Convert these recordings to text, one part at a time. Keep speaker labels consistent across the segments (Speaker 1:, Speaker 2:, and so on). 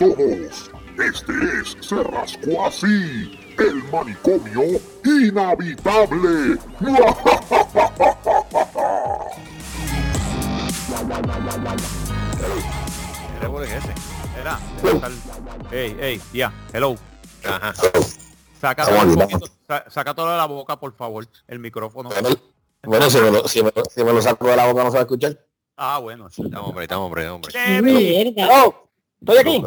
Speaker 1: todos. Este es Se Rascó Así, el manicomio inhabitable.
Speaker 2: Era por ese.
Speaker 3: Era, Ey, ey, ya, hello.
Speaker 2: Ajá.
Speaker 3: Saca todo, un poquito, sa- saca todo de la boca, por favor, el micrófono.
Speaker 4: Bueno, si, me lo, si, me, lo- si me lo saco de la boca no se va a escuchar.
Speaker 3: Ah, bueno. sí.
Speaker 2: Estamos hombre, estamos hombre, hombre.
Speaker 4: ¡Oh! ¿Estoy aquí?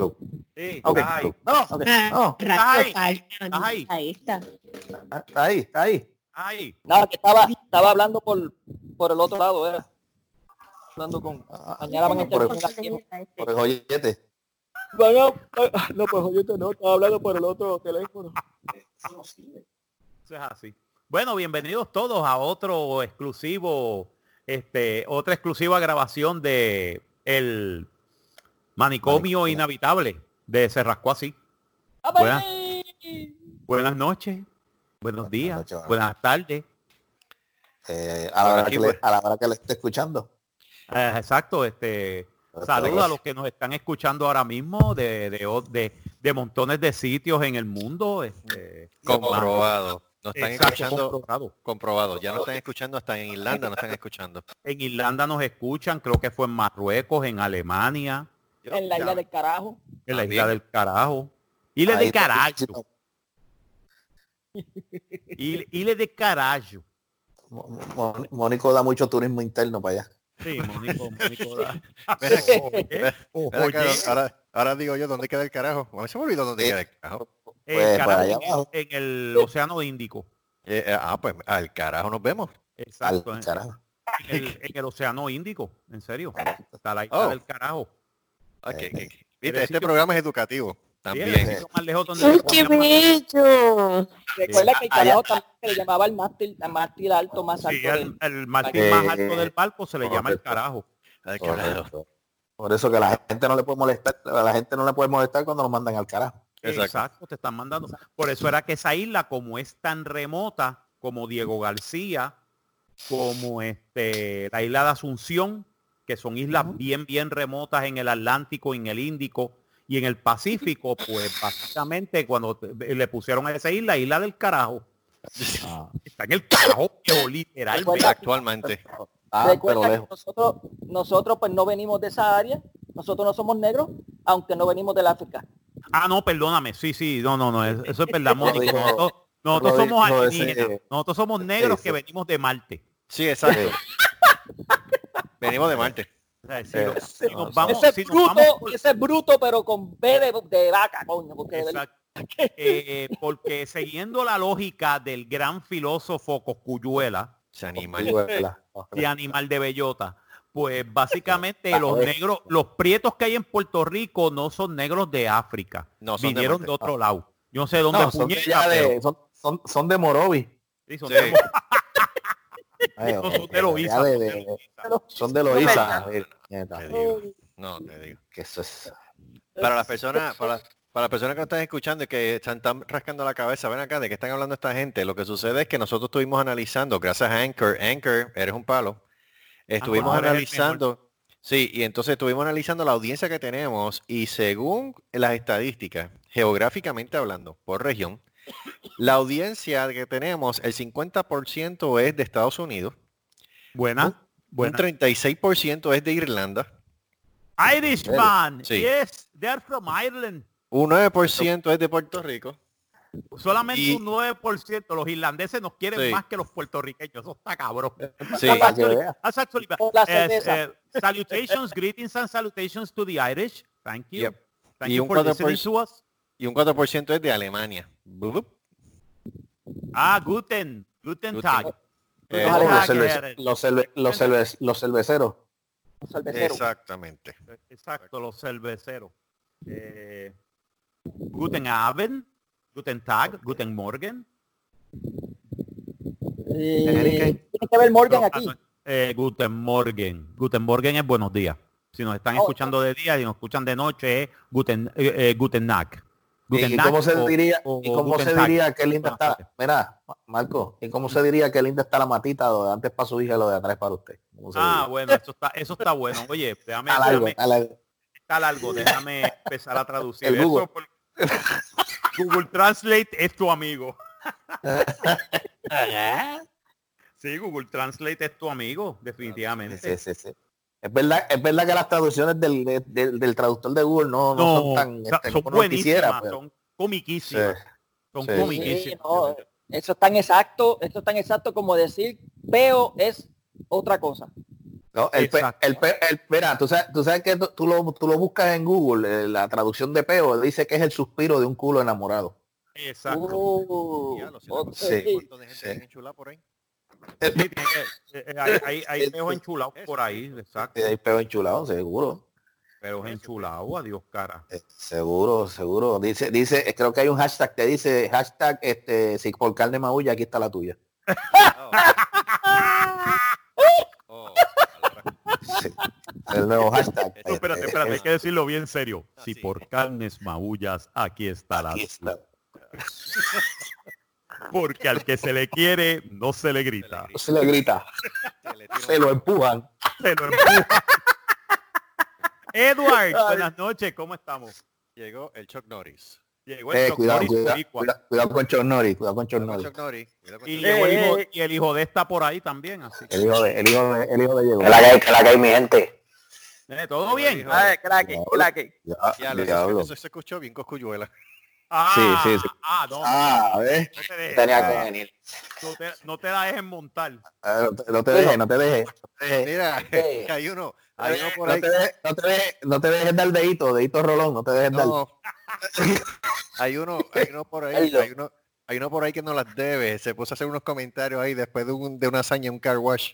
Speaker 3: Sí,
Speaker 4: Ok.
Speaker 3: estás ahí.
Speaker 4: No, ok.
Speaker 5: Ah,
Speaker 4: No,
Speaker 5: rasco
Speaker 3: ahí. ahí.
Speaker 5: Ahí está.
Speaker 4: ah, ahí, está ahí.
Speaker 3: Ahí.
Speaker 6: Nada, que estaba, estaba hablando por, por el otro lado, era. Hablando con.
Speaker 4: Ah,
Speaker 6: Añadaban el
Speaker 4: por el-. Por el joyete.
Speaker 6: Bueno, no, pues oye, no, estaba hablando por el otro teléfono.
Speaker 3: Eso es así. Bueno, bienvenidos todos a otro exclusivo, este, otra exclusiva grabación de el manicomio inhabitable de Se Rascó Así. Buenas. Buenas noches, buenos días,
Speaker 4: noches, buenas
Speaker 3: tardes.
Speaker 4: Eh, a, la hora
Speaker 2: Aquí,
Speaker 4: que le,
Speaker 2: pues.
Speaker 4: a la hora que le esté escuchando.
Speaker 3: Eh, exacto, este, saludos a los que nos están escuchando ahora mismo de, de, de- de montones de sitios en el mundo. Este,
Speaker 2: Comprobado. Nos están
Speaker 3: Exacto,
Speaker 2: escuchando
Speaker 3: comprobado.
Speaker 2: comprobado. Ya nos están escuchando hasta en Irlanda, nos están escuchando.
Speaker 3: En Irlanda nos escuchan, creo que fue en Marruecos, en Alemania,
Speaker 6: En la isla del carajo.
Speaker 3: en la isla del carajo. Isla
Speaker 4: Ahí
Speaker 3: de
Speaker 4: está,
Speaker 3: carajo. Isla de carajo.
Speaker 4: Mónico da mucho turismo interno para allá.
Speaker 3: Sí, Mónico, Mónico. da-
Speaker 2: acá, ahora, ahora digo yo, ¿dónde queda el carajo? A mí se me olvidó dónde
Speaker 4: Eh,
Speaker 2: queda el carajo.
Speaker 3: el
Speaker 4: pues,
Speaker 3: carajo
Speaker 4: para allá
Speaker 3: en, en el Océano Índico.
Speaker 2: Eh, eh, ah, pues al carajo nos vemos.
Speaker 3: Exacto.
Speaker 4: Al
Speaker 3: en-
Speaker 4: carajo.
Speaker 3: en el, en el Océano Índico, en serio. Está la isla
Speaker 2: Oh.
Speaker 3: del carajo.
Speaker 4: Eh,
Speaker 2: Viste, este
Speaker 3: sitio-
Speaker 2: programa es educativo. También.
Speaker 3: sitio más lejos donde
Speaker 5: ¡Ay,
Speaker 3: se
Speaker 5: qué bello!
Speaker 6: Recuerda que el carajo también se le llamaba el mástil, el mástil alto más alto
Speaker 3: Sí, el, el
Speaker 4: Eh,
Speaker 3: más alto del barco se le llama el carajo.
Speaker 4: Por eso que la gente no le puede molestar, a la gente no le puede molestar cuando lo mandan al carajo.
Speaker 2: Exacto.
Speaker 3: Exacto. te están mandando. Por eso era que esa isla, como es tan remota, como Diego García, como este la isla de Asunción, que son islas bien, bien remotas en el Atlántico, en el Índico y en el Pacífico, pues básicamente cuando le pusieron a esa isla, isla del carajo. Está en el carajo, literalmente.
Speaker 2: Actualmente.
Speaker 4: Ah, pero
Speaker 6: Recuerda que nosotros, nosotros pues no venimos de esa área, nosotros no somos negros, aunque no venimos del África.
Speaker 3: Ah, no, perdóname. Sí, sí, no, no, no. es- Eso es verdad, Mónico.
Speaker 4: dijo-
Speaker 3: Nosotros, nosotros somos alienígenas. Nosotros somos negros que venimos de Marte.
Speaker 2: Sí, exacto. Venimos de Marte.
Speaker 3: Si,
Speaker 4: Eh,
Speaker 3: lo- si
Speaker 4: no,
Speaker 3: nos vamos,
Speaker 6: ese
Speaker 3: si
Speaker 6: bruto,
Speaker 3: vamos por-
Speaker 6: ese es bruto, pero con B de, de vaca, coño, porque
Speaker 3: Exacto. Eh, porque siguiendo la lógica del gran filósofo Coscuyuela,
Speaker 2: Se animal.
Speaker 3: De animal de bellota, pues básicamente los negros, los prietos que hay en Puerto Rico no son negros de África,
Speaker 2: No, son
Speaker 3: vinieron de,
Speaker 2: Marte.
Speaker 3: otro lado. Yo no sé dónde
Speaker 4: No, son de,
Speaker 3: pero-
Speaker 4: de, son, son, son de Morovi.
Speaker 3: sí, son
Speaker 2: Sí.
Speaker 3: de-
Speaker 4: Ay,
Speaker 3: son de
Speaker 4: allá de-
Speaker 3: son de.
Speaker 4: Son de
Speaker 2: digo. No, te digo.
Speaker 4: Que eso es.
Speaker 2: Para las personas, para, para las personas que nos están escuchando y que están, están rascando la cabeza, ven acá, ¿de qué están hablando esta gente? Lo que sucede es que nosotros estuvimos analizando, gracias a Anchor, Anchor, eres un palo, estuvimos analizando, sí, y entonces estuvimos analizando la audiencia que tenemos y según las estadísticas, geográficamente hablando, por región, la audiencia que tenemos, el 50% es de Estados Unidos,
Speaker 3: Buena,
Speaker 2: un
Speaker 3: buena.
Speaker 2: 36% es de Irlanda,
Speaker 3: Irishman,
Speaker 2: Sí.
Speaker 3: yes, they're from Ireland.
Speaker 2: un 9% es de Puerto Rico,
Speaker 3: Solamente
Speaker 2: Y-
Speaker 3: un 9%. Los irlandeses nos quieren
Speaker 2: Sí.
Speaker 3: más que los puertorriqueños. Eso está cabrón.
Speaker 2: sí,
Speaker 3: Actually-
Speaker 4: vea.
Speaker 3: that's actually Eh, eh, salutations, greetings and salutations to the Irish. Thank you.
Speaker 2: Yep.
Speaker 3: Thank
Speaker 2: Y
Speaker 3: you
Speaker 2: un
Speaker 3: for
Speaker 2: 4%.
Speaker 3: listening to us.
Speaker 2: Y un 4% es de Alemania. Bup, bup.
Speaker 3: Ah, guten. Guten. Tag.
Speaker 2: Eh,
Speaker 4: Los, cerve- los, cerve- los, cerve- los cerveceros.
Speaker 2: Exactamente.
Speaker 3: Exacto, los cerveceros. Eh, guten Abend. Guten Tag. Guten Morgen.
Speaker 6: Eh, tiene que ver Morgan
Speaker 3: Pero,
Speaker 6: aquí.
Speaker 3: ah, eh, guten Morgen. Guten Morgen es buenos días. Si nos están
Speaker 6: Oh,
Speaker 3: escuchando de día y nos escuchan de noche es Guten, eh, guten Nacht.
Speaker 4: ¿Y cómo se diría,
Speaker 3: o-
Speaker 4: y cómo se diría qué linda
Speaker 3: Buenas
Speaker 4: está? Mira, Marco, ¿y cómo se diría qué linda está la matita lo de antes para su hija y lo de atrás para usted? ¿Cómo se
Speaker 3: Ah,
Speaker 4: diría?
Speaker 3: bueno, eso está, eso está bueno. Oye, déjame,
Speaker 4: Está largo,
Speaker 3: déjame-
Speaker 4: está largo.
Speaker 3: está largo, déjame empezar a traducir
Speaker 4: El
Speaker 3: eso
Speaker 4: Google.
Speaker 3: por- Google Translate es tu amigo. Sí, Google Translate es tu amigo, definitivamente.
Speaker 4: Sí, sí, sí. Es verdad, es verdad que las traducciones del, de- del, del traductor de Google no, no, son tan
Speaker 3: o sea,
Speaker 4: este,
Speaker 3: son
Speaker 4: como
Speaker 3: buenísimas,
Speaker 4: pero-
Speaker 3: son
Speaker 4: sí.
Speaker 3: comiquísimas. Son
Speaker 4: Sí.
Speaker 6: Sí,
Speaker 3: comiquísimas.
Speaker 6: no, eso es tan exacto, esto es tan exacto como decir peo es otra cosa.
Speaker 4: No, el, pe- el, pe- el- mira, tú sabes, tú sabes que tú, tú lo, tú lo buscas en Google, eh, la traducción de peo dice que es el suspiro de un culo enamorado.
Speaker 3: Exacto.
Speaker 6: Uh,
Speaker 4: Sí.
Speaker 2: de gente
Speaker 4: sí.
Speaker 2: por ahí.
Speaker 3: Sí, eh, eh, hay, hay, hay peos enchulados por ahí, exacto.
Speaker 4: Hay peo enchulado, seguro.
Speaker 3: Peos enchulados, adiós cara.
Speaker 4: Eh, Seguro, seguro. Dice, dice, creo que hay un hashtag que dice hashtag este si por carne maulla, aquí está la tuya.
Speaker 2: Oh,
Speaker 4: Sí. El nuevo hashtag.
Speaker 3: No, espérate, espérate, hay que decirlo bien serio.
Speaker 2: Ah,
Speaker 3: Si por carnes maullas, aquí está la
Speaker 4: aquí está.
Speaker 3: Porque al que se le quiere, no se le grita.
Speaker 4: Se le grita,
Speaker 2: se
Speaker 4: lo empujan.
Speaker 3: Se lo empuja. Edward, buenas noches, ¿cómo estamos?
Speaker 2: Llegó el Chuck Norris.
Speaker 3: Llegó el
Speaker 4: Eh,
Speaker 3: Chuck
Speaker 4: cuidado,
Speaker 3: Norris
Speaker 4: cuidado, cuidado, cuidado con Chuck Norris, cuidado con Chuck Norris.
Speaker 2: Chuck Norris. cuidado con
Speaker 3: Y llegó el hijo,
Speaker 6: Eh.
Speaker 3: y el hijo de está por ahí también, así.
Speaker 4: El hijo de, el hijo de, el hijo de.
Speaker 5: Que la que la hay, mi gente.
Speaker 3: eh, ¿Todo bien?
Speaker 6: craque, craque.
Speaker 4: Ya,
Speaker 2: Ya, eso se escuchó bien coscuyuela.
Speaker 3: Ah,
Speaker 4: sí, sí.
Speaker 3: ah, no,
Speaker 4: Ah, a ver.
Speaker 3: no te dejes,
Speaker 5: Tenía que venir.
Speaker 3: no te, no te la dejes montar.
Speaker 4: Ah, No te, no te dejes, no te dejes. No te dejes,
Speaker 2: Mira,
Speaker 5: Eh.
Speaker 2: que hay uno, hay uno por
Speaker 4: no
Speaker 2: ahí.
Speaker 4: te dejes, no te dejes, no te dejes dar dedito, dedito rolón, no te dejes dar.
Speaker 2: No. hay uno, hay uno por ahí, hay uno, hay uno por ahí que no las debe. Se puso a hacer unos comentarios ahí después de, un, de una hazaña en un car wash.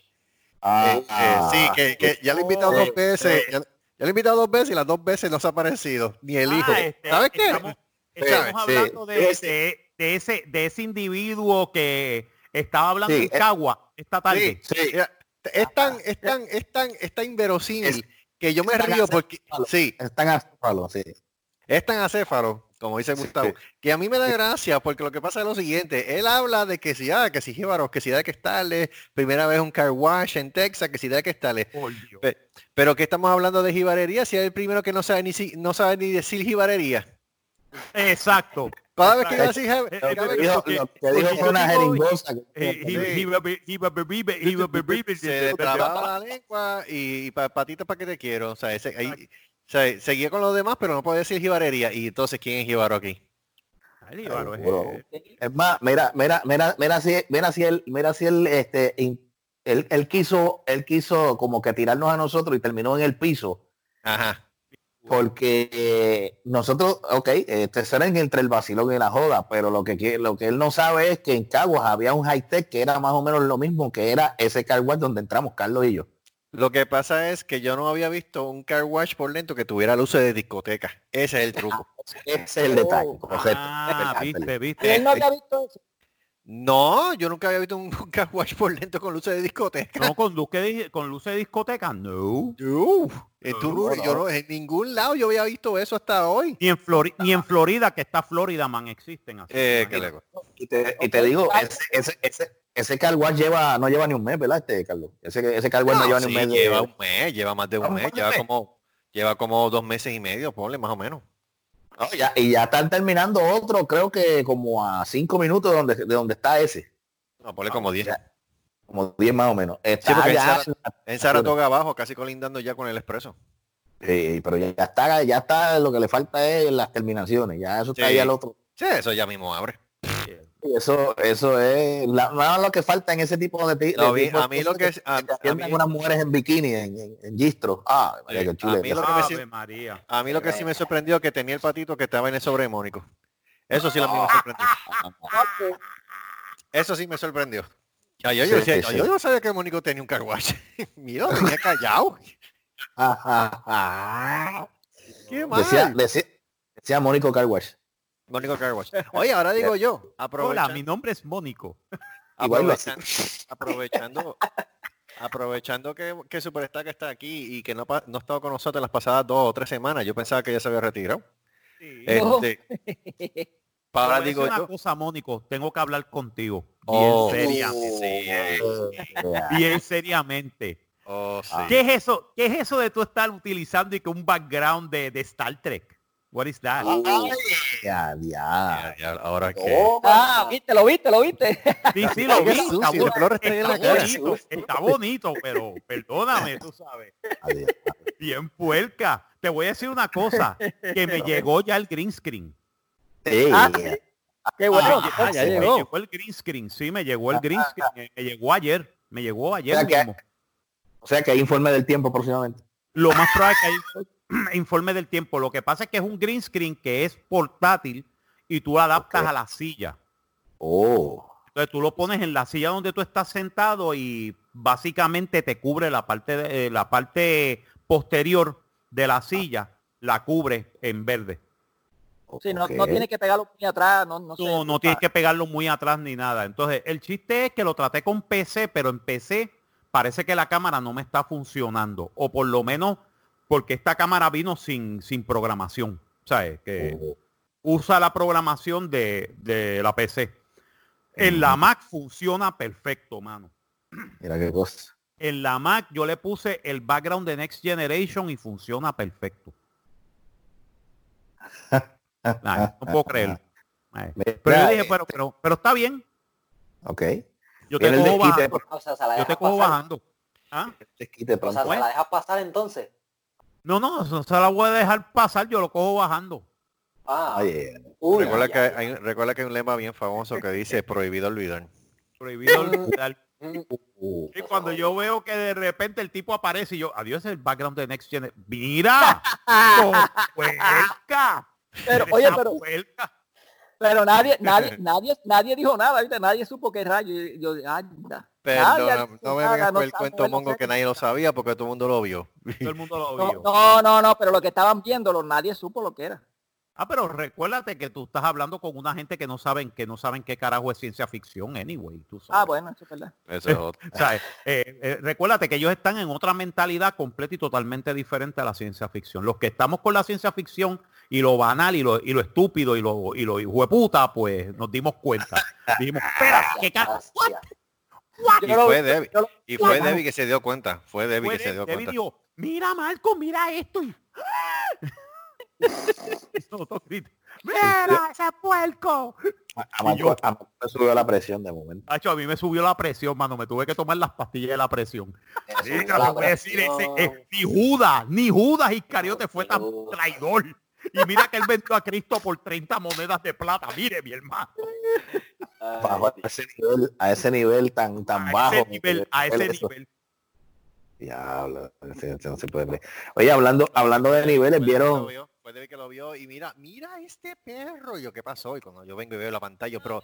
Speaker 4: Ah,
Speaker 2: Eh, eh, sí, que, que ya lo he invitado dos veces. Ya, ya lo he invitado dos veces y las dos veces no se ha aparecido. Ni el hijo.
Speaker 3: Ah, este,
Speaker 2: ¿Sabes qué?
Speaker 3: Estamos, estamos
Speaker 4: Sí,
Speaker 3: hablando
Speaker 4: sí.
Speaker 3: de,
Speaker 4: Ese-
Speaker 3: de, de ese, de ese individuo que estaba hablando
Speaker 4: Sí,
Speaker 3: en
Speaker 4: eh,
Speaker 3: Cagua esta tarde.
Speaker 2: Mira, es tan, es tan, es tan, es tan inverosímil que yo me
Speaker 4: es tan
Speaker 2: río porque
Speaker 4: acéfalo.
Speaker 2: sí,
Speaker 4: Están a palo, sí.
Speaker 2: es tan acéfalo, como dice Gustavo, que a mí me da gracia porque lo que pasa es lo siguiente, él habla de que si, ah, que si jíbaros, que si da que estarle, primera vez un car wash en Texas, que si da que estarle.
Speaker 3: Por Dios.
Speaker 2: Pe- Pero que estamos hablando de jibarería, si es el primero que no sabe ni si, no sabe ni decir jibarería.
Speaker 3: Exacto.
Speaker 2: Cada vez que iba a
Speaker 3: Exacto.
Speaker 2: decir
Speaker 3: Eh,
Speaker 2: cada
Speaker 3: eh,
Speaker 2: vez que-
Speaker 4: Dijo- que dijo fue
Speaker 3: yo
Speaker 4: una jeringosa.
Speaker 2: se trababa la lengua y, y pa- patitas para que te quiero. O sea, ese, ahí, o sea, seguía con los demás, pero no podía decir jibarería. Y entonces, ¿quién es jibaro aquí?
Speaker 3: Es-
Speaker 4: más, mira, mira, mira, mira si, mira si él, mira si él, este, in- él, él quiso, él quiso como que tirarnos a nosotros y terminó en el piso.
Speaker 2: Ajá.
Speaker 4: Porque eh, nosotros, ok, este será entre el vacilón y la joda, pero lo que, lo que él no sabe es que en Caguas había un high tech que era más o menos lo mismo que era ese car wash donde entramos Carlos y yo.
Speaker 2: Lo que pasa es que yo no había visto un car wash por dentro que tuviera luces de discoteca. Ese es el truco.
Speaker 4: Ese es el detalle.
Speaker 6: Oh.
Speaker 4: correcto.
Speaker 3: Ah, viste, viste.
Speaker 6: él no había visto eso.
Speaker 2: No, yo nunca había visto un car wash por dentro con luces de discoteca.
Speaker 3: No, con, luces de discoteca, no.
Speaker 2: No,
Speaker 4: No,
Speaker 2: yo no- en ningún lado yo había visto eso hasta hoy.
Speaker 3: Ni en, Flori- ni en Florida, que está Florida, man, existen así.
Speaker 2: Eh, que
Speaker 3: imagínate.
Speaker 2: le-
Speaker 4: Y te, y te digo, ese, ese, ese, ese car wash lleva, no lleva ni un mes, ¿verdad, este Carlos? Ese, ese no,
Speaker 2: No,
Speaker 4: lleva ni un
Speaker 2: sí,
Speaker 4: mes. de-
Speaker 2: lleva un mes, lleva más de un mes, lleva como, lleva como dos meses y medio, ponle más o menos.
Speaker 4: No, ya, y ya están terminando otro, creo que como a cinco minutos de donde, de donde está ese.
Speaker 2: No, ponle como 10.
Speaker 4: Ya, como 10 más o menos. Está
Speaker 2: porque
Speaker 4: ya-
Speaker 2: En Saratoga abajo, casi colindando ya con el expreso.
Speaker 4: Sí, pero ya, está, ya está, lo que le falta es las terminaciones, ya eso está
Speaker 2: Sí.
Speaker 4: ahí al otro.
Speaker 2: Sí, eso ya mismo abre.
Speaker 4: Y Eso, eso es la- nada más lo que falta en ese tipo de,
Speaker 2: No,
Speaker 4: de tipo
Speaker 2: a mí lo que es- a-
Speaker 4: te
Speaker 2: a
Speaker 4: atiendan
Speaker 2: mí-
Speaker 4: unas mujeres en bikini, en, en, en gistro. Ah, María,
Speaker 2: Sí,
Speaker 4: qué
Speaker 2: a mí lo que sí-
Speaker 3: María.
Speaker 2: A mí lo que sí me sorprendió que tenía el patito que estaba en el sobredemónico. Eso sí lo me sorprendió. Eso sí me sorprendió. Ya, yo, yo,
Speaker 4: Sí,
Speaker 2: decía,
Speaker 4: sí,
Speaker 2: yo-
Speaker 4: sí.
Speaker 2: yo no sabía que Mónico tenía un car wash. Mira, lo tenía callado. Qué mal.
Speaker 4: decía, decía, decía Mónico Carwash.
Speaker 2: Mónico car wash. Oye, ahora digo yo,
Speaker 3: Hola, mi nombre es Mónico.
Speaker 2: Aprovechando, aprovechando, aprovechando que, que Superstar está aquí y que no, no ha estado con nosotros las pasadas dos o tres semanas, yo pensaba que ya se había retirado.
Speaker 6: No.
Speaker 2: Este,
Speaker 3: Te
Speaker 2: ahora
Speaker 3: voy a
Speaker 2: digo
Speaker 3: una
Speaker 2: yo,
Speaker 3: cosa, Mónico, tengo que hablar contigo. Bien
Speaker 2: Oh.
Speaker 3: seria.
Speaker 2: sí, eh,
Speaker 3: Bien seriamente.
Speaker 2: Oh, sí.
Speaker 3: ¿Qué es eso? ¿Qué es eso de tú estar utilizando y que un background de, de Star Trek? What is that?
Speaker 4: Ya, ya.
Speaker 2: Ya, ya, ahora que...
Speaker 5: Oh,
Speaker 6: Ah, viste, lo viste, lo viste.
Speaker 3: Sí, sí, lo vi. Está, bonito, está bonito, pero perdóname, tú sabes. Bien puerca. Te voy a decir una cosa, que me llegó ya el green screen.
Speaker 4: Sí,
Speaker 6: Ah, Qué bueno.
Speaker 3: Ah,
Speaker 6: ya
Speaker 3: me
Speaker 6: llegó.
Speaker 3: llegó el green screen, sí, me llegó el green screen, me- me llegó ayer, me llegó ayer
Speaker 4: O sea que-
Speaker 3: mismo.
Speaker 4: O sea que hay informe del tiempo próximamente.
Speaker 3: Lo más probable es que hay informe del tiempo. Lo que pasa es que es un green screen que es portátil y tú lo adaptas a la silla.
Speaker 4: Oh.
Speaker 3: Entonces tú lo pones en la silla donde tú estás sentado y básicamente te cubre la parte de- eh, la parte posterior de la silla, la cubre en verde.
Speaker 6: Sí, no,
Speaker 4: ok.
Speaker 6: no tiene que pegarlo muy atrás, no, no sé.
Speaker 3: No, no tienes que pegarlo muy atrás ni nada. Entonces, el chiste es que lo traté con PC, pero en PC parece que la cámara no me está funcionando. O por lo menos porque esta cámara vino sin, sin programación. ¿Sabes? Que
Speaker 4: Oh.
Speaker 3: usa la programación de, de la PC. En la Mac funciona perfecto, mano.
Speaker 4: Mira qué cosa.
Speaker 3: En la Mac yo le puse el background de Next Generation y funciona perfecto. No puedo creerlo. Pero yo dije,
Speaker 4: eh,
Speaker 3: pero, pero, pero está bien.
Speaker 4: Ok.
Speaker 3: Yo te cojo bajando.
Speaker 5: O sea, se la
Speaker 3: Yo te cojo
Speaker 5: pasar.
Speaker 3: bajando. ¿Ah?
Speaker 4: Desquite
Speaker 5: O sea,
Speaker 4: pronto.
Speaker 5: se la dejas pasar entonces.
Speaker 3: No, no, no se la voy a dejar pasar, yo lo cojo bajando.
Speaker 5: Ah,
Speaker 4: Oye,
Speaker 5: uy,
Speaker 2: Recuerda que,
Speaker 5: ay,
Speaker 2: hay, recuerda que hay un lema bien famoso que dice prohibido olvidar.
Speaker 3: Prohibido olvidar.
Speaker 5: mm,
Speaker 4: uh,
Speaker 3: Y cuando yo veo que de repente el tipo aparece y yo, adiós, el background de Next Gen. ¡Mira!
Speaker 6: Pero, oye, pero, pero nadie, nadie, nadie, nadie dijo nada, ¿viste? Nadie supo qué rayo. Y Yo, anda.
Speaker 2: Perdona, no me vengas
Speaker 6: no
Speaker 2: con el cuento mongo que nadie lo sabía porque todo el mundo lo vio.
Speaker 3: Todo el mundo lo
Speaker 6: No,
Speaker 3: vio.
Speaker 6: no, no, no, pero lo que estaban viéndolo, nadie supo lo que era.
Speaker 3: Ah, pero recuérdate que tú estás hablando con una gente que no saben que no saben qué carajo es ciencia ficción, anyway. Tú sabes.
Speaker 6: Ah, bueno, eso es verdad.
Speaker 2: Eso es otro.
Speaker 3: O sea, eh, eh, recuérdate que ellos están en otra mentalidad completa y totalmente diferente a la ciencia ficción. Los que estamos con la ciencia ficción y lo banal y lo, y lo estúpido y lo, y lo hijueputa, pues nos dimos cuenta. Dijimos, espera, ¿qué
Speaker 5: gracias.
Speaker 2: Y
Speaker 6: Yo
Speaker 2: fue Debbie,
Speaker 6: yo lo-
Speaker 2: y fue. Debbie que se dio cuenta. Fue Debbie
Speaker 3: fue
Speaker 2: que se
Speaker 3: de-
Speaker 2: dio
Speaker 3: Debbie
Speaker 2: cuenta.
Speaker 3: dijo, mira Marco, mira esto. Y, mira ese puerco.
Speaker 4: a, a Marco- a Marco le subió la presión de momento.
Speaker 3: Hacho, a mí me subió la presión, mano. Me tuve que tomar las pastillas de la presión. No
Speaker 5: la
Speaker 3: a decir ese,
Speaker 5: presión.
Speaker 3: eh, ni Judas, ni Judas Iscariote fue tan traidor. Y mira que él vendió a Cristo por 30 monedas de plata. Mire, mi hermano.
Speaker 4: Bajo a ese nivel, a ese nivel tan, tan
Speaker 3: A
Speaker 4: bajo.
Speaker 3: ese nivel, a ese
Speaker 4: Eso.
Speaker 3: nivel.
Speaker 4: Diablo, no se puede creer. Oye, hablando, hablando de niveles,
Speaker 2: Fue
Speaker 4: vieron.
Speaker 2: Fue Debbie que lo vio y mira, mira este perro. Y yo, ¿qué pasó? Y cuando yo vengo y veo la pantalla, pero...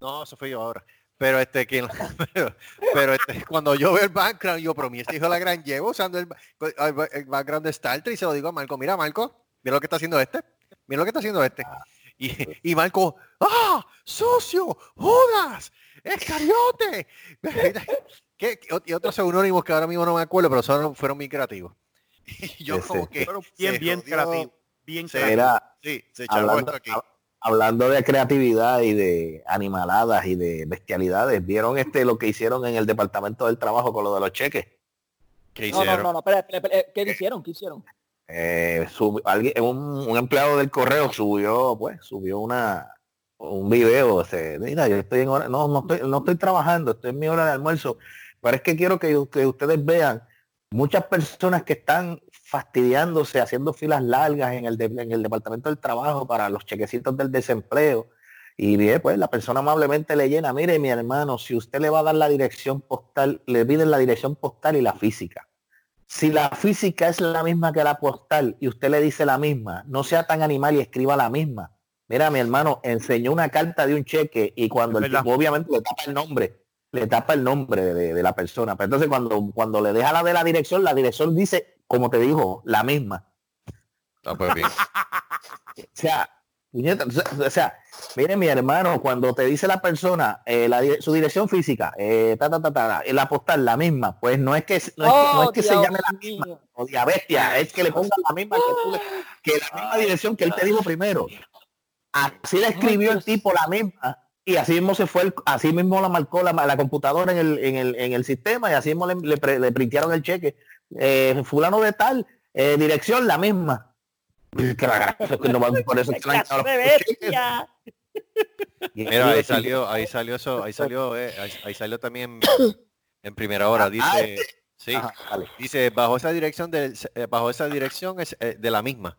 Speaker 2: No, eso fui yo ahora. Pero este, que, pero, pero este, cuando yo veo el background, yo, pero mi este hijo de la gran llevo usando el, el- el background de Star Trek y se lo digo a Marco, mira Marco, mira lo que está haciendo este, mira lo que está haciendo este. Y, y Marco, ¡ah! ¡Sucio! ¡Judas! ¡Escariote! ¿Qué? Y otros seudónimos que ahora mismo no me acuerdo, pero son, fueron muy creativos. Y yo
Speaker 4: Ese.
Speaker 2: como que
Speaker 3: Pero bien, bien
Speaker 2: jodió.
Speaker 3: creativo. Bien
Speaker 2: Sí.
Speaker 3: creativo.
Speaker 4: Era,
Speaker 2: Sí, se
Speaker 4: hablando,
Speaker 2: aquí.
Speaker 4: hab- hablando de creatividad y de animaladas y de bestialidades, ¿vieron este lo que hicieron en el Departamento del Trabajo con lo de los cheques?
Speaker 2: ¿Qué
Speaker 6: No, no,
Speaker 2: hicieron?
Speaker 6: no, no, espera, espera, espera, ¿qué hicieron? ¿Qué hicieron?
Speaker 4: Eh, un empleado del correo subió, pues, subió una un video, o sea, mira, yo estoy en hora, no, no estoy, no estoy trabajando, estoy en mi hora de almuerzo, pero es que quiero que, que ustedes vean muchas personas que están fastidiándose, haciendo filas largas en el, de- en el departamento del trabajo para los chequecitos del desempleo. Y bien, pues la persona amablemente le llena, mire mi hermano, si usted le va a dar la dirección postal, le piden la dirección postal y la física. Si la física es la misma que la postal y usted le dice la misma, no sea tan animal y escriba la misma. Mira, mi hermano, enseñó una carta de un cheque y cuando el obviamente le tapa el nombre, le tapa el nombre de, de la persona. Pero entonces cuando, cuando le deja la de la dirección, la dirección dice, como te dijo, la misma.
Speaker 2: Ah, pues bien.
Speaker 4: O sea, o sea, mire mi hermano, cuando te dice la persona eh, la su dirección física, eh, ta, ta, ta, ta, la postal, la misma, pues no es que, no es, que- no es
Speaker 6: Oh,
Speaker 4: que se llame la misma, o bestia, es que le pongan la misma que, tú le- que la misma dirección que él te dijo primero. Así le escribió el tipo la misma y así mismo se fue, el- así mismo la marcó la, la computadora en el, en, el, en el sistema y así mismo le, le printearon el cheque. Eh, fulano de tal, eh, dirección la misma. Claro, que no van por eso
Speaker 6: ¡Qué
Speaker 4: extraño
Speaker 6: clase
Speaker 4: los
Speaker 6: de
Speaker 2: Mira, ahí salió, ahí salió eso, ahí salió, eh, ahí, ahí salió también en primera hora,
Speaker 4: Ah,
Speaker 2: dice, sí,
Speaker 4: Ajá, vale.
Speaker 2: dice, bajo esa dirección del, eh, bajo esa dirección es eh, de la misma.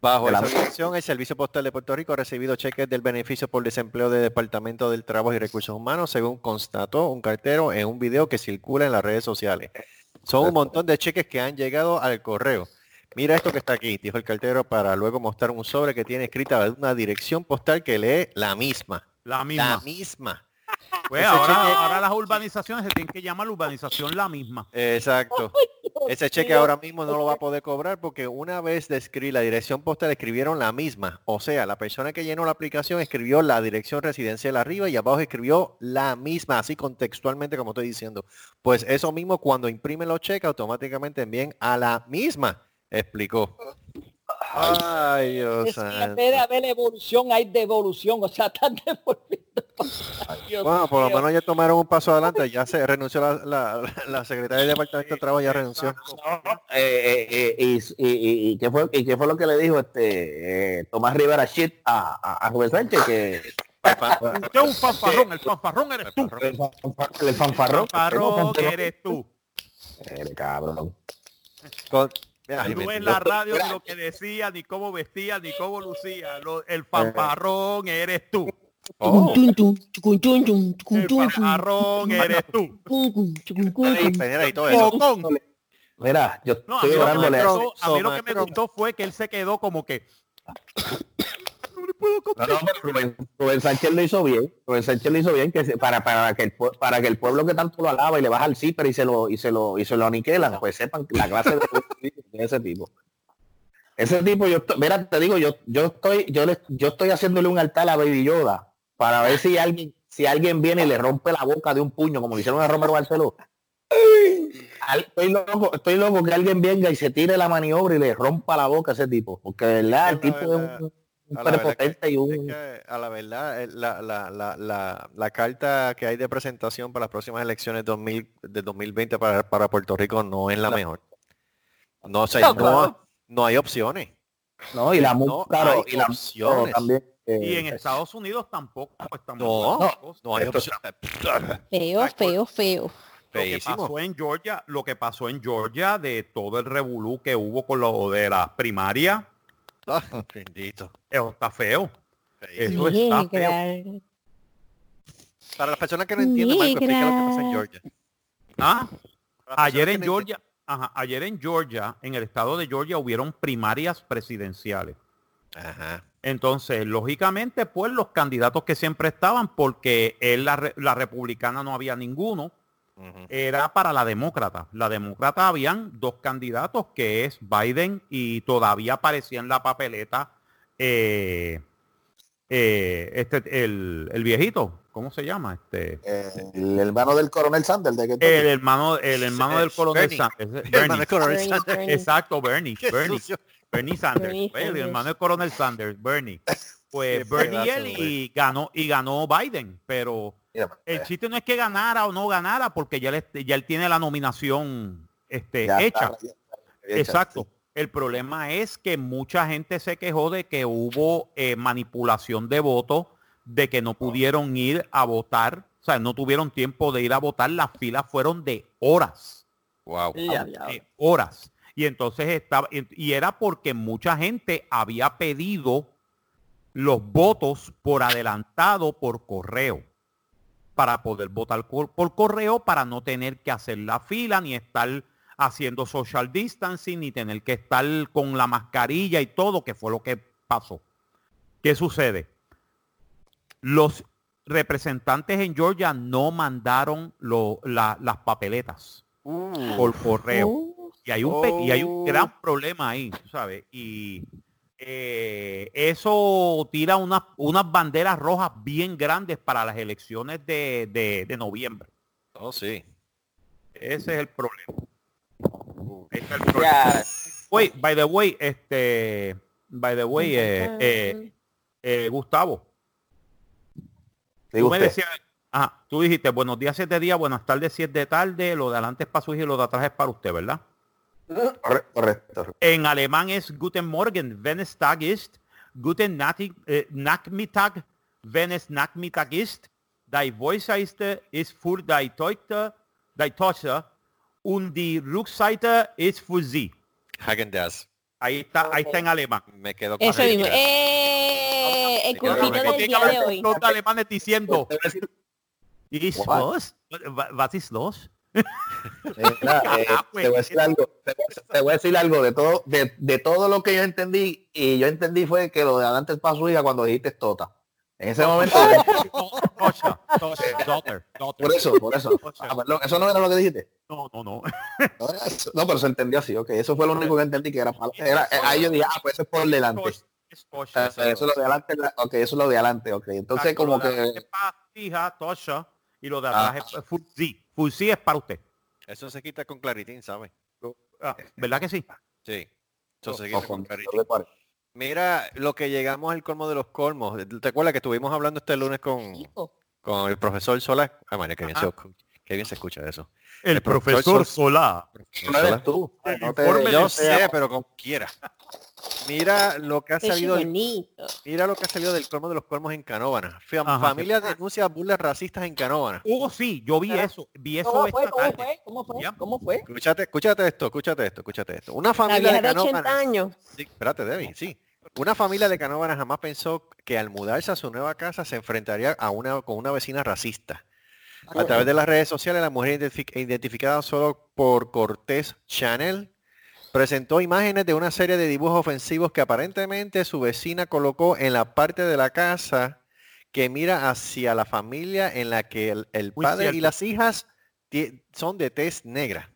Speaker 2: Bajo
Speaker 4: De la
Speaker 2: esa
Speaker 4: misma.
Speaker 2: dirección, el Servicio Postal de Puerto Rico ha recibido cheques del beneficio por desempleo del Departamento del Trabajo y Recursos Humanos, según constató un cartero en un video que circula en las redes sociales. Son un montón de cheques que han llegado al correo. Mira esto que está aquí, dijo el cartero, para luego mostrar un sobre que tiene escrita una dirección postal que lee la misma.
Speaker 3: La
Speaker 2: La
Speaker 3: misma.
Speaker 2: misma.
Speaker 3: Pues ahora,
Speaker 2: cheque-
Speaker 3: ahora las urbanizaciones se tienen que llamar urbanización la misma.
Speaker 2: Exacto. Ese cheque ahora mismo no lo va a poder cobrar porque una vez de escribir la dirección postal escribieron la misma. O sea, la persona que llenó la aplicación escribió la dirección residencial arriba y abajo escribió la misma, así contextualmente como estoy diciendo. Pues eso mismo cuando imprimen los cheques automáticamente envíen a la misma, explicó. Ay, Dios
Speaker 6: Es que en
Speaker 2: santo.
Speaker 6: vez de haber evolución, hay devolución. O sea, están devolviendo. Dios
Speaker 2: Bueno, por lo menos ya tomaron un paso adelante. Ya se renunció la, la, la secretaria del Departamento de Trabajo, ya renunció.
Speaker 4: Eh, eh, eh, y, y, y- y qué fue, ¿Y qué fue lo que le dijo este eh, Tomás Rivera Shit a, a, a Rubén Sánchez? Que
Speaker 3: Usted es un fanfarrón, el fanfarrón eres tú.
Speaker 4: el, fanfar- el fanfarrón.
Speaker 3: Fanfarrón eres tú.
Speaker 4: Eres cabrón.
Speaker 2: Con- Mira, Jiménez,
Speaker 3: en la radio ni lo que decía, ni cómo vestía, ni cómo lucía. Lo- el fanfarrón eres tú.
Speaker 2: oh,
Speaker 3: El fanfarrón eres tú.
Speaker 2: Peñera y todo eso.
Speaker 3: Bocón.
Speaker 4: Mira, yo
Speaker 3: No, a mí, gustó, a mí lo que me gustó fue que él se quedó como que
Speaker 4: No, no, pero Rubén, Rubén Sánchez lo hizo bien. Rubén Sánchez lo hizo bien que se- para, para que el para que el pueblo que tanto lo alaba y le baja el zipper y se lo y se lo y se lo aniquilan, pues sepan la clase de, de ese tipo. Ese tipo, yo estoy- mira, te digo, yo yo estoy yo le, yo estoy haciéndole un altar a Baby Yoda para ver si alguien si alguien viene y le rompe la boca de un puño como le hicieron a Romero Barceló. Al- Estoy loco, estoy loco que alguien venga y se tire la maniobra y le rompa la boca a ese tipo, porque de verdad el tipo es un
Speaker 2: A la
Speaker 4: y
Speaker 2: Es
Speaker 4: un
Speaker 2: que, a la verdad, eh, la, la, la, la, la carta que hay de presentación para las próximas elecciones 2000, de 2020 para, para Puerto Rico no es la
Speaker 4: No.
Speaker 2: mejor. No sé,
Speaker 6: No,
Speaker 2: no,
Speaker 6: claro.
Speaker 2: no hay opciones.
Speaker 4: No, y la claro,
Speaker 2: hay
Speaker 4: y
Speaker 2: opciones.
Speaker 4: también. eh,
Speaker 3: y en Estados Unidos tampoco pues tampoco
Speaker 2: No. No hay opciones.
Speaker 7: Feo, feo, feo.
Speaker 3: lo que pasó en Georgia, lo que pasó en Georgia de todo el revolú que hubo con lo de las primarias,
Speaker 2: Ah, bendito.
Speaker 3: eso está feo. Eso está feo.
Speaker 2: Para las personas que no entienden, Marco, explica lo que pasa en. Georgia.
Speaker 3: Ah, ayer en Georgia, ajá, ayer en Georgia, en el estado de Georgia hubieron primarias presidenciales.
Speaker 2: Ajá.
Speaker 3: Entonces, lógicamente, pues los candidatos que siempre estaban, porque en la, la republicana no había ninguno, era para la demócrata. La demócrata habían dos candidatos, que es Biden y todavía aparecía en la papeleta eh, eh, este, el, el viejito, ¿cómo se llama? Este,
Speaker 4: el hermano del coronel Sanders de que
Speaker 3: el hermano, el hermano del coronel
Speaker 2: Bernie.
Speaker 3: Sanders. Exacto, Bernie.
Speaker 2: Qué
Speaker 3: Bernie.
Speaker 2: sucio.
Speaker 3: Bernie Sanders.
Speaker 7: Bernie
Speaker 3: Pues, el hermano del coronel Sanders, Bernie. Pues
Speaker 2: Qué
Speaker 3: Bernie y él ganó y ganó Biden, pero el chiste no es que ganara o no ganara porque ya él, ya él tiene la nominación este,
Speaker 4: ya
Speaker 3: hecha.
Speaker 4: está, ya
Speaker 3: Exacto. El problema es que mucha gente se quejó de que hubo eh, manipulación de votos, de que no pudieron ir a votar, o sea, no tuvieron tiempo de ir a votar, las filas fueron de horas
Speaker 2: Wow.
Speaker 6: Ya, ya.
Speaker 3: de horas. Y entonces estaba, y era porque mucha gente había pedido los votos por adelantado por correo para poder votar por, por correo para no tener que hacer la fila ni estar haciendo social distancing ni tener que estar con la mascarilla y todo, que fue lo que pasó. ¿Qué sucede? Los representantes en Georgia no mandaron lo- la- las papeletas por correo.
Speaker 7: Oh,
Speaker 3: Y hay un, y hay un
Speaker 2: Oh.
Speaker 3: gran problema ahí, ¿sabes? Y eh, eso tira unas, unas banderas rojas bien grandes para las elecciones de, de- de noviembre.
Speaker 2: Oh, sí.
Speaker 3: Ese es el problema. Ese es el problema. Wait, by the way, este, by the way, eh, eh, eh, Gustavo, Tú me
Speaker 4: usted.
Speaker 3: decías, ajá, tú dijiste buenos días siete días, buenas tardes si es de tarde, lo de adelante es para su hija y lo de atrás es para usted, ¿verdad?
Speaker 4: Corre- Correcto.
Speaker 3: En alemán es Guten Morgen, wenn es Tag ist. Guten Nati- eh, Nachmittag, wenn es Nachmittag ist. Die Voice-Seite ist für die Tochter, die Tochter und die Rückseite ist für sie.
Speaker 2: Hagen Dazs.
Speaker 3: Ahí está, ahí está en alemán.
Speaker 2: Me quedo con
Speaker 7: Eso mismo. ¡Eh! El cursito del día de hoy.
Speaker 3: dos alemanes diciendo,
Speaker 4: decir-
Speaker 3: ¿Is
Speaker 4: What?
Speaker 3: los?
Speaker 4: Mira, eh,
Speaker 3: Ah,
Speaker 4: te voy a decir algo, te voy a- te voy a decir algo de todo, de, de todo lo que yo entendí, y yo entendí fue que lo de adelante es para su hija cuando dijiste tota. En ese momento,
Speaker 3: Tosha, Tosha, daughter, daughter.
Speaker 4: por eso, por eso. Ah, perdón, eso no era lo que dijiste.
Speaker 3: No, no, no.
Speaker 4: No, eso. No, pero se entendió así, ok. Eso fue lo único que entendí que era, para- era eh, ahí yo dije, ah, pues eso es por delante.
Speaker 3: Tosha, es
Speaker 4: Eh,
Speaker 3: Tosha.
Speaker 4: Eso es lo de adelante, la- ok, eso es lo de adelante, ok. Entonces como que,
Speaker 3: Tosha, y lo de
Speaker 4: Ah.
Speaker 3: atrás es Fuzzy. Fuzzy es para usted.
Speaker 2: Eso se quita con claritín, ¿sabes?
Speaker 3: Ah, ¿Verdad que sí?
Speaker 2: Sí. Eso se quita
Speaker 4: con-
Speaker 2: con claritín. Mira, lo que llegamos al colmo de los colmos. ¿Te acuerdas que estuvimos hablando este lunes con, con el profesor Solar? Ah, María, qué bien, se, qué bien se escucha eso.
Speaker 3: El,
Speaker 2: El profesor
Speaker 3: profesor Solá.
Speaker 4: Eso no eres tú. No te-
Speaker 2: Yo sé, pero como quiera. Mira lo que ha
Speaker 7: Qué
Speaker 2: salido del
Speaker 7: bonito.
Speaker 2: Mira lo que ha salido del colmo de los colmos en Canóvana. Familia denuncia burlas racistas en Canóvana.
Speaker 3: Oh, sí, yo vi eso. Vi eso
Speaker 6: ¿Cómo
Speaker 3: esta
Speaker 6: fue? ¿Cómo
Speaker 3: tarde.
Speaker 6: fue? ¿Cómo fue?
Speaker 3: Ya.
Speaker 6: ¿Cómo fue?
Speaker 2: Escúchate, escúchate esto, escúchate esto, escúchate esto. Una familia de
Speaker 7: de 80
Speaker 2: Canóvana.
Speaker 7: años.
Speaker 2: Sí, espérate, Debbie, sí. Una familia de Canóvana jamás pensó que al mudarse a su nueva casa se enfrentaría a una, con una vecina racista. A través de las redes sociales, la mujer identifi- identificada solo por Cortés Chanel presentó imágenes de una serie de dibujos ofensivos que aparentemente su vecina colocó en la parte de la casa que mira hacia la familia en la que el, padre y las hijas son de tez negra.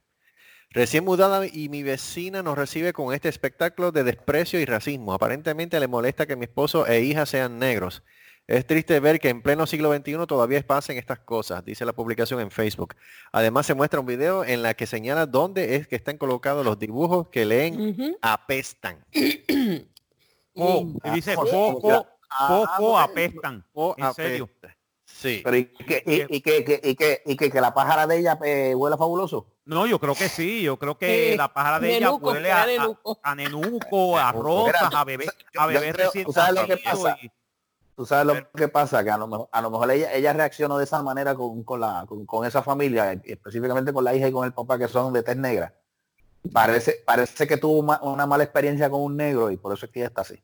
Speaker 2: Recién mudada y mi vecina nos recibe con este espectáculo de desprecio y racismo. Aparentemente le molesta que mi esposo e hija sean negros. Es triste ver que en pleno siglo XXI todavía pasen estas cosas, dice la publicación en Facebook. Además se muestra un video en la que señala dónde es que están colocados los dibujos que leen apestan.
Speaker 3: Oh, y dice,
Speaker 4: Ah,
Speaker 3: fofo,
Speaker 4: ah,
Speaker 3: apestan. ¿En serio?
Speaker 2: Sí.
Speaker 4: Pero y que, y, y que, que- y que, y que, que la pájara de ella eh, huela fabuloso.
Speaker 3: No, yo creo que sí. Yo creo que la pájara de ella
Speaker 7: nenuco,
Speaker 3: huele a, a,
Speaker 7: nenuco.
Speaker 3: a nenuco, a rosas, a bebé, a bebé recién
Speaker 4: ¿tú sabes lo que
Speaker 3: nacido
Speaker 4: pasa?
Speaker 3: y-
Speaker 4: Tú sabes lo que pasa, que a lo mejor, a lo mejor ella, ella reaccionó de esa manera con, con la, con, con esa familia, específicamente con la hija y con el papá que son de tez negra. Parece, parece que tuvo ma- una mala experiencia con un negro y por eso es que ella está así.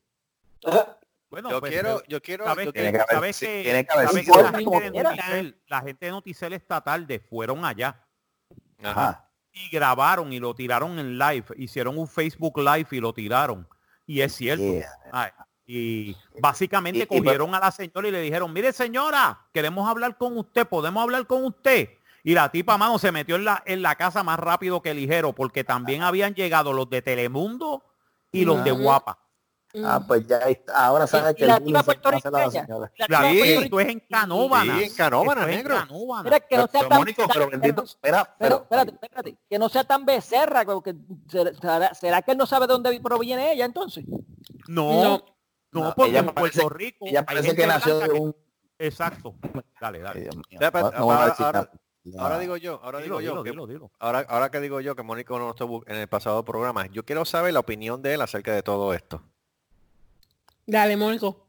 Speaker 3: Bueno,
Speaker 2: Yo
Speaker 3: pues,
Speaker 2: quiero, yo quiero,
Speaker 3: ¿Sabes
Speaker 2: yo
Speaker 3: que,
Speaker 4: Tiene
Speaker 2: quiero-
Speaker 4: que haber-
Speaker 3: sabes que-
Speaker 4: tiene que haber
Speaker 3: sabes
Speaker 4: sido
Speaker 3: que la gente de. Noticel, la gente de Noticel esta tarde fueron allá
Speaker 2: Ajá.
Speaker 4: Ajá.
Speaker 3: y grabaron y lo tiraron en live, hicieron un Facebook Live y lo tiraron. Y es cierto.
Speaker 4: Yeah.
Speaker 3: Ay, y básicamente
Speaker 4: Y- y-
Speaker 3: cogieron a la señora y le dijeron, mire señora, queremos hablar con usted, podemos hablar con usted. Y la tipa, mano, se metió en la, en la casa más rápido que ligero, porque también habían llegado los de Telemundo y los de
Speaker 7: Ujú.
Speaker 3: Guapa.
Speaker 4: Ah, pues ya está. Ahora sabes
Speaker 6: y
Speaker 4: que
Speaker 6: la tipa puertorriqueña.
Speaker 4: señora.
Speaker 6: La
Speaker 3: esto es en Canóvana.
Speaker 2: Sí, en Canóvana, negro.
Speaker 3: Canóvana.
Speaker 6: Mira, que no sea
Speaker 4: Pero,
Speaker 6: tan,
Speaker 4: Mónico, pero bendito, espera,
Speaker 6: pero,
Speaker 4: pero,
Speaker 6: espérate, espérate, que no sea tan becerra, porque será, será que él no sabe de dónde proviene ella entonces.
Speaker 3: No, no,
Speaker 7: No.
Speaker 3: porque
Speaker 4: ella
Speaker 3: en
Speaker 4: parece-
Speaker 3: Puerto Rico
Speaker 4: ella parece que nació de
Speaker 3: que-
Speaker 4: un...
Speaker 3: Exacto. Dale, dale.
Speaker 2: Ahora- digo yo, ahora
Speaker 3: Dilo,
Speaker 2: digo yo,
Speaker 3: dilo,
Speaker 2: que-
Speaker 3: dilo, dilo.
Speaker 2: ahora, ahora que digo yo que Mónico no estuvo en el pasado programa, yo quiero saber la opinión de él acerca de todo esto.
Speaker 7: Dale, Mónico.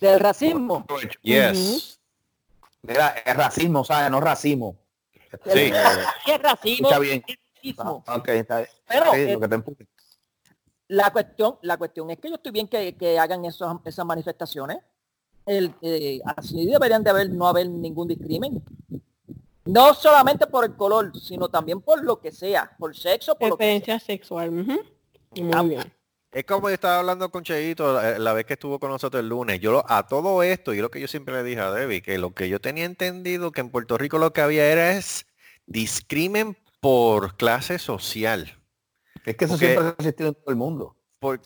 Speaker 6: Del racismo.
Speaker 2: Yes.
Speaker 4: Mira, es racismo, ¿sabes? No racismo.
Speaker 2: Sí.
Speaker 4: Eh,
Speaker 6: Es racismo.
Speaker 4: Está bien.
Speaker 6: es racismo.
Speaker 4: Ah, ok, está bien.
Speaker 6: Pero
Speaker 4: Sí,
Speaker 6: eh,
Speaker 4: lo que te.
Speaker 6: La cuestión, la cuestión es que yo estoy bien que, que hagan esos, esas manifestaciones. El, eh, así deberían de haber, no haber ningún discrimen. No solamente por el color, sino también por lo que sea, por sexo, por lo que sea.
Speaker 7: Preferencia sexual. Muy bien.
Speaker 2: Es como yo estaba hablando con Cheito la, la vez que estuvo con nosotros el lunes. Yo lo- a todo esto, y lo que yo siempre le dije a Debbie, que lo que yo tenía entendido que en Puerto Rico lo que había era es discrimen por clase social.
Speaker 4: Es que eso
Speaker 2: porque-
Speaker 4: siempre ha existido en todo el mundo.
Speaker 2: Por,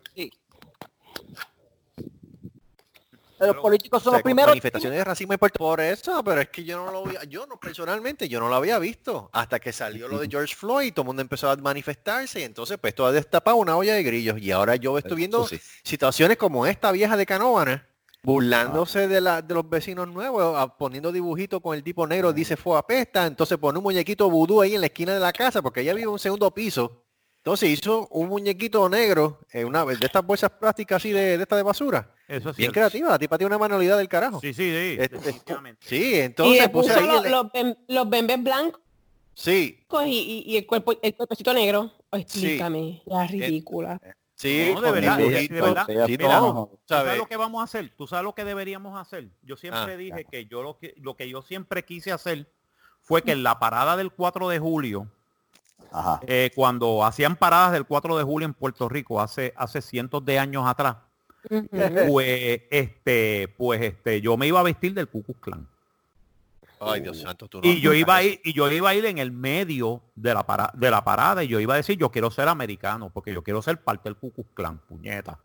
Speaker 6: Los políticos
Speaker 2: o
Speaker 6: son
Speaker 2: sea,
Speaker 6: los primeros.
Speaker 2: manifestaciones de racismo en Puerto Por eso, pero es que yo no lo había, yo no personalmente, yo no lo había visto. Hasta que salió lo de George Floyd, todo el mundo empezó a manifestarse y entonces pues todo ha destapado una olla de grillos. Y ahora yo estoy viendo
Speaker 4: Eso sí.
Speaker 2: situaciones como esta vieja de Canóvana, burlándose de, la, de los vecinos nuevos, a- poniendo dibujitos con el tipo negro, dice fue apesta, entonces pone un muñequito vudú ahí en la esquina de la casa, porque ella vive en un segundo piso. Entonces hizo un muñequito negro, eh, una de estas bolsas plásticas así de, de esta de basura.
Speaker 3: Eso es
Speaker 2: Bien
Speaker 3: cierto.
Speaker 2: creativa, la tipa tiene una manualidad del carajo.
Speaker 3: Sí, sí, sí.
Speaker 2: Este-
Speaker 3: definitivamente.
Speaker 2: Sí,
Speaker 7: Y
Speaker 2: entonces puse ahí
Speaker 7: los,
Speaker 2: el-
Speaker 7: los, bem- los bembes blancos
Speaker 2: Sí,
Speaker 7: y, y- y el cuerpo, el cuerpecito negro. Explícame, la ridícula.
Speaker 2: sí,
Speaker 3: No, de verdad, de verdad.
Speaker 2: Sí,
Speaker 3: Mira,
Speaker 2: no,
Speaker 3: ¿Tú sabes lo que vamos a hacer? ¿Tú sabes lo que deberíamos hacer? Yo siempre
Speaker 2: Ah.
Speaker 3: dije que yo lo que lo que yo siempre quise hacer fue que en la parada del 4 de julio. Eh, cuando hacían paradas del 4 de julio en Puerto Rico hace hace cientos de años atrás, pues este pues este yo me iba a vestir del Ku Klux Klan.
Speaker 2: Ay, Dios santo, tú no.
Speaker 3: Y yo iba a ir, y yo iba a ir en el medio de la, para- de la parada y yo iba a decir, yo quiero ser americano, porque yo quiero ser parte del Ku Klux Klan, puñeta.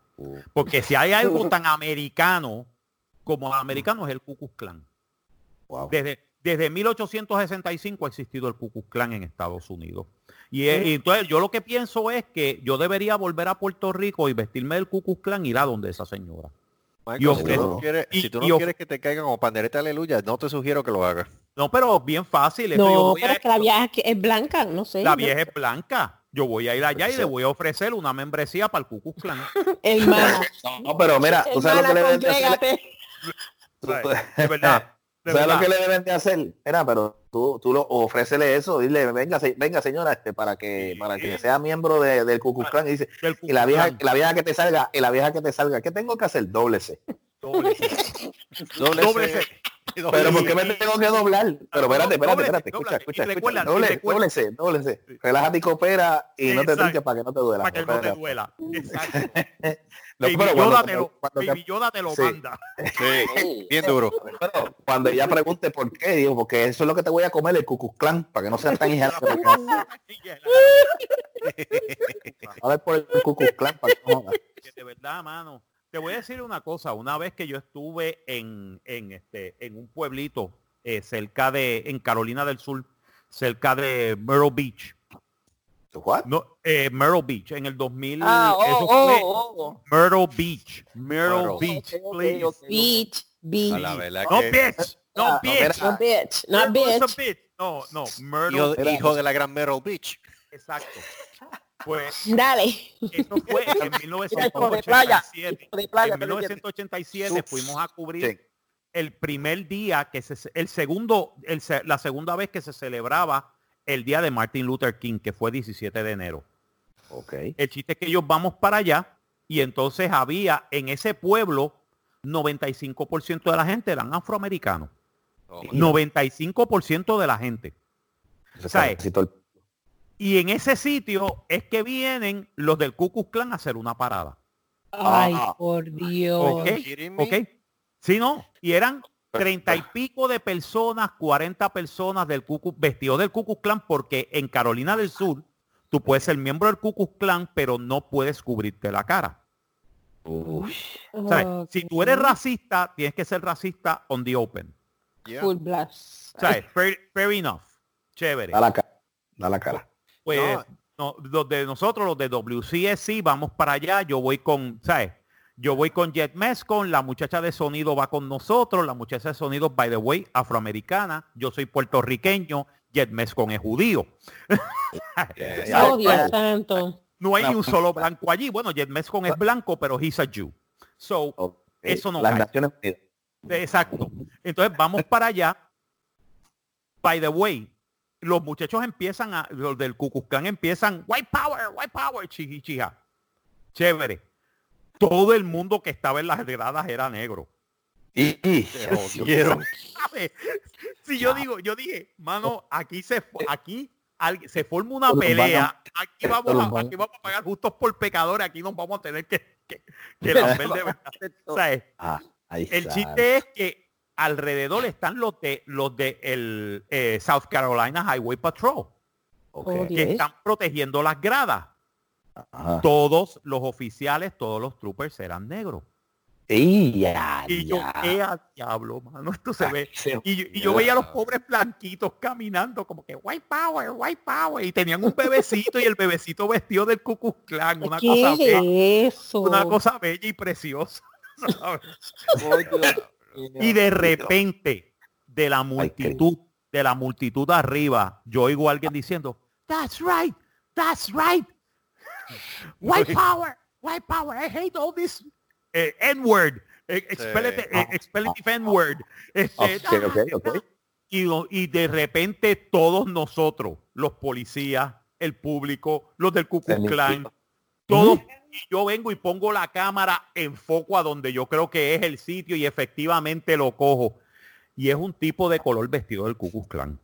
Speaker 3: Porque si hay algo tan americano como americano es el Ku Klux Klan.
Speaker 4: Wow.
Speaker 3: Desde, desde 1865 ha existido el Ku Klux Klan en Estados Unidos. Y, es- y entonces yo lo que pienso es que yo debería volver a Puerto Rico y vestirme del Ku Klux Klan y ir a donde esa señora.
Speaker 2: Michael,
Speaker 3: y
Speaker 2: si tú no quieres,
Speaker 3: y-
Speaker 2: si tú
Speaker 3: y
Speaker 2: no
Speaker 3: of-
Speaker 2: quieres que te caigan como pandereta aleluya, no te sugiero que lo hagas.
Speaker 3: No, pero bien fácil. yo
Speaker 7: No,
Speaker 3: a-
Speaker 7: pero es que la vieja es blanca, no sé.
Speaker 3: la vieja es blanca. Yo voy a ir allá y le voy a ofrecer una membresía para el Ku Klux Klan.
Speaker 7: Hermana,
Speaker 4: No, pero mira, tú sabes lo que le de hacer.
Speaker 3: ¿Sabes?
Speaker 4: tú-
Speaker 3: De verdad. De
Speaker 4: ¿Sabes lo que le deben de hacer? Mira, pero tú, tú lo ofrécele eso, dile, venga, se- venga señora, este, para que,
Speaker 3: Sí.
Speaker 4: para que sea miembro de- del Ku Klux Klan. Y dice,
Speaker 3: Del
Speaker 4: y la vieja, la vieja que te salga, y la vieja que te salga, ¿qué tengo que hacer? Dóblese.
Speaker 3: Doble C.
Speaker 2: Doble
Speaker 3: Doble
Speaker 2: C.
Speaker 3: C.
Speaker 2: Doble
Speaker 4: Pero
Speaker 2: C.
Speaker 4: ¿por qué me tengo que doblar? Pero espérate, espérate,
Speaker 3: Dóblese,
Speaker 4: espérate, escucha,
Speaker 3: dóblese.
Speaker 4: escucha, escucha. Doble, dóblese, dóblese. Relájate y coopera y no te trinques para que no te duela.
Speaker 3: Para que no te duela. Exacto.
Speaker 4: No,
Speaker 3: Baby Yoda
Speaker 4: cuando-
Speaker 3: te lo, Baby Yoda te lo
Speaker 4: Sí.
Speaker 3: manda.
Speaker 2: Sí, bien duro.
Speaker 4: Pero cuando ella pregunte por qué, digo, porque eso es lo que te voy a comer el Ku Clan, para que no sean tan hijas. A ver por el Ku Clan, para que no jodas.
Speaker 3: Que de verdad, mano. Te voy a decir una cosa. Una vez que yo estuve en, en este, en un pueblito eh, cerca de, en Carolina del Sur, cerca de Myrtle Beach.
Speaker 4: What?
Speaker 3: No, eh, Myrtle Beach, en el 2000.
Speaker 6: Ah, oh,
Speaker 3: eso
Speaker 6: oh,
Speaker 3: fue
Speaker 6: oh,
Speaker 3: Myrtle Beach. Myrtle
Speaker 2: Myrtle.
Speaker 3: Beach,
Speaker 6: Ok, ok,
Speaker 3: please.
Speaker 6: ok.
Speaker 7: Bitch, bitch.
Speaker 2: A la verdad
Speaker 3: No
Speaker 2: que
Speaker 3: bitch, no
Speaker 4: Ah, no,
Speaker 3: bitch.
Speaker 7: No bitch,
Speaker 3: Myrtle a
Speaker 7: bitch.
Speaker 3: bitch. No, no, Myrtle.
Speaker 2: hijo, hijo de la gran Meryl Beach.
Speaker 3: Exacto. Pues
Speaker 7: Dale.
Speaker 3: eso fue en
Speaker 6: hijo de playa,
Speaker 3: 1987.
Speaker 6: hijo de playa,
Speaker 3: en
Speaker 6: ¿me lo entiendes?
Speaker 3: 1987 fuimos a cubrir
Speaker 4: Sí.
Speaker 3: el primer día que se, el segundo, el la segunda vez que se celebraba el día de Martin Luther King, que fue 17 de enero.
Speaker 4: Ok.
Speaker 3: El chiste es que ellos vamos para allá y entonces había en ese pueblo 95% de la gente eran afroamericanos.
Speaker 2: Oh, my
Speaker 3: 95% de la gente. Y en ese sitio es que vienen los del Ku Klux Klan a hacer una parada.
Speaker 7: Ay,
Speaker 4: Ah.
Speaker 7: por Dios.
Speaker 3: Ok,
Speaker 2: kidding me?
Speaker 3: ok. Sí, no. Y eran treinta y pico de personas, 40 personas del Klux- vestidos del Ku Klux Klan, porque en Carolina del Sur tú puedes ser miembro del Ku Klux Klan, pero no puedes cubrirte la cara. ¿Sabes? Si tú eres racista, tienes que ser racista on the open.
Speaker 2: Yeah.
Speaker 7: Full blast.
Speaker 3: ¿Sabes? Fair, fair enough. Chévere.
Speaker 4: Da la cara. Da la cara.
Speaker 3: Pues
Speaker 2: No.
Speaker 3: no, los de nosotros, los de WCSC, vamos para allá. Yo voy con, ¿sabes? Yo voy con Jet Mescon, la muchacha de sonido va con nosotros, la muchacha de sonido, by the way, afroamericana. Yo soy puertorriqueño, Jet Mescon es judío.
Speaker 7: Oh, Dios
Speaker 4: ya.
Speaker 7: santo.
Speaker 3: No hay ni un solo blanco allí. Bueno, Jet Mescon es blanco, pero he's a Jew. So. Eso no
Speaker 4: Las. Naciones Unidas.
Speaker 3: Exacto. Entonces vamos para allá. By the way, los muchachos empiezan a, los del Klan empiezan, white power, white power, chiji, chija. Chévere. Todo el mundo que estaba en las gradas era negro.
Speaker 4: Y, y-.
Speaker 3: Si yo digo, yo dije, mano, aquí se fo- aquí se forma una pelea. Aquí vamos, a, aquí vamos a pagar justos por pecadores. Aquí nos vamos a tener que, que, que lamber de.
Speaker 4: Ah, ahí
Speaker 3: El chiste es que alrededor están los de los de el eh, South Carolina Highway Patrol.
Speaker 7: Oh,
Speaker 3: que están protegiendo las gradas.
Speaker 4: Ajá.
Speaker 3: Todos los oficiales, todos los troopers eran negros.
Speaker 4: Y ya,
Speaker 3: Y yo,
Speaker 4: ya.
Speaker 3: ¿qué a diablo, mano? Esto se ve.
Speaker 4: Sí.
Speaker 3: Y, yo- y yo veía a los pobres blanquitos caminando como que white power, white power. Y tenían un bebecito y el bebecito vestido del Ku Klux Klan. Una cosa, bella, una cosa bella y preciosa. y de repente, de la multitud, de la multitud arriba, yo oigo a alguien diciendo, That's right, that's right. White power, white power. I hate all this eh, N-word. eh, expletive, eh, expletive N-word. Este,
Speaker 4: Ok, ok, ok.
Speaker 3: y, de repente todos nosotros, los policías, el público, los del Ku Klux Klan, todos, y yo vengo y pongo la cámara en foco a donde yo creo que es el sitio y efectivamente lo cojo. Y es un tipo de color vestido del Ku Klux Klan.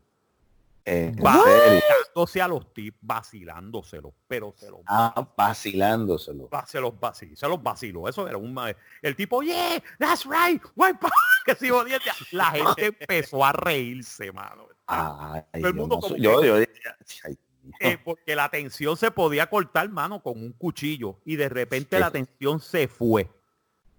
Speaker 4: Eh.
Speaker 3: Vacilándose a los vacilándoselos, pero se los,
Speaker 4: Ah, vacilándoselo.
Speaker 3: va- se los vaciló, se los vaciló. Eso era un el tipo, yeah, that's right, white power", que se jodía. La gente empezó a reírse, mano.
Speaker 4: Ay,
Speaker 3: el
Speaker 4: yo,
Speaker 3: mundo
Speaker 4: no
Speaker 3: como
Speaker 4: sé,
Speaker 3: que-
Speaker 4: yo, yo decía, ay,
Speaker 3: Eh, porque la tensión se podía cortar, mano, con un cuchillo. Y de repente
Speaker 4: Sí.
Speaker 3: la tensión se fue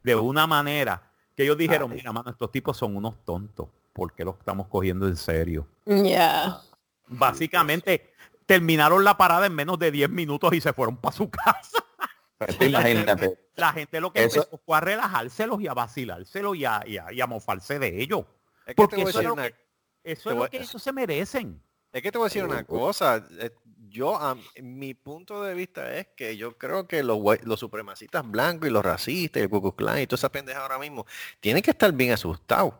Speaker 3: de una manera que ellos dijeron,
Speaker 4: Ay.
Speaker 3: mira, mano, estos tipos son unos tontos. ¿Por qué los estamos cogiendo en serio?
Speaker 7: Ya.
Speaker 3: Básicamente terminaron la parada en menos de 10 minutos y se fueron para su casa.
Speaker 4: Pero tú imagínate.
Speaker 3: La gente lo que
Speaker 4: Eso-
Speaker 3: empezó fue a relajárselos y a vacilárselos y a, y a- y a mofarse de ellos.
Speaker 2: Es que
Speaker 3: Porque eso es
Speaker 2: una-
Speaker 3: que, eso lo que ellos se merecen.
Speaker 2: Es que te voy a decir una cosa. eh, Yo, a mi punto de vista es que yo creo que los, white- los supremacistas blancos y los racistas y el Ku Klux Klan y toda esa pendeja ahora mismo tienen que estar bien asustados.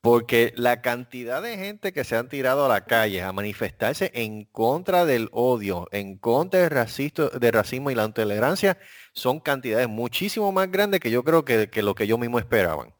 Speaker 2: Porque la cantidad de gente que se han tirado a la calle a manifestarse en contra del odio, en contra del, racisto- del racismo y la intolerancia, son cantidades muchísimo más grandes que yo creo que, que lo que ellos mismos esperaban.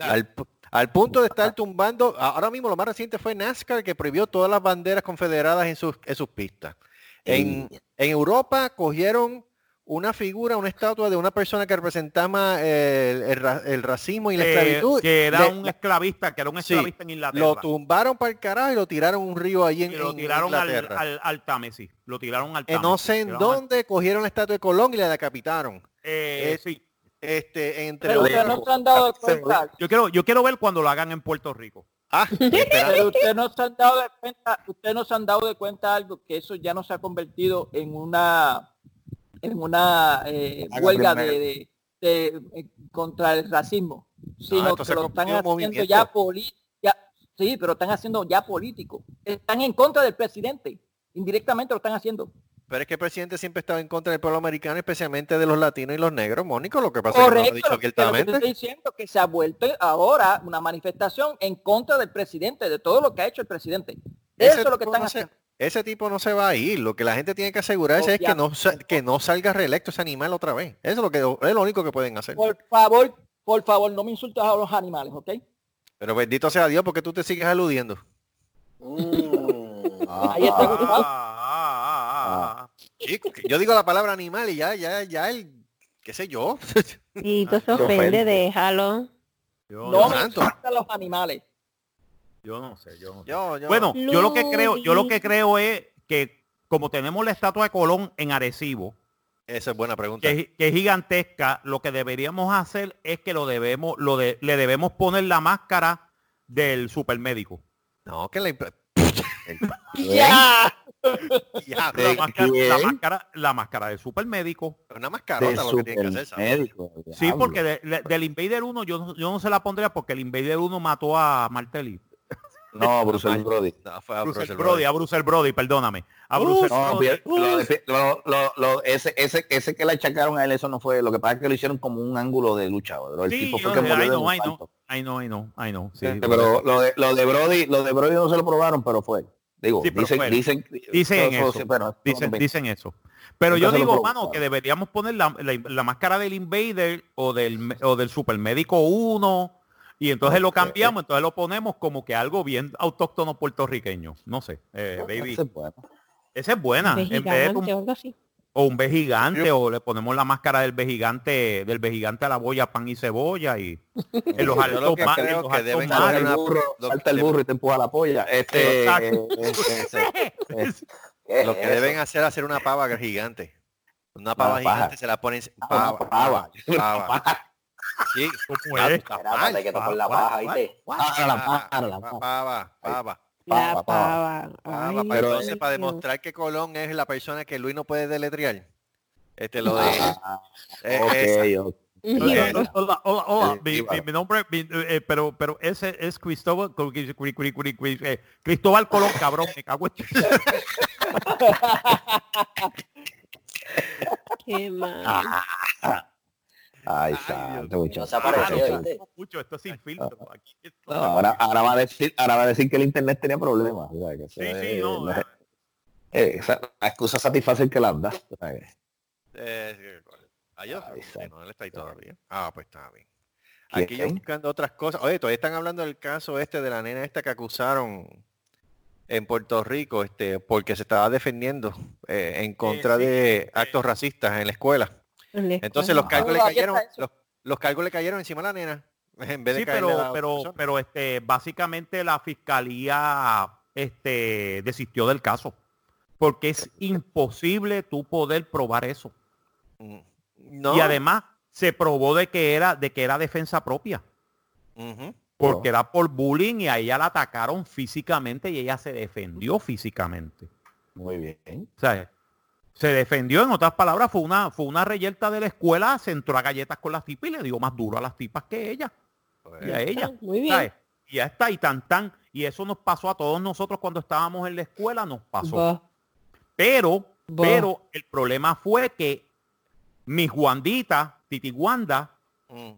Speaker 2: Al, al punto de estar tumbando, ahora mismo lo más reciente fue NASCAR que prohibió todas las banderas confederadas en sus, en sus pistas. En, en Europa cogieron una figura, una estatua de una persona que representaba el, el ra- el racismo y la
Speaker 3: Eh,
Speaker 2: esclavitud.
Speaker 3: que era
Speaker 2: Le-
Speaker 3: un esclavista, que era un
Speaker 2: Sí,
Speaker 3: esclavista en Inglaterra.
Speaker 2: lo tumbaron para el carajo y lo tiraron a un río allí en,
Speaker 3: y lo
Speaker 2: en
Speaker 3: tiraron al,
Speaker 2: Inglaterra.
Speaker 3: al, al Támesis. Lo tiraron al
Speaker 2: Eh,
Speaker 3: Támesis.
Speaker 2: no sé en
Speaker 3: al-
Speaker 2: dónde cogieron la estatua de Colón y la decapitaron.
Speaker 3: Eh,
Speaker 2: Eh,
Speaker 3: sí.
Speaker 2: Este, entre
Speaker 6: Pero ustedes no se han dado cuenta,
Speaker 3: Yo quiero, yo quiero ver cuando lo hagan en Puerto Rico.
Speaker 2: Ah,
Speaker 6: ustedes no se han dado de cuenta, ustedes no se han dado de cuenta algo que eso ya no se ha convertido en una en una eh, huelga de,
Speaker 4: primero.
Speaker 6: de- de- eh, contra el racismo, sino
Speaker 2: esto se
Speaker 6: que lo están haciendo
Speaker 2: movimiento.
Speaker 6: ya político. Sí, pero están haciendo ya político. Están en contra del presidente. Indirectamente lo están haciendo.
Speaker 2: pero es que el presidente siempre estaba en contra del pueblo americano, especialmente de los latinos y los negros, Mónico, lo que pasa es que no lo ha dicho
Speaker 6: lo que- lo que te
Speaker 2: abiertamente.
Speaker 6: estoy diciendo que se ha vuelto ahora una manifestación en contra del presidente, de todo lo que ha hecho el presidente. Eso es lo que están haciendo.
Speaker 2: Ese tipo no se va a ir. Lo que la gente tiene que asegurarse es que no, sa- que no salga reelecto ese animal otra vez. Eso es lo que es lo único que pueden hacer.
Speaker 6: Por favor, por favor, no me insultes a los animales, ¿ok?
Speaker 2: Pero bendito sea Dios porque tú te sigues aludiendo.
Speaker 5: Mm.
Speaker 6: Ahí está
Speaker 3: Ah,
Speaker 6: Gustavo.
Speaker 3: ah, ah, ah.
Speaker 2: Chico, que yo digo la palabra animal y ya, ya, ya el, qué sé yo.
Speaker 7: Y tú se
Speaker 4: Qué
Speaker 7: ofende,
Speaker 4: ofende.
Speaker 7: déjalo.
Speaker 3: Yo,
Speaker 6: No
Speaker 3: no,
Speaker 6: me
Speaker 2: santo.
Speaker 6: insultes a los animales.
Speaker 3: Yo no sé, yo no sé.
Speaker 2: Yo, yo-
Speaker 3: Bueno, yo lo que creo, yo lo que creo es que como tenemos la estatua de Colón en Arecibo,
Speaker 2: esa es buena pregunta.
Speaker 3: que, es- que es gigantesca, lo que deberíamos hacer es que lo debemos, lo de, le debemos poner la máscara del supermédico.
Speaker 2: No, que la,
Speaker 6: ¡Ya!
Speaker 2: ya,
Speaker 3: La
Speaker 4: ¿De
Speaker 3: máscara, la máscara, la máscara del supermédico.
Speaker 2: una
Speaker 4: De
Speaker 2: mascarota lo que tiene que hacer. ¿sabes?
Speaker 4: supermédico,
Speaker 3: Sí, porque de- de- del Invader 1 yo, no- yo no se la pondría porque el Invader 1 mató a Martelly.
Speaker 4: No, Bruce Brody.
Speaker 2: No, fue a
Speaker 3: Bruce
Speaker 2: Bruce
Speaker 3: Brody, a Bruce Brody, perdóname. A Bruce
Speaker 4: No,
Speaker 3: Brody.
Speaker 4: bien, lo de- lo- lo- lo- ese, ese, ese que le achacaron a él, eso no fue. Lo que pasa es que lo hicieron como un ángulo de luchador. El
Speaker 3: Sí,
Speaker 4: tipo
Speaker 3: yo
Speaker 4: fue que
Speaker 3: sé,
Speaker 4: murió
Speaker 3: I
Speaker 4: de
Speaker 3: know,
Speaker 4: un
Speaker 3: I know,
Speaker 4: infarto.
Speaker 3: I know, I know, I know, sí,
Speaker 4: pero lo de, lo de Brody, lo de Brody no se lo probaron, pero fue. Digo,
Speaker 3: Sí, pero
Speaker 4: dicen,
Speaker 3: fue
Speaker 4: dicen,
Speaker 3: Dicen
Speaker 4: eso,
Speaker 3: eso.
Speaker 4: sí, pero-
Speaker 3: Dicen, dicen eso. Pero yo digo,
Speaker 4: preguntaron.
Speaker 3: mano, que deberíamos poner la, la- la máscara del Invader o del, o del Supermédico 1 y entonces lo cambiamos, entonces lo ponemos como que algo bien autóctono puertorriqueño. No sé, eh, baby.
Speaker 4: Ese es bueno.
Speaker 3: Esa es buena. En vez de un-
Speaker 7: o
Speaker 3: un B gigante o le ponemos la máscara del B gigante, del B gigante a la boya, pan y cebolla y en los altos
Speaker 2: lo que
Speaker 3: en los
Speaker 2: que deben
Speaker 3: mares.
Speaker 4: Salta el
Speaker 2: una-
Speaker 4: burro,
Speaker 2: lo
Speaker 4: salta
Speaker 2: que
Speaker 4: el
Speaker 2: le-
Speaker 4: burro y te empuja la polla. Este, eh, eh, eh, eh, eh,
Speaker 2: Lo que deben hacer es hacer una pava gigante. Una pava
Speaker 4: Una
Speaker 2: gigante se la ponen
Speaker 4: una
Speaker 2: pava,
Speaker 4: pava.
Speaker 2: pava. Sí,
Speaker 3: ¿Cómo
Speaker 2: Ah,
Speaker 3: es?
Speaker 5: Espérate, que tocar la paja, ¿viste?
Speaker 4: Para la la paja.
Speaker 2: pava, pava.
Speaker 7: Ay,
Speaker 2: Pero entonces
Speaker 7: Dios.
Speaker 2: para demostrar que Colón es la persona que Luis no puede deletrear. Este lo de
Speaker 4: Ah,
Speaker 2: eh.
Speaker 3: Hola, hola, hola, Mi, mi-
Speaker 4: Jíbaro.
Speaker 3: mi nombre, mi- eh, pero, pero ese es Cristóbal, Cri- Cri- Cri- Cri- Cri- eh, Cristóbal Colón, cabrón, me cago en...
Speaker 7: Qué mal.
Speaker 4: Ay, santo,
Speaker 5: No
Speaker 3: mucho, esto es sin filtro. Aquí, esto-
Speaker 4: No, ahora, ahora va a decir, ahora va a decir que el internet tenía problemas. o sea, que eso
Speaker 3: sí, sí, no.
Speaker 4: no
Speaker 3: eh,
Speaker 4: eh, esa- la excusa satisface el que la anda. o sea, que-
Speaker 2: Eh, Adiós.
Speaker 4: Ay,
Speaker 2: Sí, no, él está ahí todavía. Ah, pues está bien. Aquí yo buscando otras cosas. Oye, todavía están hablando del caso este de la nena esta que acusaron en Puerto Rico, este, porque se estaba defendiendo eh, en contra
Speaker 3: sí,
Speaker 2: de actos racistas en la escuela. Entonces los cargos le cayeron, los, los cargos le cayeron encima de la nena en vez de
Speaker 3: Sí,
Speaker 2: a
Speaker 3: pero, pero, pero este, básicamente la fiscalía este, desistió del caso. Porque es imposible tú poder probar eso.
Speaker 2: No.
Speaker 3: Y además se probó de que era, de que era defensa propia. Porque era por bullying y a ella la atacaron físicamente y ella se defendió físicamente.
Speaker 4: Muy bien.
Speaker 3: O sea, se defendió, en otras palabras, fue una, fue una reyerta de la escuela, se entró a galletas con las tipas y le dio más duro a las tipas que ella.
Speaker 2: Pues,
Speaker 3: Y a ella.
Speaker 7: Ah, Muy bien.
Speaker 3: ¿sabes? Y ya está, y tan tan. Y eso nos pasó a todos nosotros cuando estábamos en la escuela, nos pasó. Pero, pero el problema fue que mi Juandita, Titi Wanda,
Speaker 2: mm.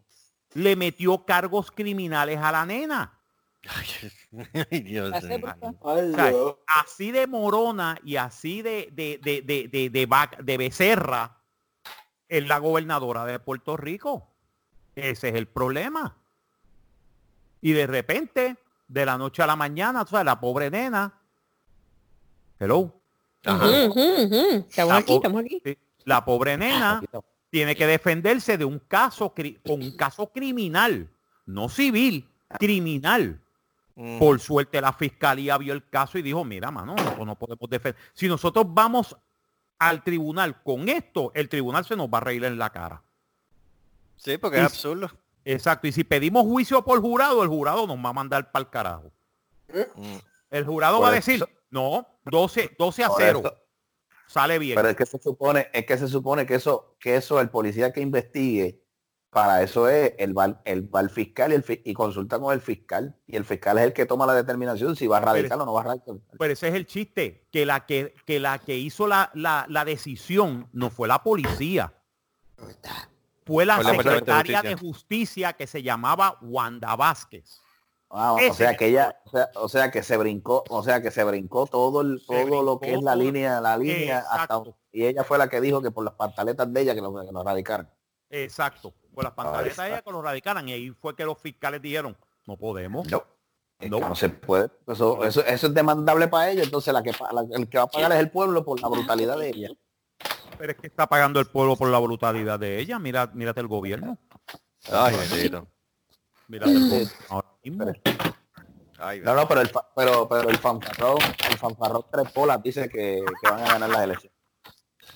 Speaker 3: le metió cargos criminales a la nena.
Speaker 2: Ay, Dios
Speaker 6: Hace
Speaker 2: mío.
Speaker 6: brutal.
Speaker 5: Ay,
Speaker 3: O sea,
Speaker 5: Dios.
Speaker 3: así de morona y así de, de, de, de, de, de vaca- de becerra es la gobernadora de Puerto Rico. Ese es el problema. Y de repente, de la noche a la mañana, o sea, la pobre nena. Hello.
Speaker 2: Ajá.
Speaker 7: Estamos
Speaker 3: La
Speaker 7: aquí, estamos aquí.
Speaker 3: La pobre nena tiene que defenderse de un caso con un caso criminal, no civil, criminal.
Speaker 2: Mm.
Speaker 3: Por suerte la fiscalía vio el caso y dijo, mira, mano, nosotros no podemos defender. Si nosotros vamos al tribunal con esto, el tribunal se nos va a reír en la cara.
Speaker 2: Sí, porque
Speaker 3: Y-
Speaker 2: es absurdo.
Speaker 3: Exacto. Y si pedimos juicio por jurado, el jurado nos va a mandar para el carajo.
Speaker 2: Mm.
Speaker 3: El jurado
Speaker 4: Por
Speaker 3: va a
Speaker 4: eso-
Speaker 3: decir, no, 12, 12 a
Speaker 4: Por
Speaker 3: 0.
Speaker 4: eso-
Speaker 3: Sale bien.
Speaker 4: Pero es que se supone, es que se supone que eso, que eso, el policía que investigue, para eso es el va, al- el fiscal y, el, fi- y consulta con el fiscal. Y el fiscal es el que toma la determinación si va a radical o no va a radical.
Speaker 3: Pero ese es el chiste, que la que, que, la que hizo la, la, la decisión no fue la policía. Fue la
Speaker 2: Fue la Departamento de
Speaker 3: secretaria de
Speaker 2: Justicia.
Speaker 3: que se llamaba Wanda Vázquez.
Speaker 4: Ah, o sea que
Speaker 3: el
Speaker 4: ella, o sea, o sea que se brincó, o sea que se brincó todo el, todo lo que es la línea, la línea hasta y ella fue la que dijo que por las pantaletas de ella que nos, que nos radicaron.
Speaker 3: Exacto. Por las pantaletas
Speaker 4: está.
Speaker 3: de ella que lo radicaran. Y ahí fue que los fiscales dijeron, no podemos.
Speaker 4: No.
Speaker 3: No.
Speaker 4: no se puede. Eso, eso, eso es demandable para ellos. Entonces la que la- el que va a pagar es el pueblo por la brutalidad de ella.
Speaker 3: Pero es que está pagando el pueblo por la brutalidad de ella. Mira, mírate el gobierno.
Speaker 2: Ay, bendito.
Speaker 3: Mírate el gobierno. Ahora mismo.
Speaker 2: Ay,
Speaker 4: No, no, pero el, fa- pero, pero el fanfarrón, el fanfarrón tres bolas dice que, que van a ganar las elecciones.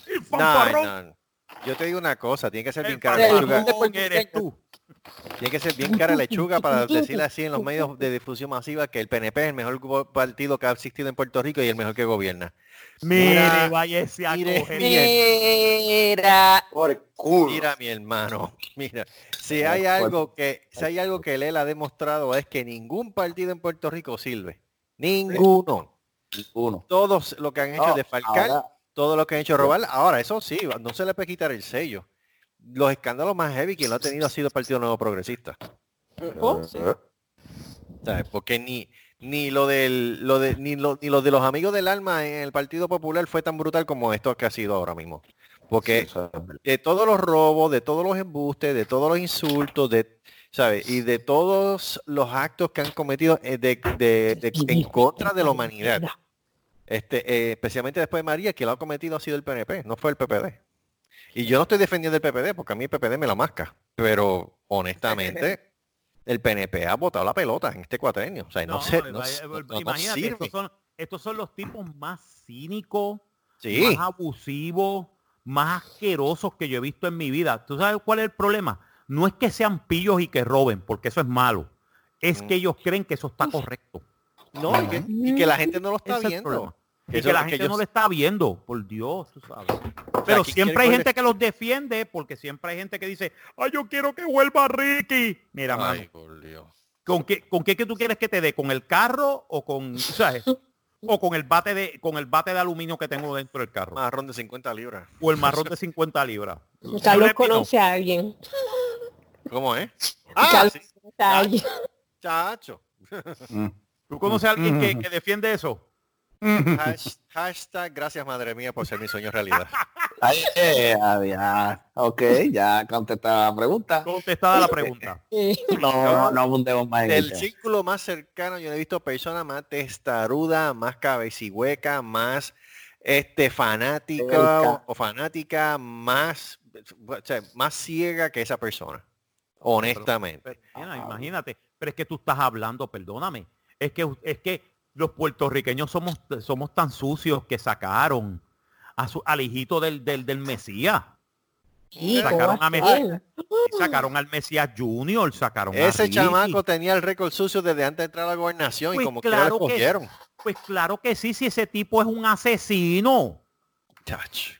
Speaker 3: El
Speaker 2: No,
Speaker 3: fanfarrón,
Speaker 2: no. Yo te digo una cosa, tiene que ser bien cara lechuga.
Speaker 3: fanfarrón eres tú.
Speaker 2: Tiene que ser bien cara lechuga para decirle así en los medios de difusión masiva que el PNP es el mejor partido que ha existido en Puerto Rico y el mejor que gobierna.
Speaker 3: Mire,
Speaker 2: Mira,
Speaker 3: váyase a
Speaker 2: mire.
Speaker 6: Mira.
Speaker 5: Por culo.
Speaker 2: Mira, mi hermano, mira, si hay algo que, si hay algo que él ha demostrado es que ningún partido en Puerto Rico sirve. Ninguno.
Speaker 4: Uno.
Speaker 2: Todos lo que han hecho
Speaker 4: No,
Speaker 2: defalcar,
Speaker 4: ahora,
Speaker 2: todo lo que han hecho robar. Ahora, eso sí, no se le puede quitar el sello. Los escándalos más heavy que lo ha tenido ha sido el Partido Nuevo Progresista.
Speaker 6: Oh, sí.
Speaker 2: ¿sabes? Porque ni ni lo del lo de ni lo, ni lo de los amigos del alma en el Partido Popular fue tan brutal como esto que ha sido ahora mismo. Porque de todos los robos, de todos los embustes, de todos los insultos, de ¿sabes? Y de todos los actos que han cometido eh, de, de- de- en contra de la humanidad. Este, eh, especialmente después de María, que lo ha cometido ha sido el PNP, no fue el PPD. Y yo no estoy defendiendo el PPD, porque a mí el PPD me la masca. Pero honestamente, el PNP ha botado la pelota en este cuatrenio. O sea, no, sé, no,
Speaker 3: vaya-
Speaker 2: no- no
Speaker 3: imagínate,
Speaker 2: sirve.
Speaker 3: estos son, estos son los tipos más cínicos,
Speaker 2: Sí,
Speaker 3: más abusivos, más asquerosos que yo he visto en mi vida. ¿Tú sabes cuál es el problema? No es que sean pillos y que roben, porque eso es malo. Es
Speaker 2: Mm.
Speaker 3: que ellos creen que eso está correcto.
Speaker 2: no, y que, y que la gente no lo está
Speaker 3: es
Speaker 2: viendo.
Speaker 3: Y
Speaker 2: Eso
Speaker 3: que la
Speaker 2: que
Speaker 3: gente no lo está viendo, por Dios, tú sabes. Pero siempre hay gente que los defiende, porque siempre hay gente que dice, ay, yo quiero que vuelva Ricky. Mira, mano,
Speaker 2: Ay, por Dios.
Speaker 3: ¿con qué, ¿con qué que tú quieres que te dé? ¿Con el carro o con, ¿sabes? o con el bate de, con el bate de aluminio que tengo dentro del carro?
Speaker 2: Marrón de 50 libras.
Speaker 3: O el marrón de 50 libras.
Speaker 7: Carlos
Speaker 3: le
Speaker 7: conoce a alguien.
Speaker 2: ¿Cómo es? Ah,
Speaker 7: Carlos
Speaker 2: sí,
Speaker 7: conoce a alguien.
Speaker 2: chacho.
Speaker 3: ¿Tú conoces a alguien que, que defiende eso?
Speaker 2: Hash- hashtag gracias madre mía por ser mi sueño realidad.
Speaker 4: Ay, eh, ah, ya. Ok, ya contestada la pregunta.
Speaker 3: Contestada la pregunta.
Speaker 7: Eh,
Speaker 4: No, no abundemos más en el
Speaker 2: círculo más cercano yo no he visto persona más testaruda, más cabecihueca, más este fanática o, fanática, más, o sea, más ciega que esa persona. Honestamente.
Speaker 3: Pero, imagínate, pero es que tú estás hablando, perdóname, es que es que los puertorriqueños somos somos tan sucios que sacaron a su, al hijito del, del, del Mesías,
Speaker 7: sí,
Speaker 3: Sacaron
Speaker 7: ¿cómo
Speaker 3: a
Speaker 7: ser?
Speaker 3: sacaron al Mesías Junior, sacaron a
Speaker 2: Ese chamaco tenía el récord sucio desde antes de entrar a la gobernación y
Speaker 3: Pues
Speaker 2: como
Speaker 3: claro
Speaker 2: lo
Speaker 3: que-
Speaker 2: cogieron.
Speaker 3: Pues claro que sí, si ese tipo es un asesino.
Speaker 2: Chacho.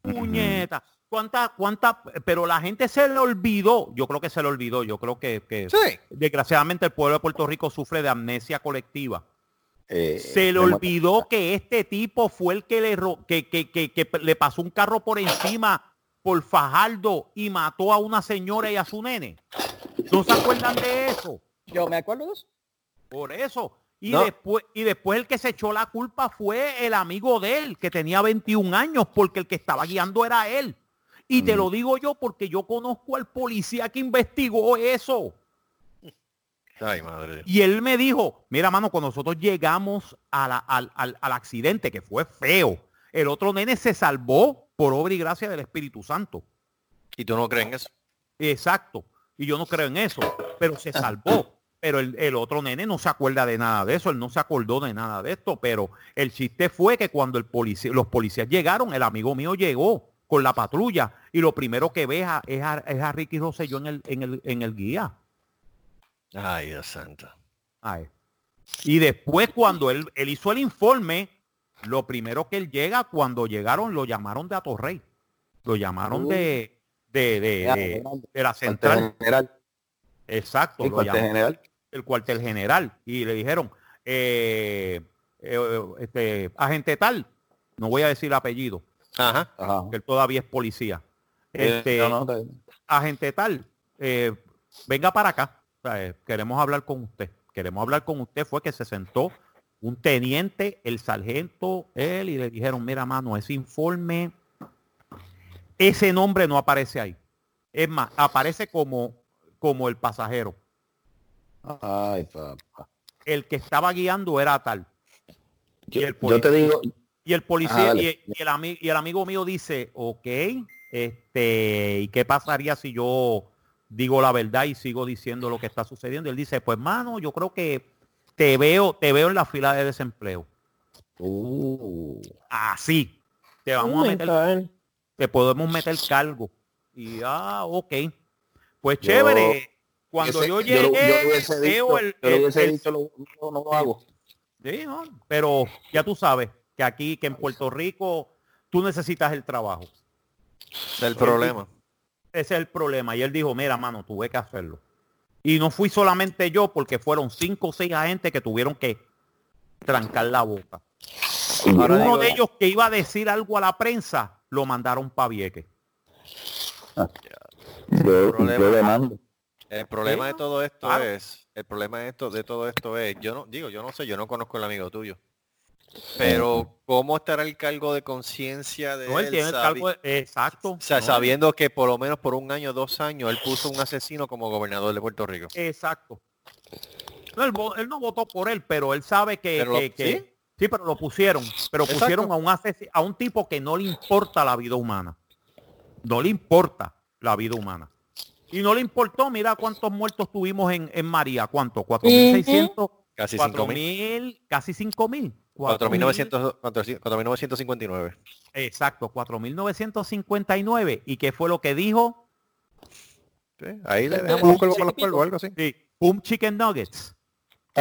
Speaker 3: Puñeta. ¿Cuánta, cuánta, pero la gente se le olvidó, yo creo que se le olvidó, yo creo que, que
Speaker 2: Sí.
Speaker 3: desgraciadamente el pueblo de Puerto Rico sufre de amnesia colectiva.
Speaker 4: Eh,
Speaker 3: Se le olvidó que este tipo fue el que le, ro- que, que, que, que le pasó un carro por encima por Fajardo y mató a una señora y a su nene. ¿No se acuerdan de eso?
Speaker 6: Yo me acuerdo de eso.
Speaker 3: Por eso. Y,
Speaker 2: No.
Speaker 3: después, y después el que se echó la culpa fue el amigo de él, que tenía 21 años, porque el que estaba guiando era él. Y te lo digo yo porque yo conozco al policía que investigó eso.
Speaker 2: Ay, madre.
Speaker 3: Y él me dijo, mira, mano, cuando nosotros llegamos a la- al, al- al accidente, que fue feo, el otro nene se salvó por obra y gracia del Espíritu Santo.
Speaker 2: ¿Y tú no crees en eso?
Speaker 3: Exacto. Y yo no creo en eso, pero se salvó. Pero el, el otro nene no se acuerda de nada de eso, él no se acordó de nada de esto, pero el chiste fue que cuando el policía, los policías llegaron, el amigo mío llegó con la patrulla y lo primero que ve es a, es a- es a Ricky Rosselló en el, en el, en el guía.
Speaker 2: Ay, Dios santo.
Speaker 3: Ay. Y después cuando él, él hizo el informe, lo primero que él llega, cuando llegaron, lo llamaron de Atorrey. Lo llamaron de, de, de, la
Speaker 4: cuartel
Speaker 3: central.
Speaker 4: general.
Speaker 3: Exacto,
Speaker 4: Sí,
Speaker 3: lo
Speaker 4: cuartel general.
Speaker 3: el cuartel general. Y le dijeron, eh, eh, este, agente tal, no voy a decir el apellido,
Speaker 2: Ajá.
Speaker 4: Ajá.
Speaker 3: que él todavía es policía.
Speaker 4: Eh,
Speaker 3: Este,
Speaker 4: no, no, te-
Speaker 3: agente tal, eh, venga para acá. Eh, queremos hablar con usted. Queremos hablar con usted. Fue que se sentó un teniente, el sargento, él, y le dijeron, mira, mano, ese informe, ese nombre no aparece ahí. Es más, aparece como, como el pasajero.
Speaker 4: Ay, papá.
Speaker 3: El que estaba guiando era tal.
Speaker 4: Yo,
Speaker 3: Y el
Speaker 4: yo te
Speaker 3: policía-
Speaker 4: digo,
Speaker 3: Y el policía y, y el ami- y el amigo mío dice, ok, este, ¿y qué pasaría si yo digo la verdad y sigo diciendo lo que está sucediendo? Él dice, pues mano, yo creo que te veo, te veo en la fila de desempleo.
Speaker 4: uh,
Speaker 3: Así. Te vamos
Speaker 7: Oh
Speaker 3: a meter, te podemos meter cargo. Y ah, ok. Pues
Speaker 4: Yo-
Speaker 3: chévere. Cuando
Speaker 4: ese-
Speaker 3: yo
Speaker 4: lo-
Speaker 3: llegué, veo el,
Speaker 4: yo lo
Speaker 3: el-
Speaker 4: hubiese
Speaker 3: el-
Speaker 4: dicho, lo- no, no lo hago.
Speaker 3: Sí, ¿no? Pero ya tú sabes que aquí, que en Puerto Rico, tú necesitas el trabajo.
Speaker 2: El problema.
Speaker 3: Ese es el problema. Y él dijo, mira, mano, tuve que hacerlo. Y no fui solamente yo, porque fueron cinco o seis agentes que tuvieron que trancar la boca.
Speaker 2: Ahora
Speaker 3: Uno
Speaker 2: digo-
Speaker 3: de ellos que iba a decir algo a la prensa, lo mandaron para Vieques.
Speaker 4: Yo,
Speaker 2: problema.
Speaker 4: yo demando.
Speaker 2: El problema
Speaker 3: Sí,
Speaker 2: de todo esto
Speaker 3: claro.
Speaker 2: es, el problema de esto, de todo esto es, yo no, digo, yo no sé, yo no conozco el amigo tuyo. Pero, ¿cómo estará el cargo de conciencia de
Speaker 3: No, él
Speaker 2: él?
Speaker 3: tiene el
Speaker 2: sabi-
Speaker 3: cargo de- exacto.
Speaker 2: o sea,
Speaker 3: No,
Speaker 2: sabiendo que por lo menos por un año, dos años, él puso un asesino como gobernador de Puerto Rico.
Speaker 3: Exacto. No, él, no votó por él, pero él sabe que,
Speaker 2: Pero lo-
Speaker 3: que- que-
Speaker 2: ¿sí?
Speaker 3: ¿sí? pero lo pusieron. Pero
Speaker 2: Exacto.
Speaker 3: pusieron a un asesi- a un tipo que no le importa la vida humana. No le importa la vida humana. Y no le importó, mira cuántos muertos tuvimos en, en María, ¿cuánto? 4.600,
Speaker 2: Casi 5.000.
Speaker 3: 4.000, casi 5.000.
Speaker 2: 4.900 4.959.
Speaker 3: Exacto, 4.959. ¿Y qué fue lo que dijo?
Speaker 2: Sí, Ahí le
Speaker 6: Este,
Speaker 2: dejamos los cuervos
Speaker 6: sí,
Speaker 2: para los cuervos, algo así.
Speaker 3: Sí, Boom Chicken Nuggets.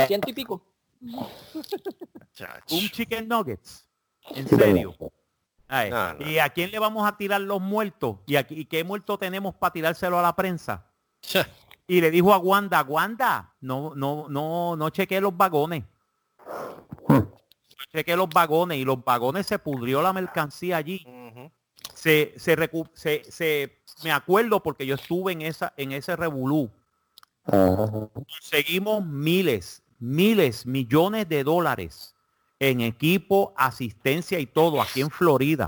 Speaker 6: Ciento y pico.
Speaker 3: Boom Chicken Nuggets. En serio.
Speaker 8: señor.
Speaker 3: Ay,
Speaker 2: No, no.
Speaker 3: ¿Y a quién le vamos a tirar los muertos? ¿Y, aquí, ¿Y qué muerto tenemos para tirárselo a la prensa? Y le dijo a Wanda, Wanda, no, no, no, no chequeé los vagones. No chequeé los vagones y los vagones se pudrió la mercancía allí. Se, se, recu- se, se- me acuerdo porque yo estuve en esa, en ese revolú.
Speaker 8: Ajá.
Speaker 3: Conseguimos miles, miles, millones de dólares en equipo, asistencia y todo aquí en Florida.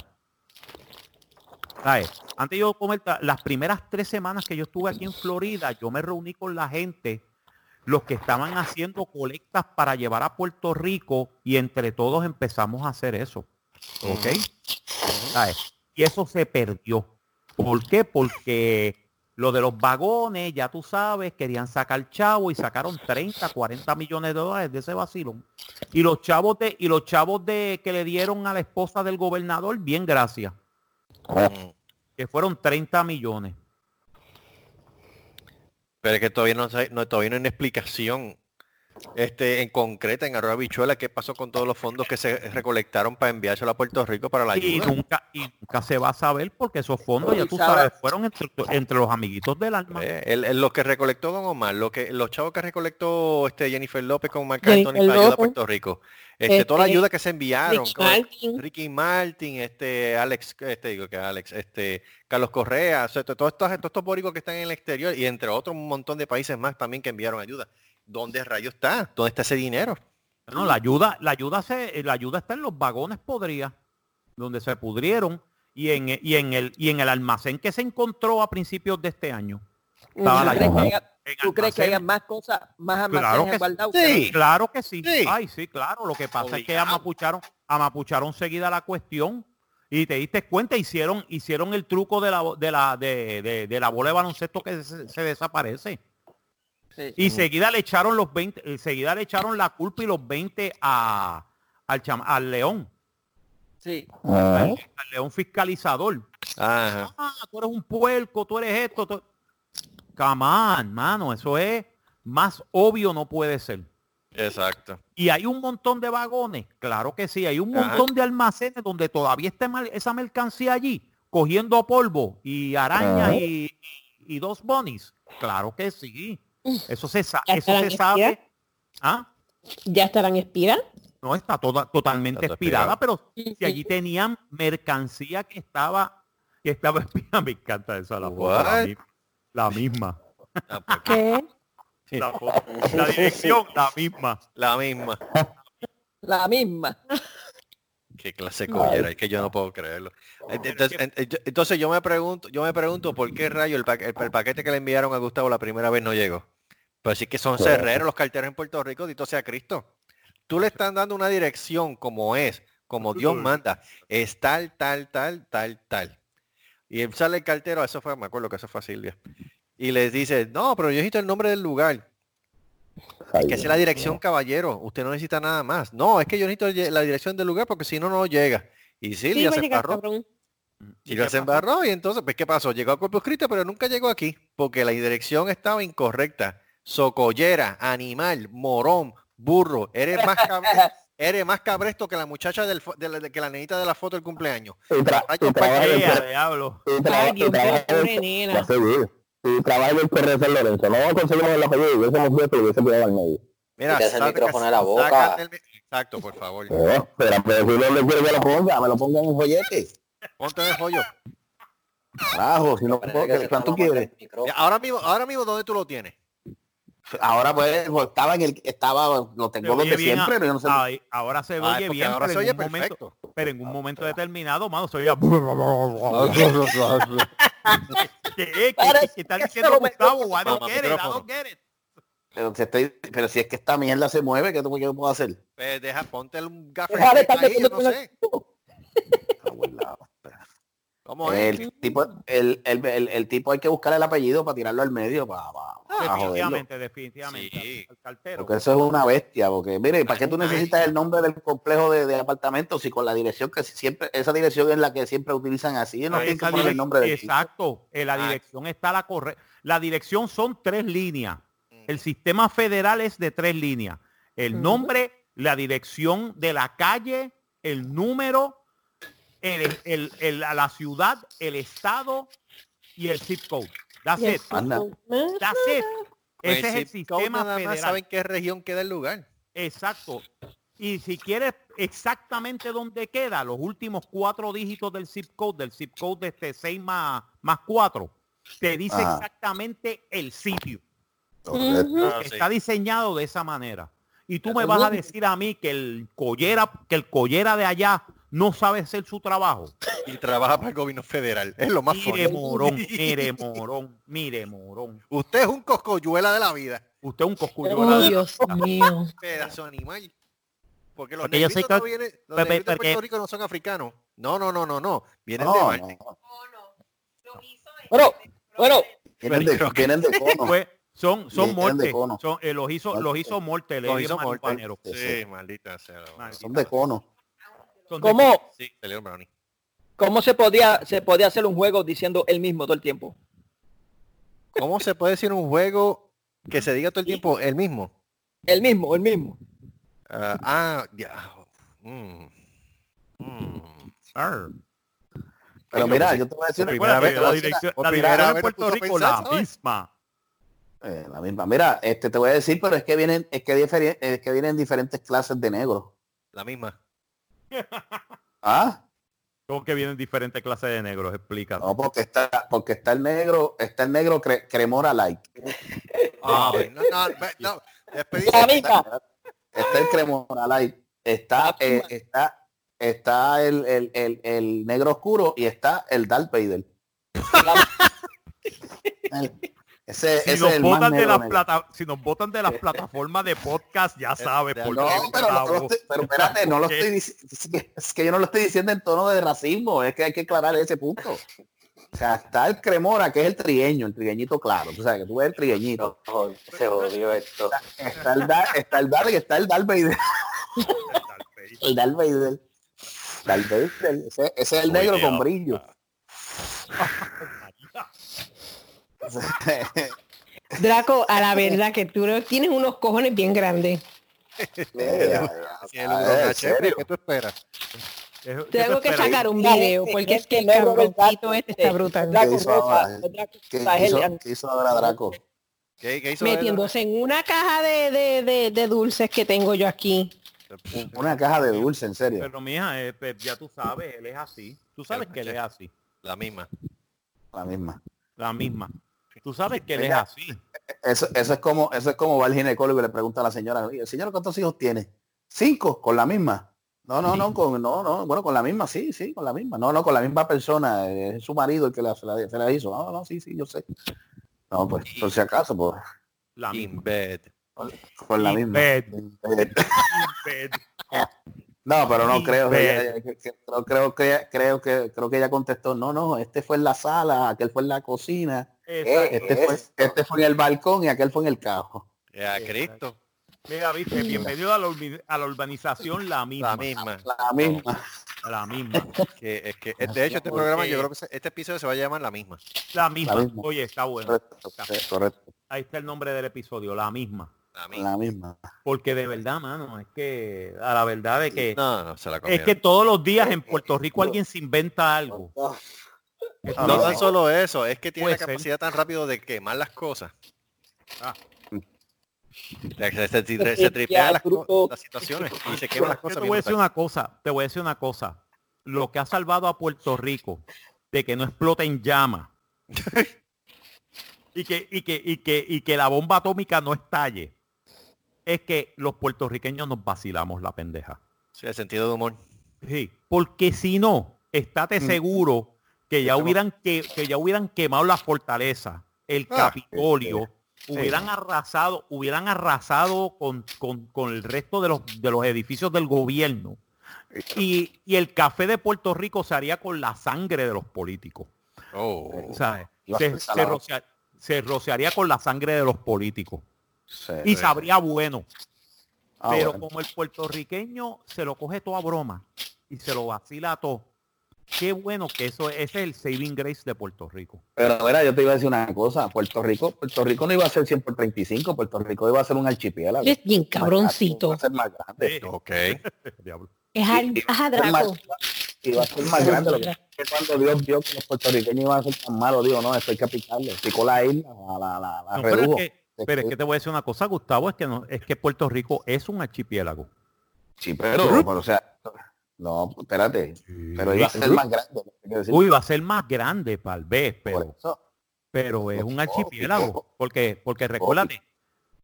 Speaker 3: ¿Sabes? Antes yo comentar, las primeras tres semanas que yo estuve aquí en Florida, yo me reuní con la gente, los que estaban haciendo colectas para llevar a Puerto Rico y entre todos empezamos a hacer eso. ¿Ok? ¿Sabes? Y eso se perdió. ¿Por qué? Porque lo de los vagones, ya tú sabes, querían sacar chavo y sacaron 30, 40 millones de dólares de ese vacilón. Y los chavos de, y los chavos de que le dieron a la esposa del gobernador, bien gracias. Que fueron 30 millones.
Speaker 2: Pero es que todavía no, todavía no hay una explicación este, en concreta en Arroyo Bichuela qué pasó con todos los fondos que se recolectaron para enviárselo a Puerto Rico para la
Speaker 3: Y
Speaker 2: ayuda.
Speaker 3: nunca, y nunca se va a saber porque esos fondos, ya
Speaker 6: Y
Speaker 3: tú sabes, fueron entre, entre los amiguitos del alma.
Speaker 2: Eh, el- el- lo que recolectó Don Omar, lo que, los chavos que recolectó este Jennifer López con Marc Anthony para ayuda a. Puerto Rico. Este, toda la
Speaker 7: Este,
Speaker 2: ayuda que se enviaron.
Speaker 7: Martin.
Speaker 2: Ricky Martin, este Alex, este digo que Alex, este Carlos Correa, o sea, to- todos estos, todos estos bóricos que están en el exterior y entre otros un montón de países más también que enviaron ayuda. ¿Dónde rayos está? ¿Dónde está ese dinero?
Speaker 3: No, la ayuda, la ayuda se, la ayuda está en los vagones podridas, donde se pudrieron, y en, y en el, y en el almacén que se encontró a principios de este año. Estaba
Speaker 6: ¿Tú
Speaker 3: la
Speaker 6: crees que
Speaker 3: ayuda.
Speaker 6: haya, tú crees que haya más cosas, más
Speaker 3: Claro
Speaker 6: almacenes
Speaker 3: que
Speaker 6: guardados?
Speaker 2: sí.
Speaker 3: Claro que sí.
Speaker 2: Sí.
Speaker 3: Ay, sí, claro. Lo que pasa es que amapucharon, amapucharon seguida la cuestión y te diste cuenta, hicieron, hicieron el truco de la, de la, de, de- de la bola de baloncesto que se, se desaparece.
Speaker 6: Sí.
Speaker 3: Y seguida le echaron los 20, eh, seguida le echaron la culpa y los 20 a, al, chama- al león,
Speaker 6: Sí.
Speaker 8: Ajá.
Speaker 3: al, al león fiscalizador.
Speaker 2: Ajá.
Speaker 3: Ah, tú eres un puerco, tú eres esto. tú- Come on, mano, eso es más obvio no puede ser.
Speaker 2: Exacto.
Speaker 3: Y hay un montón de vagones, claro que sí, hay un
Speaker 2: Ajá.
Speaker 3: montón de almacenes donde todavía está esa mercancía allí, cogiendo polvo y arañas y, y dos bonis. Claro que sí. Eso se, sa-
Speaker 7: ¿Ya
Speaker 3: eso se sabe. ¿Ah?
Speaker 7: ¿Ya estarán expiradas?
Speaker 3: No está toda, totalmente expirada, pero si allí tenían mercancía que estaba, que estaba expirada, me encanta esa la foto, la, la misma.
Speaker 2: Ah, pues,
Speaker 7: ¿Qué?
Speaker 3: La, foto, la dirección, la misma.
Speaker 2: la misma.
Speaker 6: La misma.
Speaker 2: Qué clase de collera, es que yo no puedo creerlo. Entonces, en- en- yo- entonces yo me pregunto, yo me pregunto por qué rayo el, pa- el- el paquete que le enviaron a Gustavo la primera vez no llegó. Pero sí que son
Speaker 8: Correcto.
Speaker 2: cerreros los carteros en Puerto Rico, dito sea Cristo. Tú le están dando una dirección como es, como Dios manda, es tal, tal, tal, tal, tal. Y él sale el cartero, eso fue, me acuerdo que eso fue a Silvia. Y les dice, no, pero yo necesito el nombre del lugar. Es que esa es la dirección, caballero. Usted no necesita nada más. No, es que yo necesito la dirección del lugar porque si no, no llega. Y
Speaker 7: Sí,
Speaker 2: Silvia
Speaker 7: a
Speaker 2: se embarró. Silvia se embarró y entonces, pues, ¿qué pasó? Llegó a Corpus Christi, pero nunca llegó aquí porque la dirección estaba incorrecta. Socollera, animal, morón, burro. Eres más, cab- eres más cabresto que la muchacha del, de la, de- que la nenita de la foto del cumpleaños.
Speaker 8: Y tra-
Speaker 2: Rayos,
Speaker 8: y trabaja en el
Speaker 3: ¡Eh, a
Speaker 8: de San Lorenzo. No conseguimos el apellido, yo somos ciertos y hubiese cuidado al medio.
Speaker 2: Mira,
Speaker 5: el micrófono de la boca.
Speaker 2: Exacto, por favor.
Speaker 8: Eh, pero pero si no le quiere que lo ponga, me lo ponga en un follete.
Speaker 2: Ponte en el joyo.
Speaker 8: Carajo, si no
Speaker 5: Parece
Speaker 8: puedo,
Speaker 5: que se
Speaker 8: ¿qué- ¿cuánto
Speaker 5: está mamando
Speaker 8: quieres?
Speaker 2: Ahora mismo, ahora mismo, ¿dónde tú lo tienes?
Speaker 8: Ahora pues, pues, estaba en el, estaba, lo
Speaker 3: Se
Speaker 8: tengo
Speaker 3: oye
Speaker 8: desde
Speaker 3: bien,
Speaker 8: siempre, pero yo no sé.
Speaker 3: ay, ahora se
Speaker 2: Ay,
Speaker 3: oye bien,
Speaker 2: ahora
Speaker 3: pero,
Speaker 2: se
Speaker 3: en
Speaker 2: oye
Speaker 3: un momento, pero en un momento determinado, mano, se oía... ¿Qué, qué,
Speaker 6: Parece
Speaker 3: qué, qué está diciendo Gustavo? I don't get it, I don't get it.
Speaker 8: Pero si, estoy, pero si es que esta mierda se mueve, ¿qué, tú- qué puedo hacer?
Speaker 2: Pues deja, ponte tape
Speaker 6: estar
Speaker 2: ahí, yo no sé. ¿Cómo es?
Speaker 8: El tipo, el, el, el, el tipo hay que buscar el apellido para tirarlo al medio, para, para, para joderlo.
Speaker 3: Definitivamente, definitivamente.
Speaker 2: Sí.
Speaker 3: al.
Speaker 8: Porque eso es una bestia, porque mire, ¿para qué tú necesitas el nombre del complejo de, de apartamentos si con la dirección que siempre, esa dirección es la que siempre utilizan así, no tienen que poner el nombre del.
Speaker 3: Exacto, en la
Speaker 2: Ah.
Speaker 3: dirección está la correcta. La dirección son tres líneas. El sistema federal es de tres líneas. El nombre, la dirección de la calle, el número, el, el- el- a la ciudad, el estado y el zip code. That's it.
Speaker 4: Anda.
Speaker 3: That's it.
Speaker 2: Pues
Speaker 3: Ese es el sistema
Speaker 2: nada más
Speaker 3: federal.
Speaker 2: saben qué región queda el lugar.
Speaker 3: Exacto. Y si quieres exactamente dónde queda, los últimos cuatro dígitos del zip code, del zip code de este 6 más, más 4, te dice
Speaker 4: Ajá.
Speaker 3: exactamente el sitio.
Speaker 2: Ah.
Speaker 3: Está diseñado de esa manera. Y tú me vas a decir a mí que el collera, que el collera de allá no sabe hacer su trabajo.
Speaker 2: Y trabaja para el gobierno federal. Es lo más
Speaker 3: Mire
Speaker 2: funny.
Speaker 3: morón, mire morón, mire morón.
Speaker 2: Usted es un coscoyuela de la vida.
Speaker 3: Usted es un coscullo.
Speaker 7: Oh, Dios mío.
Speaker 2: Pedazo de animal. Porque los
Speaker 3: Porque yo
Speaker 2: no
Speaker 3: que-
Speaker 2: vienen, los
Speaker 3: Pepe,
Speaker 2: negritos de
Speaker 3: porque-
Speaker 2: Puerto Rico no son africanos. No, no, no, no, no. Vienen de
Speaker 4: No,
Speaker 2: Marte.
Speaker 4: no.
Speaker 6: Bueno, bueno,
Speaker 4: Vienen de, vienen de cono.
Speaker 3: Pues, son son
Speaker 4: Vienen de
Speaker 3: morte. Son, eh, los hizo los hizo morte.
Speaker 2: Los
Speaker 3: le
Speaker 2: hizo
Speaker 3: dieron
Speaker 2: morte.
Speaker 3: marihuanero.
Speaker 2: Sí, maldita sea. la-
Speaker 3: Maldita
Speaker 4: Son de cono.
Speaker 6: ¿Cómo,
Speaker 2: Sí,
Speaker 6: cómo se podía se podía hacer un juego diciendo el mismo todo el tiempo?
Speaker 2: ¿Cómo se puede decir un juego que se diga todo el tiempo el mismo?
Speaker 6: El mismo, el mismo.
Speaker 2: Ah, ah, ya. Mm. Mm.
Speaker 4: Pero mira, yo te voy a decir
Speaker 2: primera vez,
Speaker 3: la misma.
Speaker 4: eh, la misma. Mira, este te voy a decir, pero es que vienen, es que diferen- es que vienen diferentes clases de negros.
Speaker 2: La misma.
Speaker 4: Ah,
Speaker 3: ¿Cómo que vienen diferentes clases de negros? Explica.
Speaker 4: no, porque está, porque está el negro, está el negro cre- cremora like.
Speaker 2: Ah, no, no, no.
Speaker 6: La misma.
Speaker 4: Está el cremora like. Está, eh, está, está el, el, el, el negro oscuro y está el Darth Vader. Ese,
Speaker 3: Si
Speaker 4: ese
Speaker 3: nos,
Speaker 4: es el
Speaker 3: de las plata, si nos votan de las plataformas de podcast, ya sabes por
Speaker 4: No,
Speaker 3: qué.
Speaker 4: pero, no lo
Speaker 3: bravo.
Speaker 4: estoy- pero espérate, no lo estoy diciendo, es que, es que yo no lo estoy diciendo en tono de racismo, es que hay que aclarar ese punto. O sea, está el cremora, que es el trigueño, el trigueñito claro, tú sabes que tú ves el trigueñito.
Speaker 5: No, se jodió esto.
Speaker 4: Está el Dar, está el Dar, está el Darth Vader, el Darth Vader. Darth Vader, ese, ese es el negro con brillo.
Speaker 7: Draco, a la verdad que tú no- tienes unos cojones bien grandes.
Speaker 2: ¿Qué tú esperas?
Speaker 3: ¿Qué tú
Speaker 7: Tengo que
Speaker 3: esperas?
Speaker 7: sacar un video porque es que el cabroncito este está brutal.
Speaker 4: ¿Qué hizo ahora?
Speaker 6: Draco
Speaker 4: ¿Qué
Speaker 6: Rosa,
Speaker 4: hizo,
Speaker 6: el-
Speaker 4: qué hizo ahora Draco?
Speaker 2: ¿Qué, qué hizo él?
Speaker 7: Metiéndose en una caja de, de, de, de dulces que tengo yo aquí.
Speaker 4: Una caja de dulce, en serio.
Speaker 3: Pero mija, eh, ya tú sabes, él es así. Tú sabes que él es así.
Speaker 2: La misma.
Speaker 4: La misma.
Speaker 3: La misma. Tú sabes que él es así.
Speaker 4: Eso, eso es como, eso es como va el ginecólogo y le pregunta a la señora, "Oye, señora, ¿cuántos hijos tiene? Cinco, con la misma. No, no, no, con, no, no, bueno, con la misma, sí, sí, con la misma. No, no, con la misma persona, eh, es su marido el que la, se, la, se la hizo. No, no, sí, sí, yo sé. No, pues, por si acaso, pues,
Speaker 3: La
Speaker 2: In
Speaker 3: misma.
Speaker 2: bed.
Speaker 4: con la
Speaker 3: In
Speaker 4: misma.
Speaker 3: bed.
Speaker 4: Eh,
Speaker 3: Bed.
Speaker 4: No, pero no creo, que- que- creo, creo que creo que creo que ella contestó, no, no, este fue en la sala, aquel fue en la cocina, Este fue, este fue en el balcón y aquel fue en el carro.
Speaker 2: Ya, Cristo.
Speaker 3: Mira, viste, bienvenido a la, a la urbanización La Misma.
Speaker 2: La misma.
Speaker 4: La misma.
Speaker 3: La misma.
Speaker 2: Que, es que, de hecho, este programa, yo creo que se- este episodio se va a llamar La misma.
Speaker 3: La misma.
Speaker 4: La misma.
Speaker 3: Oye, está bueno.
Speaker 4: Correcto, correcto.
Speaker 3: Ahí está el nombre del episodio, La Misma.
Speaker 2: La misma.
Speaker 4: La misma.
Speaker 3: Porque de verdad, mano, es que a la verdad de que
Speaker 2: No, no, se la
Speaker 3: es que todos los días en Puerto Rico alguien se inventa algo.
Speaker 2: No tan solo eso, es que tiene la
Speaker 3: ser.
Speaker 2: capacidad tan rápido de quemar las cosas.
Speaker 3: Ah.
Speaker 2: Se, se, se, las, situaciones y se queman las
Speaker 3: Yo
Speaker 2: cosas.
Speaker 3: te voy a decir una cosa, te voy a decir una cosa. Lo que ha salvado a Puerto Rico de que no explote en llama y que, y que, y que, y que la bomba atómica no estalle es que los puertorriqueños nos vacilamos la pendeja.
Speaker 2: Sí, el sentido de humor.
Speaker 3: Sí, porque si no, estate
Speaker 4: Mm.
Speaker 3: seguro que ya hubieran que, que ya hubieran quemado la fortaleza, el
Speaker 2: Ah,
Speaker 3: Capitolio, hubieran arrasado, hubieran arrasado con, con- con el resto de los, de los edificios del gobierno. Y, y el café de Puerto Rico se haría con la sangre de los políticos.
Speaker 2: Oh.
Speaker 3: ¿sabes? Se, se se rociaría con la sangre de los políticos.
Speaker 4: Sí.
Speaker 3: Y sabría bueno.
Speaker 4: Ah,
Speaker 3: Pero
Speaker 4: bueno.
Speaker 3: como el puertorriqueño se lo coge todo a broma y se lo vacila todo, qué bueno que eso ese es el saving grace de Puerto Rico.
Speaker 4: Pero mira, yo te iba a decir una cosa, Puerto Rico, Puerto Rico no iba a ser 100 por 35, Puerto Rico iba a ser un archipiélago.
Speaker 7: Eres bien cabroncito.
Speaker 4: Iba a ser más grande.
Speaker 3: Sí.
Speaker 2: Ok.
Speaker 3: Diablo.
Speaker 7: Es a,
Speaker 8: Y- y-
Speaker 7: es a
Speaker 8: es
Speaker 7: Draco.
Speaker 8: más- y va a ser más grande. Lo que es cuando Dios vio que los puertorriqueños iban a ser tan malos, digo, no, esto hay que picarle. Picó la isla, la, la, la, la
Speaker 3: No, pero, es
Speaker 8: redujo.
Speaker 3: que, pero es que te voy a decir una cosa, Gustavo, es que no, es que Puerto Rico es un archipiélago.
Speaker 8: Sí, pero, pero, o sea, no, espérate, pero iba a ser más grande.
Speaker 3: Uy, va a ser más grande, tal vez, pero, pero es un archipiélago. Porque, porque recuérdate,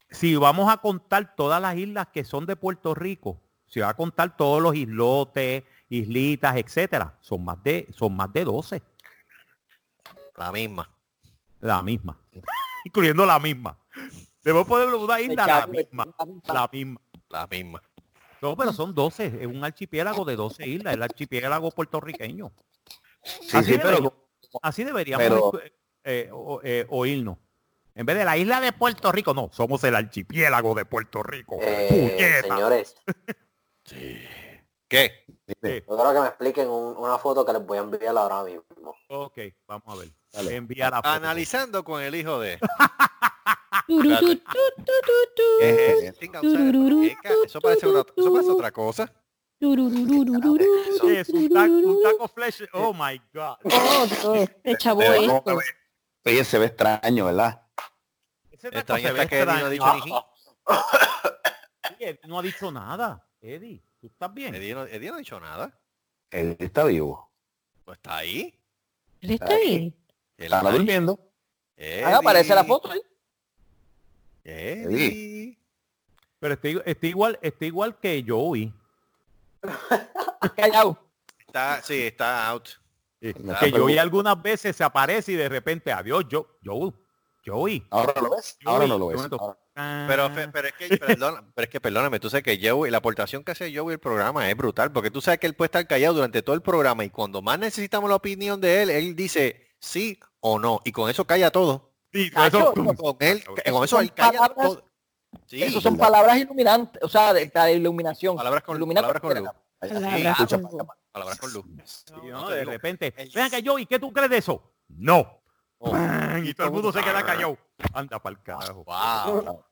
Speaker 3: si vamos a contar todas las islas que son de Puerto Rico, si va a contar todos los islotes, islitas, etcétera, son más de, son más de 12,
Speaker 2: La misma.
Speaker 3: la misma. Incluyendo la misma. Debemos poner una isla la misma. La misma.
Speaker 2: La misma.
Speaker 3: No, pero son 12, es un archipiélago de 12 islas, el archipiélago puertorriqueño.
Speaker 8: Sí,
Speaker 3: Así
Speaker 8: sí,
Speaker 3: debería-
Speaker 8: pero
Speaker 3: Así deberíamos
Speaker 8: Pero-
Speaker 3: eh, o- eh, oírnos. En vez de la isla de Puerto Rico, no, somos el archipiélago de Puerto Rico.
Speaker 5: Eh, señores,
Speaker 2: ¿Qué?
Speaker 3: Sí,
Speaker 5: yo creo que me expliquen un- una foto que les voy a enviar ahora mismo.
Speaker 3: ok, vamos a ver.
Speaker 8: Dale.
Speaker 3: Envía la foto.
Speaker 2: Analizando con el hijo de... Eso parece, otra cosa.
Speaker 7: turururururu,
Speaker 5: Eso.
Speaker 3: Sí, es un taco, un taco flesh. Oh my God.
Speaker 7: Oh, Dios, el chavo esto.
Speaker 8: oye, se ve extraño, ¿verdad?
Speaker 3: Ese taco
Speaker 2: Extraño
Speaker 3: se ve
Speaker 2: Eddie no ha dicho
Speaker 3: extraño. Eddie no ha dicho nada. Eddie, ¿tú estás bien?
Speaker 2: Eddie no, Eddie no ha dicho nada.
Speaker 8: Él está vivo.
Speaker 2: Pues está ahí.
Speaker 7: Él está ahí.
Speaker 2: Él
Speaker 8: Está
Speaker 2: ahí.
Speaker 8: durmiendo.
Speaker 6: Ah, aparece la
Speaker 2: Eddie.
Speaker 6: foto ahí.
Speaker 2: Eddie.
Speaker 3: Pero estoy, estoy igual, estoy igual que Joey.
Speaker 6: Callado.
Speaker 2: Está, sí, está out.
Speaker 3: Sí, que Joey algunas veces se aparece y de repente, adiós, yo, Joey. Joey.
Speaker 8: Ahora lo ves. Ahora no lo ves.
Speaker 2: Pero, pero es que, perdona, pero es que perdóname, tú sabes que Joey, la aportación que hace Joey el programa es brutal, porque tú sabes que él puede estar callado durante todo el programa y cuando más necesitamos la opinión de él, él dice sí o no, y con eso calla todo.
Speaker 3: Sí,
Speaker 6: Cacho,
Speaker 3: eso-
Speaker 2: Con él, con eso
Speaker 6: son
Speaker 2: él calla
Speaker 6: palabras-
Speaker 2: todo. Sí,
Speaker 6: Esas son palabras iluminantes, o sea, de, de iluminación.
Speaker 2: palabras con, palabras con luz.
Speaker 7: Palabras
Speaker 8: Escucha,
Speaker 7: con luz.
Speaker 2: Palabras con luz.
Speaker 3: Sí,
Speaker 2: No,
Speaker 3: ¿no?
Speaker 2: te
Speaker 3: De repente,
Speaker 2: el-
Speaker 3: ven acá, Joey, ¿qué tú crees de eso? No.
Speaker 2: Oh.
Speaker 3: y todo el mundo se queda callado. Anda para el carajo.
Speaker 2: Wow.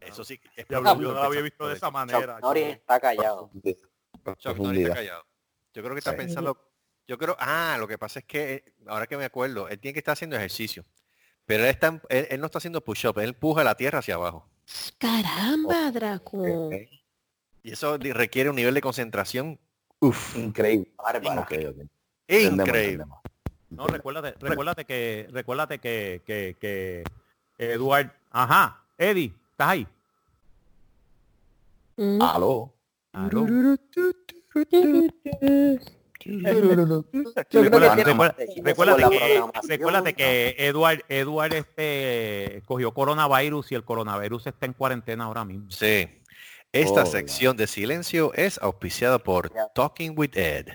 Speaker 2: Eso sí, es
Speaker 3: yo no lo había visto de esa manera.
Speaker 5: Chuck Norris está callado.
Speaker 2: Chuck Norris está callado. Yo creo que está
Speaker 8: Sí.
Speaker 2: pensando, yo creo, ah, lo que pasa es que, eh, ahora que me acuerdo, él tiene que estar haciendo ejercicio. Pero él, está, en- él, él no está haciendo push-up, él empuja la tierra hacia abajo.
Speaker 7: Caramba, Draco.
Speaker 2: Y eso requiere un nivel de concentración uf,
Speaker 8: Increíble. Entendemos,
Speaker 2: increíble.
Speaker 8: entendemos.
Speaker 3: No, recuérdate, recuérdate que, recuérdate que, que, que Eduard, ajá, Eddie, ¿estás ahí?
Speaker 7: Mm.
Speaker 8: Aló.
Speaker 3: Aló. Recuérdate,
Speaker 6: que
Speaker 3: Eduard, Eduard este, cogió coronavirus y el coronavirus está en cuarentena ahora mismo.
Speaker 2: Sí. Esta
Speaker 8: Oh,
Speaker 2: sección de silencio es auspiciada por Talking with Ed.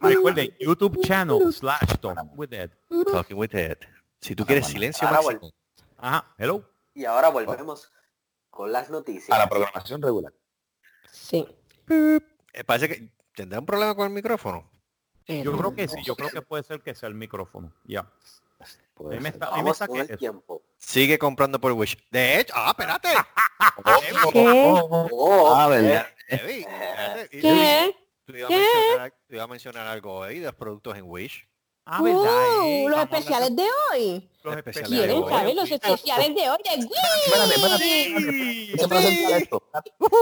Speaker 3: Recuerden, YouTube channel slash Talk with Ed.
Speaker 2: Talking with Ed. Si tú quieres silencio
Speaker 5: Ahora
Speaker 2: máximo,
Speaker 3: Ajá, hello.
Speaker 5: Y ahora volvemos con las noticias.
Speaker 8: A la programación regular.
Speaker 7: Sí.
Speaker 2: Eh, parece que tendrá un problema con el micrófono.
Speaker 3: Yo creo que sí, yo creo que puede ser que sea el micrófono. Ya. Me está- me
Speaker 5: Vamos
Speaker 3: está
Speaker 5: con el tiempo.
Speaker 2: Sigue comprando por Wish. De hecho, ah, espérate.
Speaker 7: ¿Qué?
Speaker 5: Oh,
Speaker 8: Ah, ¿verdad?
Speaker 2: Eddie, espérate.
Speaker 7: ¿Qué?
Speaker 2: A
Speaker 7: ¿Qué?
Speaker 2: mencionar, tú ibas a mencionar algo ahí de los productos en Wish.
Speaker 3: Ah, ¿verdad?
Speaker 7: Oh,
Speaker 3: eh?
Speaker 7: los especiales de hoy.
Speaker 2: Los especiales
Speaker 3: especiales
Speaker 2: de
Speaker 7: ¿Quieren
Speaker 2: hoy.
Speaker 7: saber los especiales de hoy de
Speaker 8: Espérate, espérate.
Speaker 7: Wii?
Speaker 8: Hay que presentar esto.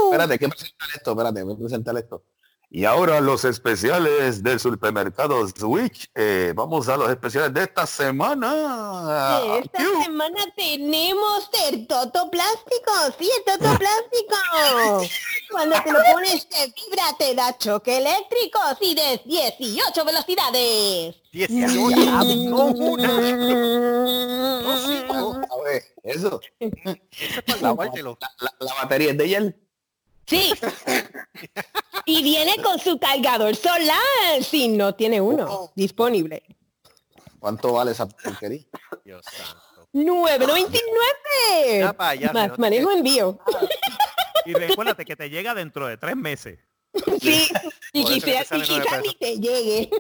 Speaker 8: Espérate, hay que presentar esto. Espérate, voy a presentar esto. Y ahora los especiales del supermercado Switch. Eh, vamos a los especiales de esta semana.
Speaker 7: Esta semana tenemos el Toto Plástico, sí, el Toto Plástico. Cuando te lo pones te vibra, te da choque eléctrico, sí, de 18 velocidades.
Speaker 2: 18. No una. No cinco.
Speaker 8: A ver, eso.
Speaker 2: Eso es para lavártelo.
Speaker 8: La, la batería es de él.
Speaker 7: Sí. Y viene con su cargador solar, si no tiene uno disponible.
Speaker 8: ¿Cuánto vale esa porquería?
Speaker 2: Dios santo.
Speaker 7: 9.99.
Speaker 2: Ya pa' allá,
Speaker 7: Más
Speaker 2: no te-
Speaker 7: manejo envío.
Speaker 3: Y recuérdate que te llega dentro de tres meses.
Speaker 7: Sí. Y quizás quizás ni te llegue.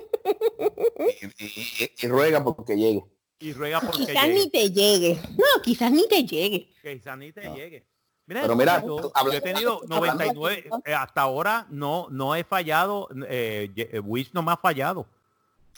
Speaker 8: Y, y- y- y ruega porque llegue.
Speaker 3: Y ruega porque
Speaker 7: Quizás
Speaker 3: llegue.
Speaker 7: ni te llegue. No, quizás ni te llegue.
Speaker 3: Quizás ni te llegue. Mira,
Speaker 4: Pero mira,
Speaker 3: yo,
Speaker 4: tú-
Speaker 3: yo he
Speaker 4: hablando-
Speaker 3: tenido
Speaker 4: hablando-
Speaker 3: 99, eh, hasta ahora no no he fallado, eh, eh, Wish no me ha fallado.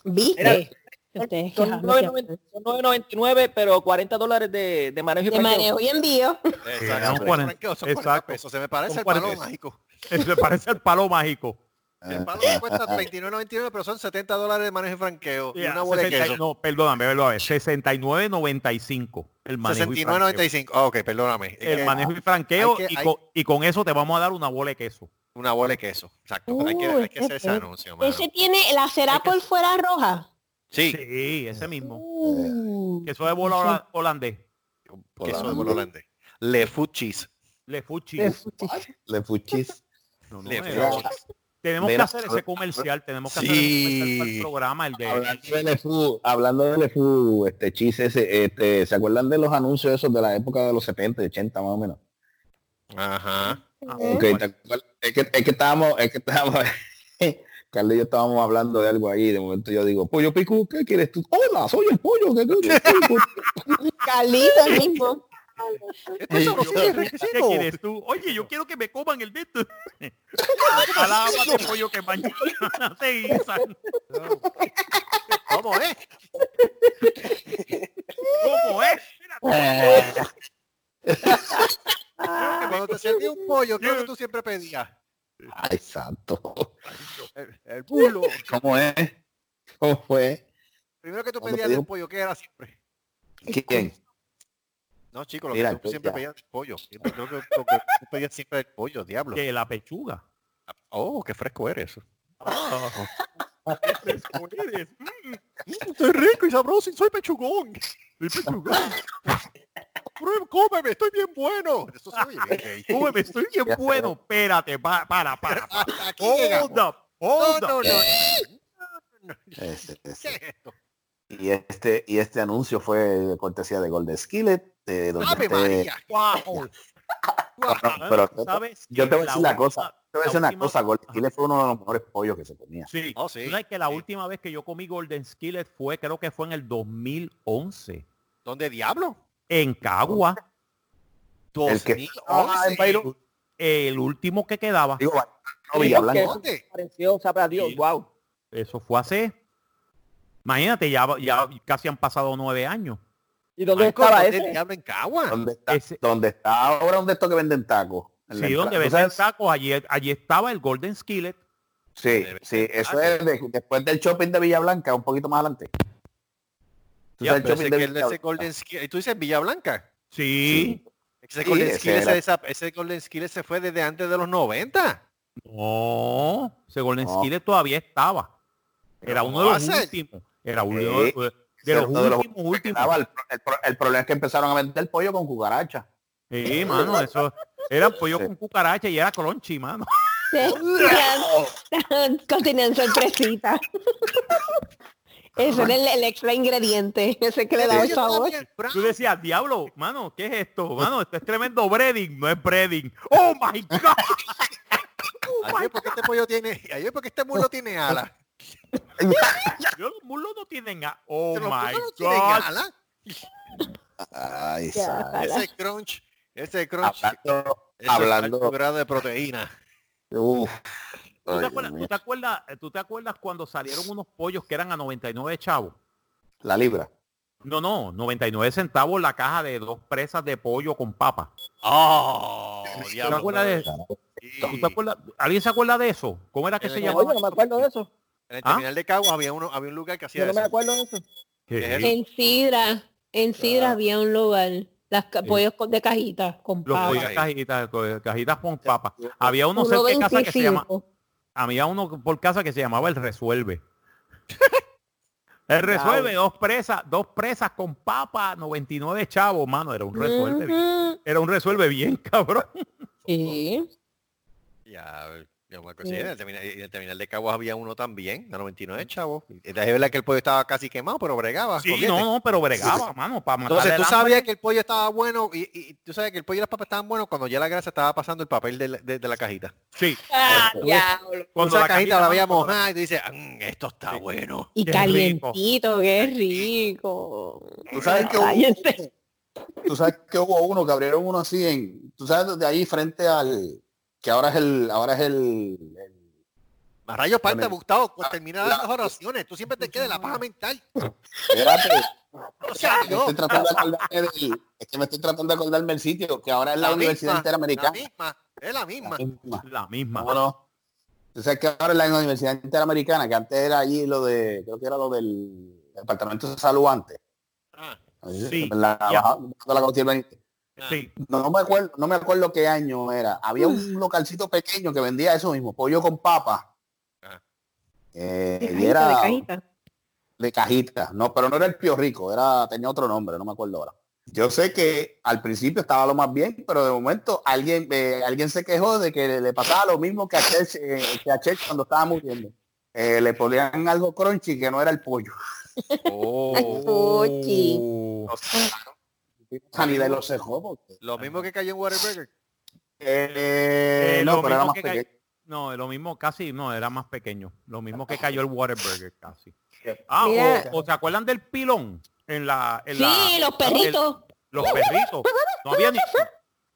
Speaker 7: ¿Viste? Ustedes
Speaker 6: Son
Speaker 7: quejándose
Speaker 6: 9.90 son 9.99, pero 40 dólares de, de manejo y
Speaker 7: de manejo y envío.
Speaker 2: Exacto.
Speaker 3: son
Speaker 2: Son
Speaker 3: 40
Speaker 2: 40 son
Speaker 3: exacto.
Speaker 2: 40 pesos. Se me parece el palo
Speaker 3: 40.
Speaker 2: mágico.
Speaker 3: Me parece el palo mágico.
Speaker 2: El palo me cuesta 39.99, pero son 70 dólares de manejo y franqueo. Y
Speaker 3: Ya,
Speaker 2: una bola de
Speaker 3: 60
Speaker 2: queso.
Speaker 3: no, perdóname, perdóname, 69.95 el manejo y franqueo.
Speaker 2: 69.95. Ah, ok, perdóname.
Speaker 3: El
Speaker 2: que
Speaker 3: manejo y franqueo
Speaker 2: que-
Speaker 3: y,
Speaker 2: hay-
Speaker 3: con, y con eso te vamos a dar una bola de queso.
Speaker 2: Una bola de queso. Exacto. hay que, hay que hacer ese anuncio, mano.
Speaker 7: Ese tiene la será por fuera roja.
Speaker 2: Sí.
Speaker 3: Sí, ese mismo.
Speaker 7: Uh,
Speaker 3: Queso de bola hola- holandés.
Speaker 2: Queso de bola holandés. Le food cheese.
Speaker 3: Le fuchi.
Speaker 4: Le fuchis.
Speaker 3: No, no,
Speaker 2: Le food cheese.
Speaker 3: Tenemos que hacer ese comercial, tenemos que
Speaker 2: Sí.
Speaker 3: hacer ese comercial para el programa, el de
Speaker 4: Hablando de LeFou, hablando de LeFou, este chiste, ese, este, ¿se acuerdan de los anuncios esos de la época de los 70, 80 más o menos?
Speaker 2: Ajá.
Speaker 3: Ah,
Speaker 4: Ok, ¿te acuerdas? es, que, es que estábamos, es que estábamos, Carlos y yo estábamos hablando de algo ahí, de momento yo digo, pollo picu, ¿qué quieres tú? Hola, soy el pollo, ¿qué quieres tú?
Speaker 7: Carlito el mismo.
Speaker 2: Esto es
Speaker 3: ¿Qué quieres tú? Oye, yo quiero que me coman el dedo. Palabra de pollo que mañana guisan.
Speaker 2: ¿Cómo es?
Speaker 3: ¿Cómo es?
Speaker 2: Cuando te serví un pollo, ¿qué es lo que tú siempre pedías?
Speaker 4: Ay, santo.
Speaker 2: El, el bulo.
Speaker 4: ¿Cómo es? ¿Cómo fue?
Speaker 2: Primero que tú pedías
Speaker 4: un-
Speaker 2: pollo, ¿qué era siempre?
Speaker 4: ¿Quién?
Speaker 2: No, chicos, lo
Speaker 4: Mira,
Speaker 2: que tú siempre
Speaker 4: ya.
Speaker 2: pedías pollo. Siempre, que lo que tú pedías siempre pollo, diablo.
Speaker 3: Que la pechuga.
Speaker 2: Oh, qué fresco eres.
Speaker 3: Qué fresco eres. Mm,
Speaker 2: Estoy rico y sabroso y soy pechugón. Soy pechugón. Prueba, Cómeme, estoy bien bueno. Eso bien gay.
Speaker 3: Cómeme, estoy bien bueno. Espérate, pa- para, para, para. Hold up,
Speaker 2: No,
Speaker 3: hold.
Speaker 4: Y este, y este anuncio fue de cortesía de Golden Skillet, de donde
Speaker 2: ¡Ave María!
Speaker 3: Wow.
Speaker 4: No, pero
Speaker 3: ¿Sabes
Speaker 4: yo te voy a decir la
Speaker 3: última-
Speaker 4: cosa, te voy a decir una
Speaker 3: última-
Speaker 4: cosa, Golden Skillet fue uno de los mejores pollos que se comía.
Speaker 3: Sí.
Speaker 2: Oh, sí,
Speaker 3: sabes que la
Speaker 2: sí.
Speaker 3: última vez que yo comí Golden Skillet fue, creo que fue en el 2011.
Speaker 2: ¿Dónde diablo?
Speaker 3: En Cagua,
Speaker 4: El que-
Speaker 2: 2011.
Speaker 4: Ah, en
Speaker 3: el último que quedaba.
Speaker 4: Digo, no.
Speaker 2: ¿Dónde?
Speaker 6: Dios,
Speaker 3: Sí.
Speaker 6: wow.
Speaker 3: Eso fue hace... Imagínate, ya, ya casi han pasado nueve años.
Speaker 6: ¿Y dónde
Speaker 2: Michael,
Speaker 6: estaba
Speaker 2: ¿dónde
Speaker 6: ese?
Speaker 2: diablo en Cagua?
Speaker 4: ¿Dónde está,
Speaker 3: Ese-
Speaker 4: ¿Dónde está ahora donde esto que venden tacos?
Speaker 3: Sí, donde
Speaker 4: entrada. ¿Tú
Speaker 3: venden tacos, allí, allí estaba el Golden Skillet.
Speaker 4: Sí, sí, eso es de- después del shopping de Villa Blanca, un poquito más adelante. ¿Tú
Speaker 3: Ya,
Speaker 4: el
Speaker 2: Pero
Speaker 4: shopping de
Speaker 2: que el-
Speaker 4: Villa
Speaker 2: ese Golden Skillet, ¿tú dices Villa Blanca?
Speaker 3: Sí.
Speaker 2: Ese
Speaker 4: Sí,
Speaker 2: Golden
Speaker 4: ese
Speaker 2: Skillet,
Speaker 4: era.
Speaker 2: esa- ese Golden Skillet se fue desde antes de los 90.
Speaker 3: No, ese Golden
Speaker 4: No.
Speaker 3: Skillet todavía estaba. Era uno
Speaker 2: ¿cómo
Speaker 3: de los últimos. Era uno
Speaker 4: Sí,
Speaker 3: de los, de últimos, últimos.
Speaker 4: quedaba. El, el pro- el problema es que empezaron a vender pollo con cucaracha.
Speaker 3: Sí, mano, eso era pollo
Speaker 4: Sí.
Speaker 3: con cucaracha y era crunchy, mano.
Speaker 7: Tenían sorpresita. Eso era el, el extra ingrediente, ese que le daba el sabor.
Speaker 3: Tú decías, diablo, mano, ¿qué es esto? Mano, esto es tremendo breading, no es breading. ¡Oh, my God!
Speaker 2: Ayer, ¿por qué este pollo tiene? Ayer, ¿por qué este mulo tiene alas?
Speaker 3: Yo, los muslos no tienen a... ¡Oh, my
Speaker 2: no tienen
Speaker 3: God!
Speaker 2: alas.
Speaker 4: Ay.
Speaker 2: Ese crunch, ese crunch,
Speaker 4: hablando,
Speaker 2: ese
Speaker 4: hablando,
Speaker 2: grado de proteína.
Speaker 4: uf,
Speaker 3: ¿Tú
Speaker 4: ay,
Speaker 3: te, acuerdas, tú te acuerdas- tú te acuerdas cuando salieron unos pollos que eran a 99 chavos?
Speaker 4: la libra.
Speaker 3: No, no, 99 centavos la caja de dos presas de pollo con papa.
Speaker 2: ¡Oh!
Speaker 3: ¿Tú te acuerdas de
Speaker 2: sí.
Speaker 3: ¿Tú te acuerdas? ¿Alguien se acuerda de eso? ¿Cómo era que
Speaker 2: En
Speaker 3: se llamaba?
Speaker 6: No me acuerdo de eso.
Speaker 2: En el
Speaker 3: ¿Ah?
Speaker 2: terminal de Caguas había uno, había un lugar que hacía
Speaker 6: Yo no me acuerdo de eso.
Speaker 7: En Sidra, en Sidra
Speaker 2: Ah.
Speaker 7: había un lugar, las ca-
Speaker 3: Sí.
Speaker 7: pollos con- de cajita, con
Speaker 3: Los pollos cajitas, cajitas con papa. Había uno cerca de casa que se llama,
Speaker 7: 1.25.
Speaker 3: había uno por casa que se llamaba el resuelve. el resuelve, dos presas, dos presas con papa, 99 chavos, mano, era un resuelve. bien-. Era un resuelve bien, cabrón.
Speaker 7: Sí.
Speaker 2: Ya, yo me acuerdo, sí, en el, terminal, en el terminal de Caguas había uno también, de 99 chavos. Es verdad que el pollo estaba casi quemado, pero bregaba.
Speaker 3: Sí, no, no, pero bregaba, mano, para matar
Speaker 2: Entonces tú
Speaker 3: hambre.
Speaker 2: sabías que el pollo estaba bueno y, y tú sabes que el pollo y las papas estaban buenos cuando ya la grasa estaba pasando el papel de la, de- de la cajita.
Speaker 3: Sí,
Speaker 7: Ah, ya.
Speaker 3: cuando
Speaker 2: esa cajita la había mojada y tú dices, "Mm, esto está bueno.
Speaker 7: Y
Speaker 3: Qué
Speaker 7: calientito, qué rico.
Speaker 4: ¿Tú sabes que
Speaker 7: Cállense.
Speaker 4: tú sabes que hubo uno que abrieron uno así en, tú sabes, de ahí frente al, que ahora es el, ahora es el, el-
Speaker 2: A rayos parte,
Speaker 4: Bueno,
Speaker 2: Gustavo, pues termina
Speaker 4: la-
Speaker 2: las oraciones. Tú siempre te quedas la paja mental.
Speaker 4: espérate,
Speaker 2: O sea,
Speaker 4: me estoy tratando de acordarme del, es que me estoy tratando de acordarme el sitio, que ahora es la,
Speaker 2: la
Speaker 4: Universidad
Speaker 2: misma,
Speaker 4: Interamericana.
Speaker 2: La misma, es la misma.
Speaker 4: La misma.
Speaker 3: La misma.
Speaker 4: No, no. Tú sabes que ahora es la Universidad Interamericana, que antes era allí lo de, creo que era lo del Departamento de Salud antes.
Speaker 2: Ah,
Speaker 3: Sí,
Speaker 4: la, la.
Speaker 3: Sí.
Speaker 4: No, no me acuerdo, no me acuerdo qué año era. Había un localcito pequeño que vendía eso mismo, pollo con papa.
Speaker 2: Ah.
Speaker 4: Eh,
Speaker 7: De
Speaker 4: y era
Speaker 7: de cajita.
Speaker 4: de cajita. No, pero no era el Pío Rico, era, tenía otro nombre, no me acuerdo ahora. Yo sé que al principio estaba lo más bien, pero de momento alguien eh, alguien se quejó de que le, le pasaba lo mismo que a Church, eh, que a Church cuando estaba muriendo. Eh, le ponían algo crunchy que no era el pollo.
Speaker 2: Oh.
Speaker 4: Sanidad y lo cejó porque-
Speaker 2: Lo mismo que cayó en Whataburger.
Speaker 4: Eh,
Speaker 3: Eh,
Speaker 4: no,
Speaker 3: lo
Speaker 4: pero era
Speaker 3: mismo
Speaker 4: más pequeño.
Speaker 3: No, lo mismo casi, no, era más pequeño. Lo mismo que cayó el Whataburger casi. Ah, o, o se acuerdan del pilón en la, en la-
Speaker 7: Sí, los perritos.
Speaker 3: los perritos. No había ni,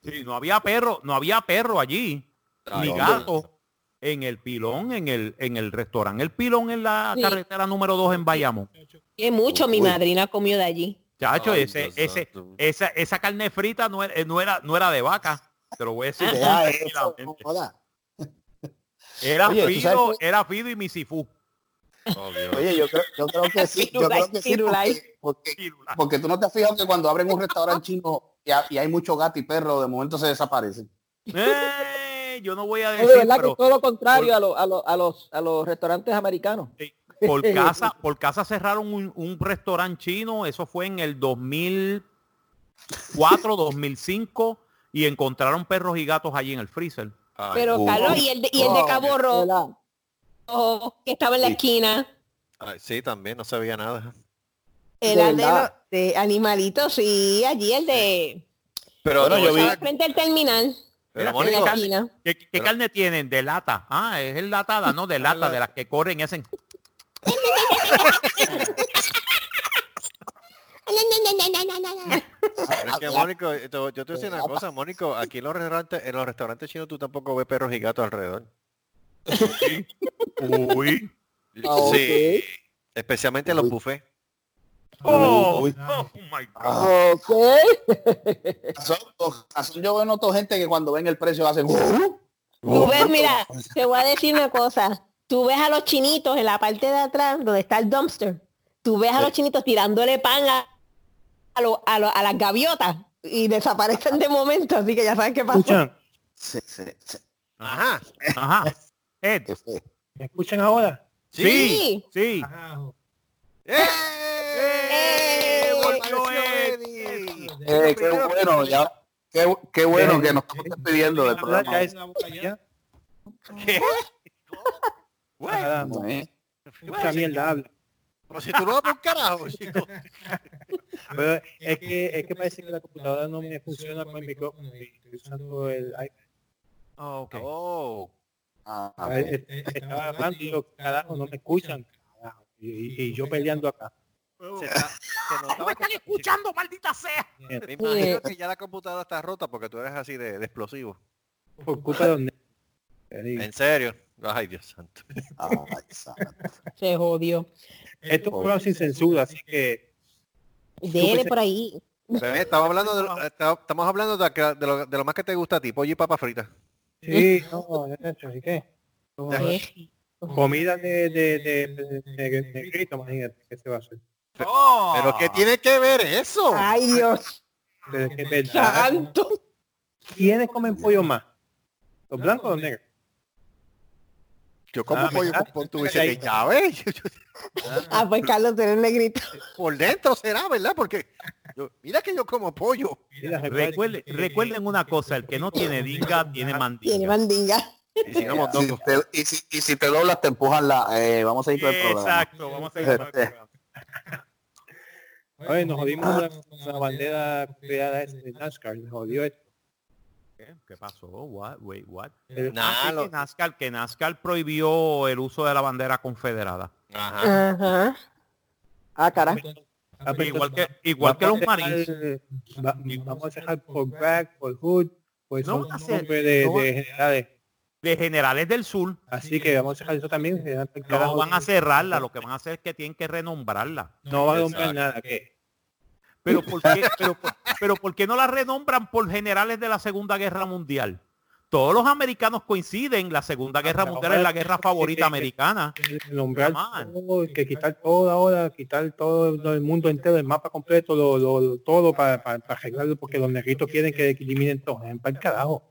Speaker 3: sí, no había perro, no había perro allí,
Speaker 2: Ay,
Speaker 3: ni
Speaker 2: hombre.
Speaker 3: gato. En el pilón, en el, en el restaurante El Pilón en la
Speaker 7: Sí.
Speaker 3: carretera número 2 en Bayamón.
Speaker 7: Que mucho mi madrina comió de allí.
Speaker 3: Chacho,
Speaker 2: Ay,
Speaker 3: ese,
Speaker 2: Dios
Speaker 3: ese, esa, esa carne frita no era, eh, no era, no era de vaca. Te lo voy a decir.
Speaker 4: Eso, joda.
Speaker 3: Era
Speaker 4: Oye, ¿tú
Speaker 3: Fido,
Speaker 4: sabes
Speaker 3: era Fido y Misifú.
Speaker 2: Oh.
Speaker 4: Oye, yo creo, yo creo que sí, yo creo que sí,
Speaker 7: Firulais.
Speaker 4: porque, porque, porque tú no te has fijado que cuando abren un restaurante chino y, ha- y hay mucho gato y perro, de momento se desaparecen.
Speaker 3: Eh, yo no voy a
Speaker 6: Es
Speaker 3: decir,
Speaker 6: verdad que
Speaker 3: pero
Speaker 6: todo lo contrario a, lo- a, lo- a los, a los restaurantes americanos.
Speaker 3: Por casa, por casa cerraron un, un restaurante chino, eso fue en el 2004, 2005, y encontraron perros y gatos allí en el freezer.
Speaker 2: Ay,
Speaker 7: Pero. Carlos, y el de, y el de
Speaker 6: Oh,
Speaker 7: Cabo que estaba en la
Speaker 4: Sí.
Speaker 7: esquina.
Speaker 2: ay, sí, también no sabía nada.
Speaker 7: Era
Speaker 6: ¿De
Speaker 7: de, animalitos, sí, allí el de
Speaker 2: Pero no,
Speaker 4: yo vi-
Speaker 7: frente al terminal,
Speaker 3: Mira. ¿Qué, qué
Speaker 2: Pero-
Speaker 3: carne tienen? De lata. Ah, es el latada, ¿no? De lata, de las que corren ese.
Speaker 2: pero es que Mónico, te- yo te voy a decir una cosa, Mónico, aquí en los restaurantes, en los restaurantes chinos tú tampoco ves perros y gatos alrededor.
Speaker 3: Uy.
Speaker 6: Ah,
Speaker 2: Sí, especialmente en los buffets.
Speaker 3: Oh, oh my God.
Speaker 6: Ok.
Speaker 4: razón, con razón yo veo noto gente que cuando ven el precio hacen
Speaker 7: Tú ves, mira, te voy a decir una cosa. Tú ves a los chinitos en la parte de atrás, donde está el dumpster. Tú ves a los chinitos tirándole pan a, a, lo- a, lo- a las gaviotas y desaparecen de momento, así que ya sabes qué pasó.
Speaker 9: escuchan?
Speaker 4: Sí, sí, sí.
Speaker 2: Ajá.
Speaker 3: Ajá. Ed,
Speaker 4: Qué.
Speaker 9: ¿Me escuchan ahora?
Speaker 3: sí, sí.
Speaker 2: ¡Eh!
Speaker 7: ¡Eh!
Speaker 2: Volvió
Speaker 3: Ed.
Speaker 2: Eddie.
Speaker 4: Eh, qué bueno, ya, qué, qué bueno que nos estamos despidiendo del programa.
Speaker 9: ya ya.
Speaker 2: ¿Qué?
Speaker 9: Caramba,
Speaker 4: Eh,
Speaker 9: Mucha mierda habla.
Speaker 2: Como si tú no vas por un carajo, chico.
Speaker 9: Pero es que, es que parece que la computadora no me funciona con el micrófono y estoy usando el iPad.
Speaker 3: Oh, ok.
Speaker 2: Oh.
Speaker 4: ah,
Speaker 9: Ah, eh, eh, Estaba hablando y yo, carajo, no me escuchan. Y, y- y yo peleando acá.
Speaker 2: Se, está- se
Speaker 3: ¡No me están
Speaker 2: que-
Speaker 3: escuchando, maldita sea!
Speaker 2: Me imagino que ya la computadora está rota porque tú eres así de, de explosivo.
Speaker 9: Por culpa de digo.
Speaker 2: En serio. Ay, Dios santo.
Speaker 4: ay, santo.
Speaker 7: Se jodió.
Speaker 9: Esto es un programa sin censura, así que
Speaker 7: Dele por ahí.
Speaker 2: Bebé, estamos hablando de lo, estamos hablando de, lo, de lo más que te gusta a ti, pollo y papa frita.
Speaker 9: sí, no, de hecho, así que comida de, de, de, de, de- de negrito, imagínate que se va a hacer.
Speaker 3: Oh.
Speaker 2: Pero ¿qué tiene que ver eso?
Speaker 7: Ay, Dios
Speaker 9: Pero es es
Speaker 7: santo.
Speaker 9: ¿Quiénes comen pollo más? ¿Los blancos o los negros?
Speaker 2: Yo como
Speaker 9: Ah,
Speaker 2: pollo con, con tu bici de llave.
Speaker 7: Ah, pues Carlos, tú eres negrito.
Speaker 2: Por dentro será, ¿verdad? Porque yo- mira que yo como pollo.
Speaker 9: Mira, recuerden
Speaker 3: Recuerden, una cosa, el que no tiene dinga, tiene
Speaker 7: Tiene
Speaker 3: mandinga.
Speaker 7: mandinga.
Speaker 2: Y si no,
Speaker 4: Si te- y, si, y si te doblas te empujan la eh, vamos a ir por el programa
Speaker 3: Exacto, vamos a ir con el programa.
Speaker 9: Oye, nos jodimos con la, con la bandera creada de NASCAR, nos jodió esto.
Speaker 3: ¿Qué? ¿Qué pasó? What? Wait, what?
Speaker 9: El-
Speaker 2: Nah,
Speaker 3: Ah,
Speaker 2: lo-
Speaker 3: que NASCAR, que NASCAR prohibió el uso de la bandera confederada.
Speaker 2: Ajá.
Speaker 7: Ajá.
Speaker 6: Ah, carajo.
Speaker 9: Ah, pues
Speaker 3: Igual que, igual que los marines.
Speaker 9: va- vamos a dejar por Bragg, por Hood, pues
Speaker 3: No
Speaker 9: son nombres de,
Speaker 3: no
Speaker 9: de generales.
Speaker 3: de generales del sur.
Speaker 9: Así que vamos a dejar eso también.
Speaker 3: No van a cerrarla, lo que van a hacer es que tienen que renombrarla.
Speaker 9: No va a nombrar nada. ¿qué?
Speaker 3: Pero ¿por qué, pero, pero ¿por qué no la renombran por generales de la Segunda Guerra Mundial? Todos los americanos coinciden, la Segunda Guerra Mundial es la guerra favorita
Speaker 9: eh,
Speaker 3: americana.
Speaker 9: Nombrar
Speaker 3: on.
Speaker 9: todo, que quitar todo ahora, quitar todo el mundo entero, el mapa completo, lo, lo- lo- todo para, para, para arreglarlo, porque los negritos quieren que eliminen todo. Es para el carajo.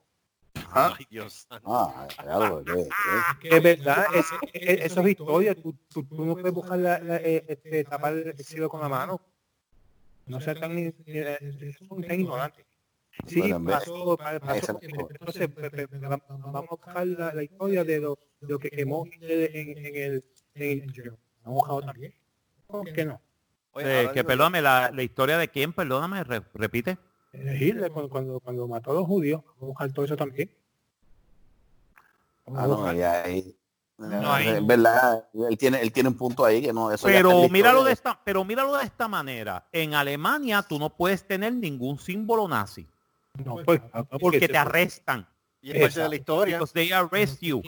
Speaker 2: Ay, Dios santo.
Speaker 8: Ah, claro, que- que-
Speaker 9: Que es verdad, es, es- eso es historia. Tú, tú, tú no puedes buscar la, la- eh, este, tapar el cielo con la mano. No sea tan, eh, eh, son tan ignorantes. Sí,
Speaker 8: Bueno,
Speaker 9: pasó, pa- pasó, entonces pe- pe- va- vamos a buscar la, la historia de lo, de lo que quemó en, en el en el Vamos también. ¿Por qué no?
Speaker 2: Oye,
Speaker 3: Eh, que perdóname, la, la historia de quién, perdóname, re- repite.
Speaker 9: Eh, Hitler cuando, cuando, cuando mató a los judíos, vamos a buscar todo eso también. Vamos a
Speaker 8: Ah, no,
Speaker 9: buscar-
Speaker 8: y ahí-
Speaker 3: No,
Speaker 8: es verdad, él tiene, él tiene un punto ahí que no, eso
Speaker 3: Pero míralo de esta, pero míralo de esta manera. En Alemania tú no puedes tener ningún símbolo nazi
Speaker 9: no, pues,
Speaker 3: porque
Speaker 9: se-
Speaker 3: te arrestan.
Speaker 2: Y es parte de la historia.
Speaker 3: They arrest you.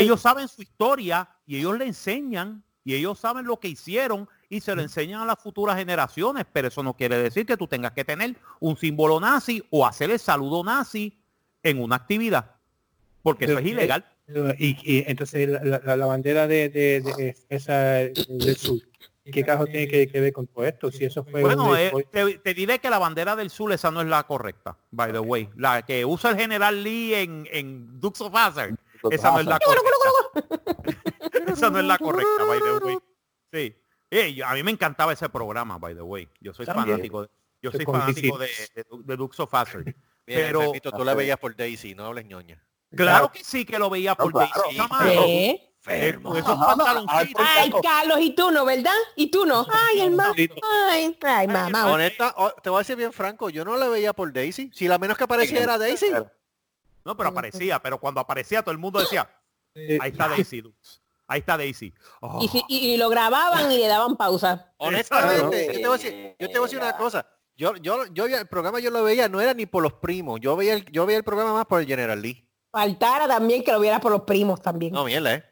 Speaker 3: Ellos saben su historia y ellos le enseñan y ellos saben lo que hicieron y se lo enseñan a las futuras generaciones, pero eso no quiere decir que tú tengas que tener un símbolo nazi o hacer el saludo nazi en una actividad, porque eso es ilegal.
Speaker 9: Y, y entonces la, la- la bandera de, de- de esa del sur, ¿qué carajo tiene que, que ver con todo esto? Si eso fue
Speaker 3: Bueno, eh, te, te diré que la bandera del sur esa no es la correcta, by the way. La que usa el general Lee en, en Dukes of Hazzard, esa no es la correcta. esa no es la correcta, by the way. Sí. Eh, a mí me encantaba ese programa, by the way. Yo soy
Speaker 9: También.
Speaker 3: fanático de, yo soy fanático de, de, de Dukes of Hazzard. Pero-
Speaker 2: repito, tú la veías por Daisy, no hables ñoña.
Speaker 3: Claro que sí que lo veía por
Speaker 8: claro.
Speaker 7: ¿Qué?
Speaker 3: Eh, con esos
Speaker 8: no,
Speaker 3: pantaloncitos.
Speaker 7: Ay, Carlos, y tú no, ¿verdad? Y tú no. Ay, hermano. Ay, ay, mamá.
Speaker 2: Honesta, oh, te voy a decir bien franco, yo no la veía por Daisy. Si la menos que aparecía era Daisy.
Speaker 3: No, pero aparecía, pero cuando aparecía todo el mundo decía, ahí está Daisy. Ahí está Daisy. Oh.
Speaker 7: Y, si- y- y lo grababan y le daban pausa.
Speaker 2: Honestamente, yo te voy a decir, yo te voy a decir una cosa. Yo, yo, yo el programa yo lo veía, no era ni por los primos. Yo veía el, yo veía el programa más por el General Lee.
Speaker 7: Faltara también que lo viera por los primos también.
Speaker 2: No, mierda, eh.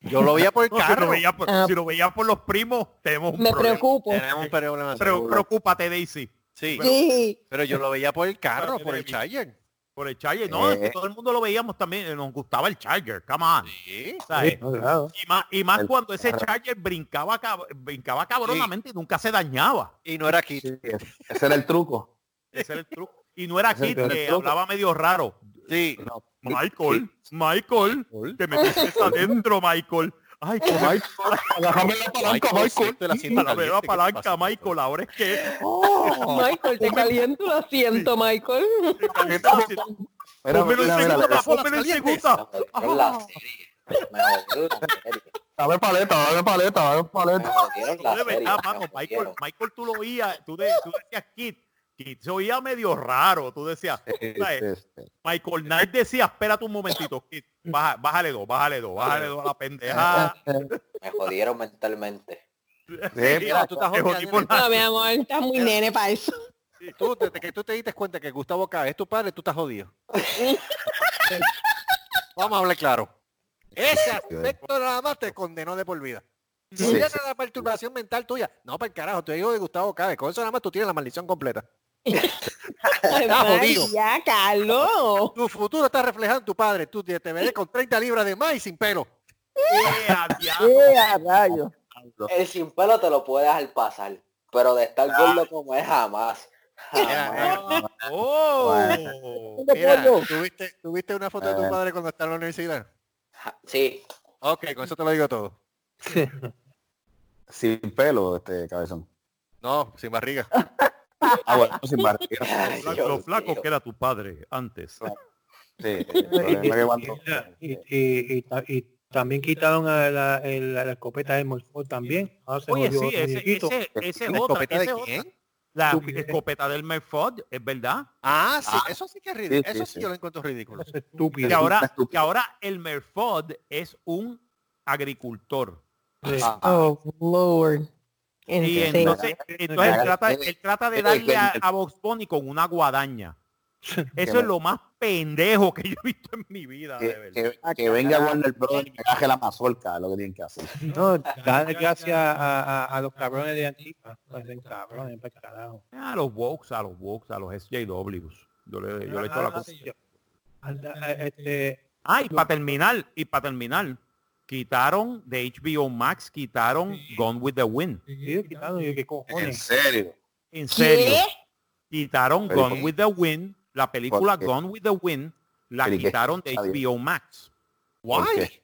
Speaker 2: Yo lo veía por el
Speaker 3: No, si, lo
Speaker 2: carro.
Speaker 3: veía por,
Speaker 7: Ah.
Speaker 3: si lo veía por los primos, tenemos un
Speaker 7: Me
Speaker 3: problema.
Speaker 7: preocupo.
Speaker 2: Tenemos un problema.
Speaker 3: Pero preocúpate, Daisy.
Speaker 2: Sí,
Speaker 7: Sí.
Speaker 2: pero yo lo veía por el carro,
Speaker 3: Pero
Speaker 2: por el Charger.
Speaker 3: Por el Charger. No, es que
Speaker 8: Eh.
Speaker 3: todo el mundo lo veíamos también. eh, Nos gustaba el Charger. Come on.
Speaker 2: Sí.
Speaker 3: ¿sabes?
Speaker 9: sí, no, claro.
Speaker 3: Y más, y más
Speaker 8: El
Speaker 3: cuando ese. Charger brincaba, cab- brincaba cabronamente y nunca se dañaba.
Speaker 2: Y no era aquí.
Speaker 8: Sí, ese era el truco.
Speaker 3: Ese era el truco. Y no era
Speaker 8: el
Speaker 3: que hablaba medio raro.
Speaker 2: Sí.
Speaker 8: No,
Speaker 3: Michael, Michael, te metiste adentro, Michael. Ay, coge
Speaker 8: Agárrame la palanca,
Speaker 2: Michael,
Speaker 8: Michael.
Speaker 2: el asiento
Speaker 3: la nueva
Speaker 2: caliente, ¿qué
Speaker 3: palanca? Michael. Ahora es que
Speaker 7: Michael, te caliento el asiento, Michael.
Speaker 3: Pónmelo en
Speaker 8: mira, mira,
Speaker 3: segunda,
Speaker 8: mira.
Speaker 3: pónmelo en segunda.
Speaker 5: jodieron la serie.
Speaker 8: Dame paleta, dame paleta, dame
Speaker 5: Me
Speaker 8: paleta.
Speaker 3: Michael. Michael tú lo oías, tú, de- tú decías Kid se oía medio raro, tú decías, ¿sabes? Michael Knight decía, espérate un momentito, baja- bájale dos, bájale dos, bájale dos a la pendeja.
Speaker 5: Me jodieron mentalmente.
Speaker 2: Mira, tú estás
Speaker 3: Te
Speaker 2: jodiendo,
Speaker 3: jodimos
Speaker 2: nene.
Speaker 7: No, mi amor, estás muy nene para eso.
Speaker 2: Tú, desde que tú te diste cuenta que Gustavo K es tu padre, tú estás jodido. Vamos a hablar claro. Ese aspecto nada más te condenó de por vida. Si
Speaker 8: Sí, sí.
Speaker 2: la perturbación mental tuya, no, para el carajo, te digo de Gustavo Cabe, con eso nada más tú tienes la maldición completa.
Speaker 7: Ya, Carlos.
Speaker 2: Tu futuro está reflejado en tu padre, tú te, te veré con 30 libras de más y sin pelo.
Speaker 3: ¡Ea, diablo!
Speaker 6: ¡Eh, a rayo!
Speaker 5: El sin pelo te lo puedes dejar pasar. Pero de estar gordo como es jamás.
Speaker 2: Mira,
Speaker 5: Jamás.
Speaker 3: ¡Oh!
Speaker 2: Mira, ¿tuviste, ¿tuviste una foto de tu
Speaker 8: Ah.
Speaker 2: padre cuando está en la universidad?
Speaker 5: Sí.
Speaker 2: Ok, con eso te lo digo todo.
Speaker 8: Sin pelo, este cabezón.
Speaker 2: No, sin barriga.
Speaker 8: Ah, bueno, sin barriga.
Speaker 5: Ay,
Speaker 3: Lo flaco que era tu padre antes.
Speaker 8: Sí,
Speaker 9: Y, y- y ta- y también quitaron a la, el- la escopeta de Morford también. Ahora se
Speaker 3: Oye, sí, ese, ese, ese
Speaker 2: ¿La escopeta
Speaker 3: ese
Speaker 2: de quién?
Speaker 3: La escopeta del Merford, es verdad.
Speaker 2: Ah, sí,
Speaker 8: Ah.
Speaker 2: eso sí que es ridículo.
Speaker 8: Sí, sí,
Speaker 2: eso sí,
Speaker 8: sí.
Speaker 2: yo lo encuentro ridículo.
Speaker 9: Es estúpido.
Speaker 3: Que ahora,
Speaker 8: estúpido.
Speaker 3: que ahora el Merford es un agricultor.
Speaker 8: Ah,
Speaker 7: Oh, Lord. Sí.
Speaker 3: entonces, entonces él
Speaker 8: Claro,
Speaker 3: trata,
Speaker 8: eh,
Speaker 3: él trata de
Speaker 8: eh,
Speaker 3: darle a, a Box Bunny con una guadaña. Eso es lo más pendejo que yo he visto en mi vida, de
Speaker 8: Que,
Speaker 3: verdad.
Speaker 8: que- que venga Warner Bros. y baje la mazorca, lo que tienen que hacer.
Speaker 9: No, darle gracias a, a, a los cabrones de Antifa. Cabrones, carajo.
Speaker 3: A los Vox, a los Vox, a los SJWs. Yo le, yo le echo la
Speaker 9: Ah,
Speaker 3: cosa.
Speaker 9: yo- anda, Este,
Speaker 3: Ah, y para terminar, y para terminar, quitaron de HBO Max, quitaron Gone with the Wind.
Speaker 9: yo qué
Speaker 8: En serio.
Speaker 3: En serio.
Speaker 7: ¿Qué?
Speaker 3: Quitaron
Speaker 8: Pero
Speaker 3: Gone
Speaker 8: ¿por-
Speaker 3: with the Wind, la película? Gone with the Wind, la quitaron de. HBO Max.
Speaker 8: ¿Por qué?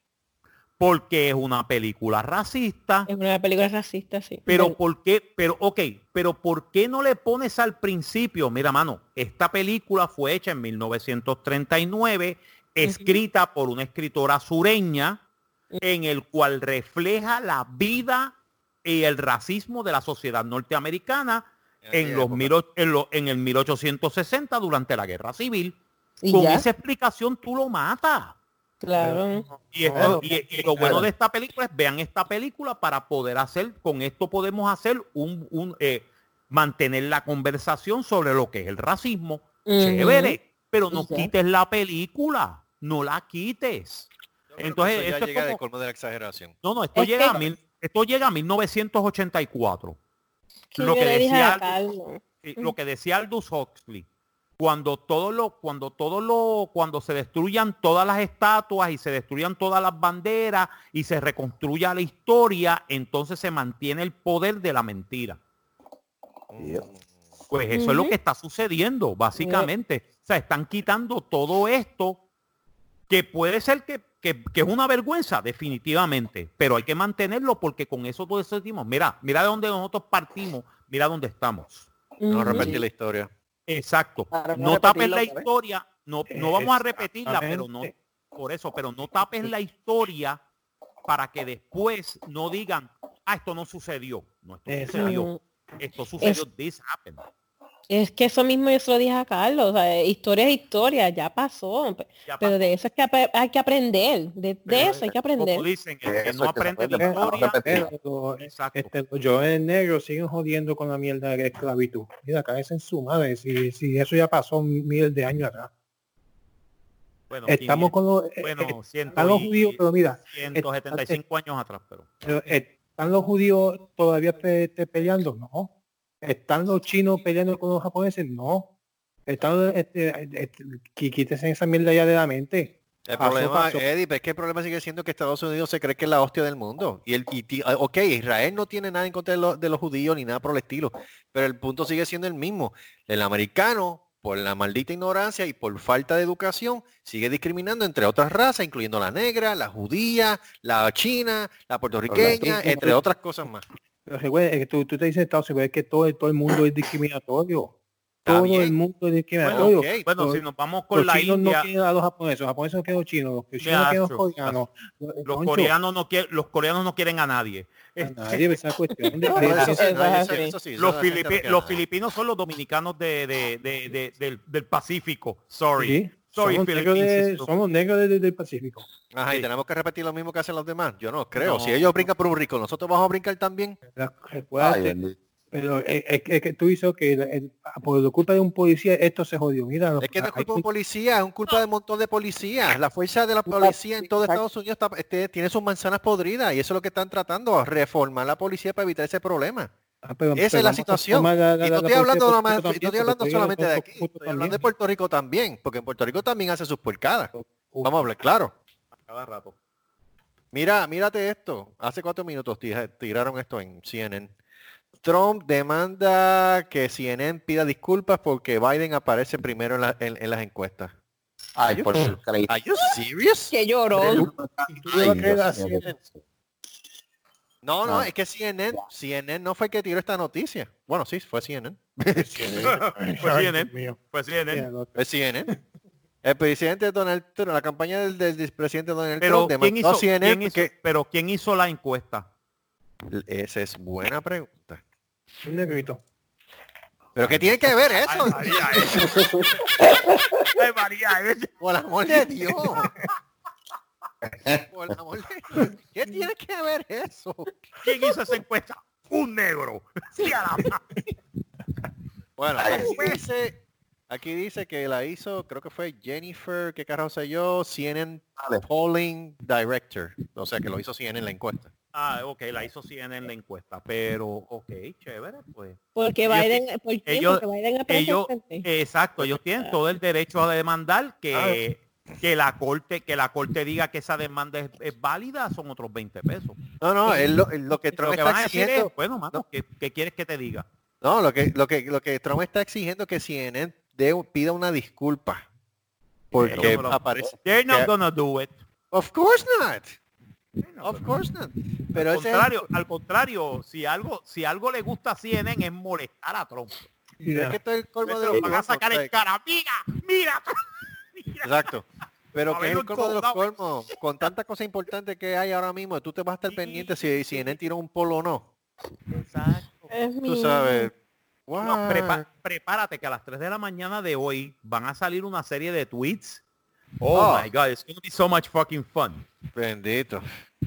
Speaker 3: Porque es una película racista.
Speaker 7: Es una película racista, sí.
Speaker 3: Pero
Speaker 7: Bueno,
Speaker 3: ¿por qué? Pero, ok, pero ¿por qué no le pones al principio? Mira, mano, esta película fue hecha en 1939, escrita por una escritora sureña, en el cual refleja la vida y el racismo de la sociedad norteamericana en, los mil en, lo- en el 1860 durante la guerra civil.
Speaker 7: y
Speaker 3: Con
Speaker 7: ya,
Speaker 3: esa explicación tú lo matas.
Speaker 7: claro.
Speaker 3: Y, esto- y- y lo bueno de esta película es vean esta película para poder hacer, con esto podemos hacer un, un, eh, mantener la conversación sobre lo que es el racismo. Chévere, pero no quites la película, no la quites. Entonces,
Speaker 2: ya
Speaker 3: esto es
Speaker 2: llega de colmo de la exageración.
Speaker 3: No, no, esto
Speaker 7: Es
Speaker 3: llega
Speaker 7: que-
Speaker 3: a mil, esto llega a 1984.
Speaker 7: Que
Speaker 3: lo que decía
Speaker 7: a
Speaker 3: Aldo-
Speaker 7: Carlos.
Speaker 3: eh, lo que decía Aldous Huxley, cuando todo lo, cuando todo lo, cuando se destruyan todas las estatuas y se destruyan todas las banderas y se reconstruya la historia, entonces se mantiene el poder de la mentira. Pues eso es lo que está sucediendo, básicamente. O sea, están quitando todo esto que puede ser que, que- que es una vergüenza, definitivamente, pero hay que mantenerlo porque con eso todos decimos, mira, mira de dónde nosotros partimos, mira dónde estamos.
Speaker 2: No repetir la historia.
Speaker 3: Exacto.
Speaker 6: Para no
Speaker 3: No tapes la historia, no, no vamos a repetirla, pero no, por eso, pero no tapes la historia para que después no digan, ah, esto no sucedió. No, esto sucedió. Esto sucedió, this happened.
Speaker 7: Es que eso mismo yo se lo dije a Carlos, o sea, historia es historia, ya pasó, pe- pero de eso es que hay que aprender, de, eso hay que
Speaker 3: Como
Speaker 7: aprender.
Speaker 3: dicen, el que no aprende historia,
Speaker 9: este, los jóvenes negros siguen jodiendo con la mierda de la esclavitud. Mira, cabeza en su madre. Si, si eso ya pasó miles de años atrás.
Speaker 3: Bueno,
Speaker 9: Estamos con los, eh,
Speaker 3: bueno,
Speaker 9: eh,
Speaker 3: ciento
Speaker 9: están los
Speaker 3: y-
Speaker 9: judíos, pero mira,
Speaker 3: 175 años atrás, pero
Speaker 9: pero, eh, ¿están los judíos todavía pe- este, peleando? No. ¿Están los chinos peleando con los japoneses? No. Están, este, este, quítese esa mierda ya de la mente.
Speaker 2: El problema. Eddie, es que el problema sigue siendo que Estados Unidos se cree que es la hostia del mundo. Y el, y, ah, ok, Israel no tiene nada en contra de, los- de los judíos ni nada por el estilo, pero el punto sigue siendo el mismo. El americano, por la maldita ignorancia y por falta de educación, sigue discriminando entre otras razas, incluyendo la negra, la judía, la china, la puertorriqueña, entre otras cosas más.
Speaker 9: Pero recuerda, es que tú, tú te dices Estados Unidos, es que todo, todo el mundo es discriminatorio. Todo
Speaker 2: bien.
Speaker 9: el mundo es
Speaker 3: bueno,
Speaker 9: discriminatorio.
Speaker 2: ok.
Speaker 3: bueno,
Speaker 9: Los-
Speaker 3: si nos vamos con
Speaker 9: los
Speaker 3: la
Speaker 9: chinos
Speaker 3: India,
Speaker 9: no quieren a los japoneses, los japoneses no quieren a los chinos, los chinos no quieren a los coreanos.
Speaker 3: los
Speaker 9: Concho,
Speaker 3: coreanos no quieren, los coreanos no quieren a nadie. los, los filipinos son los dominicanos de, de- de- de- del, del Pacífico. Sorry.
Speaker 9: sí, Somos, negros
Speaker 3: Philippine
Speaker 9: de-
Speaker 3: system.
Speaker 9: somos negros de- de- del Pacífico.
Speaker 2: Ajá, y tenemos que repetir lo mismo que hacen los demás. Yo no creo.
Speaker 3: No.
Speaker 2: Si ellos brincan por un rico, nosotros vamos a brincar también.
Speaker 9: Pero es, es que- es que tú dices que el- el- por la culpa de un policía esto se jodió. Mira, los-
Speaker 2: Es que no es culpa de un policía, es un culpa de un montón de policías. La fuerza de la policía en todo Estados Unidos está- este, tiene sus manzanas podridas y eso es lo que están tratando, reformar la policía para evitar ese problema.
Speaker 9: Ah, pero-
Speaker 2: Esa es
Speaker 9: pero
Speaker 2: la
Speaker 9: vamos a
Speaker 2: situación.
Speaker 9: la- la-
Speaker 2: Y no
Speaker 9: la
Speaker 2: estoy hablando nada más,
Speaker 9: también,
Speaker 2: estoy hablando solamente de aquí, estoy hablando de
Speaker 9: también.
Speaker 2: Puerto Rico también, porque en Puerto Rico también hace sus porcadas. Vamos a hablar claro.
Speaker 3: Cada rato.
Speaker 2: Mira, mírate esto. Hace cuatro minutos tira- tiraron esto en CNN. Trump demanda que CNN pida disculpas porque Biden aparece primero en, la- en- en las encuestas.
Speaker 8: Ay, por.
Speaker 2: Are you serious?
Speaker 7: Que lloró.
Speaker 9: tú le vas a
Speaker 8: Ay,
Speaker 9: creer a
Speaker 8: Dios mío.
Speaker 9: CNN.
Speaker 2: No, no,
Speaker 8: Ah.
Speaker 2: es que CNN, CNN no fue el que tiró esta noticia. Bueno, sí, fue CNN.
Speaker 9: Ay,
Speaker 3: CNN.
Speaker 9: Mira, no,
Speaker 2: Fue CNN. El presidente Donald Trump, la campaña del, del presidente Donald
Speaker 3: Pero
Speaker 2: Trump
Speaker 3: ¿quién, hizo,
Speaker 2: CNN
Speaker 3: quién hizo-
Speaker 2: que-
Speaker 3: pero ¿quién hizo la encuesta?
Speaker 2: Esa es buena pregunta.
Speaker 9: un negrito.
Speaker 2: ¿Pero qué tiene que ver eso?
Speaker 3: Ay, María, eso. Ay, María, eso.
Speaker 2: Por amor de Dios. Por amor de. ¿Qué tiene que ver eso?
Speaker 3: ¿Quién hizo esa encuesta? un negro. Sí, a la
Speaker 2: Bueno, aquí dice, aquí dice que la hizo, creo que fue Jennifer, ¿qué carajo sé yo? CNN
Speaker 4: Vale.
Speaker 2: Polling Director. O sea, que lo hizo CNN en la encuesta.
Speaker 3: Ah, ok, la hizo 100 en la encuesta, pero ok, chévere, pues.
Speaker 7: Porque
Speaker 3: Ellos
Speaker 7: Biden, ¿por qué?
Speaker 3: ellos-
Speaker 7: Porque Biden
Speaker 3: ellos-. Exacto, ellos tienen todo el derecho a demandar que, que la corte que la corte diga que esa demanda es, es válida, son otros 20 pesos.
Speaker 2: No, no, es lo, lo que
Speaker 3: Lo
Speaker 2: Trump
Speaker 3: que van
Speaker 2: está
Speaker 3: a decir es,
Speaker 2: exigiendo.
Speaker 3: bueno, mano,
Speaker 2: No.
Speaker 3: ¿qué, qué quieres que te diga?
Speaker 2: No, lo que, lo que, lo que Trump está exigiendo que CNN dé- pida una disculpa. Porque
Speaker 3: no lo-
Speaker 2: aparece.
Speaker 3: They're not
Speaker 2: que-
Speaker 3: gonna do it.
Speaker 2: Of course not. Of course not. Pero
Speaker 3: al
Speaker 2: es-
Speaker 3: contrario, al contrario, si algo, si algo le gusta a CNN es molestar a Trump.
Speaker 2: es que esto es el colmo
Speaker 3: Se
Speaker 2: de
Speaker 3: lo
Speaker 2: los
Speaker 3: van a
Speaker 2: colmos,
Speaker 3: sacar
Speaker 2: o sea,
Speaker 3: en cara. Mira, mira.
Speaker 2: Exacto. Pero que es
Speaker 3: verlo
Speaker 2: el colmo de los colmos. Con tanta cosa importante que hay ahora mismo, tú te vas a estar
Speaker 3: Sí.
Speaker 2: pendiente si, si en él tiró un polo o no.
Speaker 3: Exacto.
Speaker 7: Es
Speaker 2: Tú sabes.
Speaker 3: No,
Speaker 2: what?
Speaker 3: prepa- prepárate que a las 3 de la mañana de hoy van a salir una serie de tweets. Oh,
Speaker 2: Oh.
Speaker 3: my god, it's gonna be so much fucking fun.
Speaker 2: Bendito.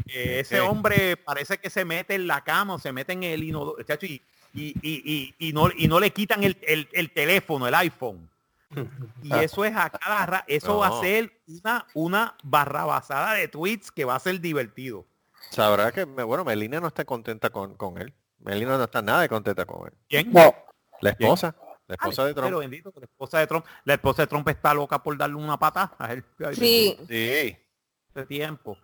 Speaker 3: Que ese
Speaker 2: Ok.
Speaker 3: hombre parece que se mete en la cama o se mete en el inodoro, chacho, y, y, y, y, y no, y no le quitan el, el- el teléfono, el iPhone. Y eso es a cada ra- eso va a ser una, una barrabasada de tweets que va a ser divertido.
Speaker 2: Sabrá que, me- bueno, Melina no está contenta con, con él. Melina no está nada de contenta con él.
Speaker 3: ¿Quién?
Speaker 6: No,
Speaker 2: La esposa. La esposa de
Speaker 3: Pero
Speaker 2: Trump.
Speaker 3: bendito, la esposa de Trump, la esposa de Trump está loca por darle una pata a él.
Speaker 7: Sí,
Speaker 2: Sí.
Speaker 3: Hace tiempo.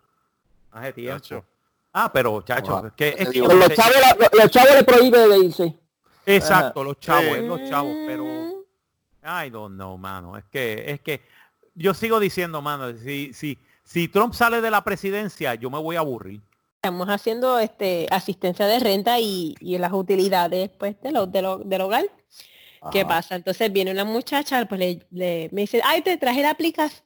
Speaker 3: Hace tiempo.
Speaker 2: Chacho.
Speaker 3: Ah, pero chacho,
Speaker 4: Wow.
Speaker 3: es que, es que
Speaker 6: los chavos, la- los chavos le prohíbe de irse.
Speaker 3: Exacto, los chavos,
Speaker 2: Sí.
Speaker 3: es los chavos, pero I don't know, mano. Es que, es que yo sigo diciendo, mano, si, si, si Trump sale de la presidencia, yo me voy a aburrir.
Speaker 7: estamos haciendo este asistencia de renta y, y las utilidades pues de lo, de lo- del hogar. ¿Qué pasa? Entonces viene una muchacha, pues le, le- me dice, ay, te traje la aplicación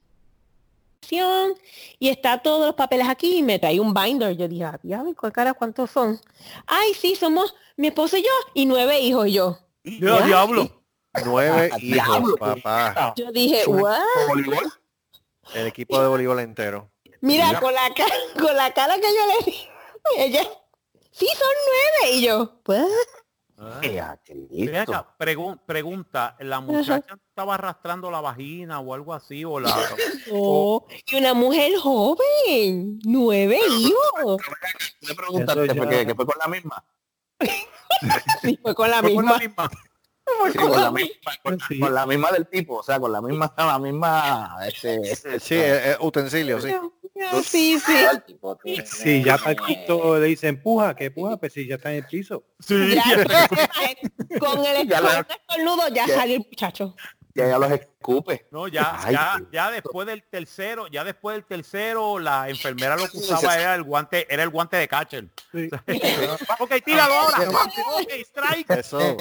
Speaker 7: y está todos los papeles aquí y me trae un binder. Yo dije, ah, diablo, ¿cuál cara cuántos son? Ay, sí, somos mi esposo y yo y nueve hijos y yo. ¿Ya?
Speaker 3: diablo.
Speaker 2: Nueve hijos,
Speaker 4: diablo.
Speaker 2: papá.
Speaker 7: Yo dije, what?
Speaker 4: ¿Voleibol?
Speaker 2: El equipo de voleibol entero.
Speaker 7: Mira,
Speaker 4: Mira.
Speaker 7: con la cara, con la cara que yo le di, ella, sí son nueve y yo, pues.
Speaker 3: Pregun- pregunta, ¿la muchacha estaba arrastrando la vagina o algo así? O la,
Speaker 7: Oh, y una mujer joven, nueve hijos.
Speaker 4: Le preguntaste
Speaker 9: ya-
Speaker 4: fue que, que fue con la misma.
Speaker 7: Sí, fue con la
Speaker 3: Fue con la
Speaker 7: misma.
Speaker 4: Sí, con, la misma con,
Speaker 9: Sí.
Speaker 4: con la misma del tipo, o sea, con la misma, la misma, este,
Speaker 2: Sí, eh, eh, utensilio, sí.
Speaker 7: Sí, sí.
Speaker 9: Si ya quinto le dice empuja, que empuja, pues si ya está en el piso.
Speaker 3: Sí,
Speaker 7: Ya, con el
Speaker 4: Ya
Speaker 7: estornudo ya
Speaker 4: ya-
Speaker 7: salió el muchacho.
Speaker 4: que ella los escupe.
Speaker 3: No, ya,
Speaker 4: Ay,
Speaker 3: ya, ya después del tercero, ya después del tercero, la enfermera lo que usaba era el guante, era el guante de catcher.
Speaker 9: Sí.
Speaker 3: ok, tíralo ahora. Ok, strike.
Speaker 2: Eso,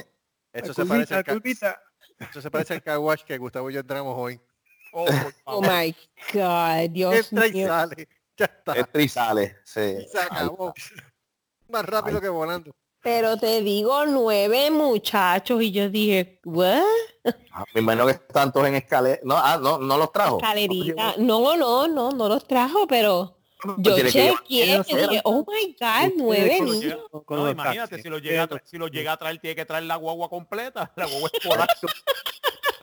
Speaker 2: eso se parece
Speaker 9: Curvita,
Speaker 2: eso se parece al que Gustavo y yo entramos hoy.
Speaker 3: Oh,
Speaker 7: Oh my God, Dios
Speaker 2: Entra y
Speaker 7: mío.
Speaker 2: sale. Ya está.
Speaker 4: Entra y sale, sí.
Speaker 2: Se acabó. Más rápido que volando.
Speaker 7: Pero te digo nueve muchachos y yo dije, ¿what?
Speaker 4: Ah, Me imagino que están todos en escalera. No, ah, no, no los trajo.
Speaker 7: Escalerita. No, no, no, no los trajo, pero yo chequeé y dije, oh my God, nueve niños.
Speaker 3: no, imagínate,
Speaker 9: taxis.
Speaker 3: si lo, llega a si lo llega a traer, tiene que traer la guagua completa. La guagua escolar.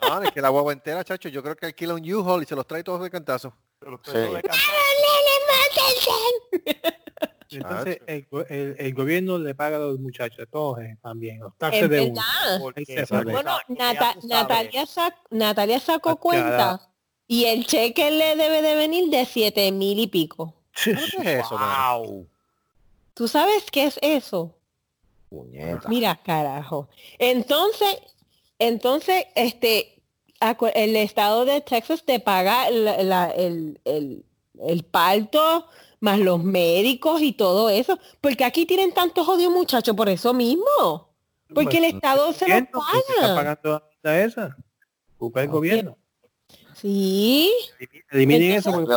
Speaker 2: No, es que la guagua entera, chacho, yo creo que alquila un U-Haul y se los trae todos de cantazo.
Speaker 4: Sí.
Speaker 9: Entonces el, el- el gobierno le paga a los muchachos, todos eh, también, los
Speaker 7: Es
Speaker 9: taxes de uno.
Speaker 7: Bueno, Nata-. Natalia, sac- Natalia sacó
Speaker 9: Ah,
Speaker 7: cuenta y el cheque le debe de venir de siete mil y pico.
Speaker 2: ¿Qué es eso?
Speaker 3: Wow.
Speaker 7: ¿Tú sabes qué es eso?
Speaker 4: Puñeta.
Speaker 7: Mira, carajo. Entonces, entonces, este, el estado de Texas te paga la- la- el, el, el parto más los médicos y todo eso. Porque aquí tienen tantos odios muchachos por eso mismo. Porque el estado se lo
Speaker 9: Gobierno, pues, si está
Speaker 7: paga.
Speaker 9: pagando la esa. Busca el gobierno.
Speaker 7: Sí.
Speaker 9: Eliminen eso porque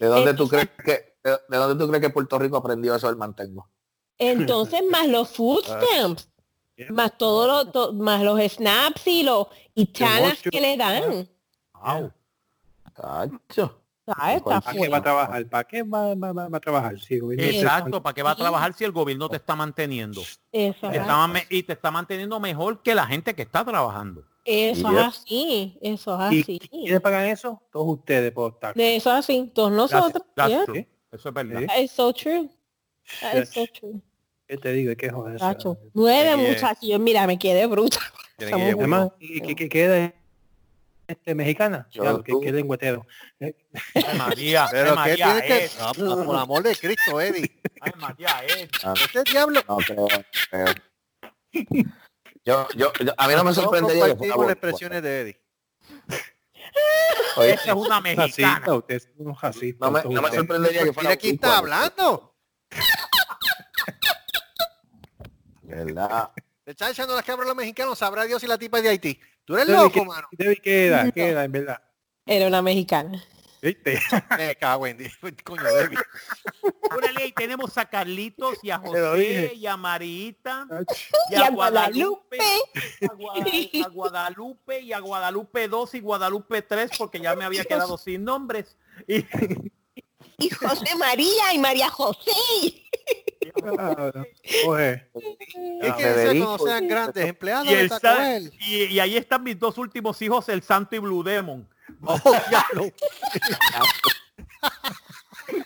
Speaker 4: ¿De dónde?
Speaker 9: se juega.
Speaker 4: ¿De dónde tú crees que de, de dónde tú crees que Puerto Rico aprendió eso del mantengo?
Speaker 7: Entonces, más los food stamps. Más todos los, to- más los snaps y los y
Speaker 9: ocho.
Speaker 7: que le dan.
Speaker 3: Wow.
Speaker 4: Cacho.
Speaker 7: Ah, está
Speaker 9: ¿Para qué va a trabajar? ¿Para qué va, va- va- va a trabajar? Sí, el gobierno te-
Speaker 3: Exacto, ¿para qué va a trabajar si el gobierno te está manteniendo? Te está me- y te está manteniendo mejor que la gente que está trabajando.
Speaker 7: Eso es así, eso es
Speaker 9: ¿Y
Speaker 7: así.
Speaker 9: quiénes pagan eso? Todos ustedes por estar.
Speaker 7: De eso es así, todos nosotros.
Speaker 3: That's
Speaker 7: yeah.
Speaker 3: true. Eso es verdad.
Speaker 7: That is so true. That is so true.
Speaker 9: ¿Qué te digo? ¿Qué joder?
Speaker 7: Nueve muchachos. Mira, me quedé bruta.
Speaker 2: Que
Speaker 9: Además, ¿y qué, qué queda este, mexicana? Claro, que qué lengüetero. Eh,
Speaker 3: Ay, María,
Speaker 2: Pero ¿qué tiene que...? Ah, por amor de Cristo, Eddie.
Speaker 3: Ay, María, Ed.
Speaker 2: Este diablo...
Speaker 4: No creo, creo. Yo, yo, yo- a mí no me
Speaker 2: No
Speaker 4: sorprendería que fuera
Speaker 2: compartimos
Speaker 4: por-
Speaker 2: las expresiones de Eddie.
Speaker 4: Oye,
Speaker 3: Esa es una mexicana.
Speaker 9: Racista, ustedes son unos racistas.
Speaker 4: no me, no me sorprendería que fuera
Speaker 2: Mira quién
Speaker 4: un
Speaker 2: está hablando.
Speaker 4: ¿Verdad?
Speaker 2: Te está echando las cabras a los mexicanos. Sabrá Dios si la tipa es de Haití. Tú eres
Speaker 9: Debbie,
Speaker 2: loco,
Speaker 9: ¿qué-
Speaker 2: mano.
Speaker 9: Debbie. ¿Qué edad, en verdad?
Speaker 7: Era una mexicana.
Speaker 9: ¿Viste?
Speaker 2: Me cago en. Coño, Debbie.
Speaker 3: Órale, ahí tenemos a Carlitos y a José y a Marita y
Speaker 7: Y
Speaker 3: a
Speaker 7: a
Speaker 3: Guadalupe, a, Guada- a Guadalupe y a Guadalupe 2 y Guadalupe 3 porque ya me había quedado sin nombres. Y,
Speaker 7: Y José María y María José.
Speaker 9: Jorge.
Speaker 2: Es que
Speaker 4: Federico.
Speaker 2: cuando sean grandes empleados
Speaker 3: y,
Speaker 2: de
Speaker 3: el
Speaker 2: Taco
Speaker 3: sa-
Speaker 2: Bell.
Speaker 3: y- y ahí están mis dos últimos hijos, el Santo y Blue Demon.
Speaker 2: Oh.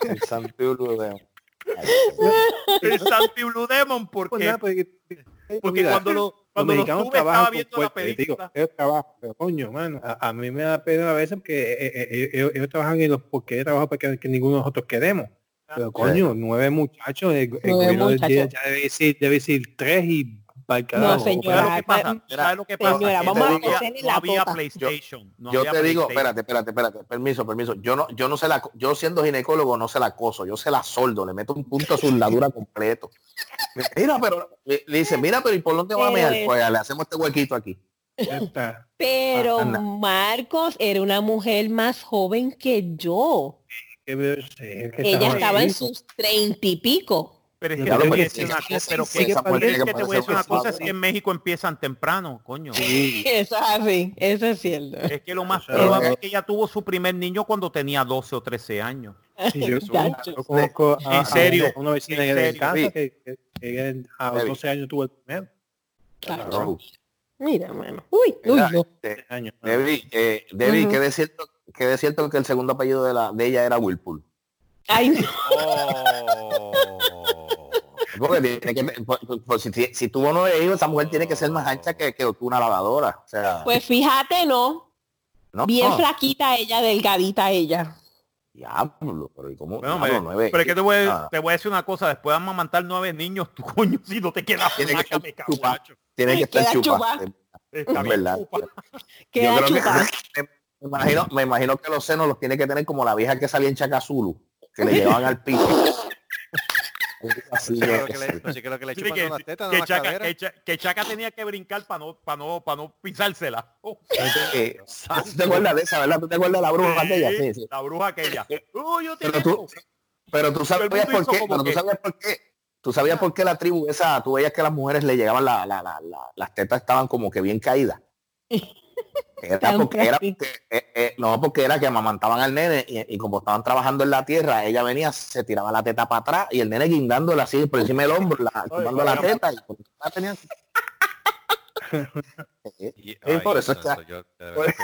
Speaker 4: El Santo y Blue Demon.
Speaker 3: El Santo y Blue Demon
Speaker 9: Pues
Speaker 3: porque,
Speaker 9: nada, porque
Speaker 3: porque
Speaker 9: mira,
Speaker 3: cuando, lo,
Speaker 9: los
Speaker 3: cuando los
Speaker 9: mexicanos
Speaker 3: tuve estaba
Speaker 9: trabajan
Speaker 3: viendo la
Speaker 9: digo,
Speaker 3: película.
Speaker 9: ellos trabajan, pero coño, mano, a, a mí me da pena a veces porque eh, eh, eh, ellos, ellos trabajan en los porque ellos trabajan porque que ninguno de nosotros queremos. Pero coño, nueve muchachos, el, el
Speaker 7: Nueve
Speaker 9: del
Speaker 7: muchachos.
Speaker 9: ya debe decir, debe decir tres y para el
Speaker 7: No, señora.
Speaker 3: ¿Sabes lo que pasa? ¿Sabes lo que pasa?
Speaker 7: Señora,
Speaker 3: Que
Speaker 4: vamos
Speaker 3: no
Speaker 4: a
Speaker 3: había-
Speaker 7: coserle
Speaker 3: no
Speaker 7: la
Speaker 3: había. PlayStation. no
Speaker 4: yo
Speaker 3: había
Speaker 4: te digo, espérate, espérate, espérate, permiso, permiso. Yo no, yo no sé la, yo siendo ginecólogo no se la acoso, yo se la soldo, le meto un punto a su ladura completo. Mira, pero le le dice, mira, pero ¿y por dónde va a mear?
Speaker 7: es-
Speaker 4: Pues le hacemos este huequito aquí.
Speaker 7: Pero
Speaker 4: Ah.
Speaker 7: Marcos era una mujer más joven que yo.
Speaker 9: Que sí, es que
Speaker 7: Ella
Speaker 9: estaba
Speaker 7: estaba en sus treinta y pico.
Speaker 3: Pero es que te voy a decir una cosa, pero es
Speaker 4: que
Speaker 3: que te voy a decir una cosa, es que en México empiezan temprano, coño.
Speaker 9: Sí,
Speaker 7: Eso es así, eso es cierto.
Speaker 3: Es que lo más probable es que ella tuvo su primer niño cuando tenía 12 o 13 años.
Speaker 9: sí, yo, yo conozco a,
Speaker 3: En serio,
Speaker 9: a una vecina
Speaker 3: en serio.
Speaker 9: casa
Speaker 4: Sí.
Speaker 9: que, que, que a los
Speaker 4: Debbie.
Speaker 9: 12 años tuvo el primero.
Speaker 7: Chacho. Mira, mano. Uy, uy, no.
Speaker 4: Debbie, eh, Debbie,
Speaker 7: Ujú.
Speaker 4: ¿qué de qué de cierto que el segundo apellido de la de ella era Whirlpool?
Speaker 7: Ay, no.
Speaker 4: Porque tiene que, por- si, si tuvo nueve hijos, esa mujer tiene que ser más ancha que, que una lavadora. O sea,
Speaker 7: Pues fíjate, no.
Speaker 4: no,
Speaker 7: Bien
Speaker 4: no.
Speaker 7: flaquita ella, delgadita ella.
Speaker 4: Diablo, pero ¿y cómo?
Speaker 3: Bueno,
Speaker 4: Diablo, nueve
Speaker 3: pero es que te voy, a,
Speaker 4: Ah.
Speaker 3: te voy a decir una cosa, después de amamantar nueve niños, tu coño, si no te quedas
Speaker 4: Tiene que estar chupa. Tiene que estar chupa.
Speaker 7: chupa.
Speaker 3: Está
Speaker 4: Es
Speaker 3: bien,
Speaker 4: verdad.
Speaker 3: chupa.
Speaker 7: Queda
Speaker 4: Yo creo que-
Speaker 7: chupada.
Speaker 4: Me, imagino, me imagino que los senos los tiene que tener como la vieja que salía en Chacazulu, que le llevaban al piso. Así
Speaker 2: Sí, que
Speaker 4: de-
Speaker 2: lo que le, sí, que lo que le
Speaker 3: Sí,
Speaker 2: chupan
Speaker 3: que,
Speaker 2: son las tetas, no
Speaker 3: que
Speaker 2: las
Speaker 3: Chaca,
Speaker 2: caderas.
Speaker 3: que Cha- que Chaca tenía que brincar para no, para no, para no pisársela. Oh,
Speaker 4: Eh, ¿Tú te acuerdas de esa, verdad? ¿Tú te acuerdas de la bruja aquella? Sí, sí.
Speaker 3: La bruja aquella. Uy, yo te
Speaker 4: Pero tú, pero tú sabías por qué, pero tú sabías por qué. Tú sabías por qué la tribu esa, tú veías que las mujeres le llegaban la, la- la- la- las tetas estaban como que bien caídas. Era porque, era eh, eh, no, porque era que amamantaban al nene y, y como estaban trabajando en la tierra, ella venía, se tiraba la teta para atrás y el nene guindándole así por encima del hombro, la, chupando la teta. Y por, la tenían-
Speaker 2: Y-
Speaker 4: Sí,
Speaker 2: ay,
Speaker 4: por eso
Speaker 2: santo,
Speaker 4: está-
Speaker 2: yo-
Speaker 4: por-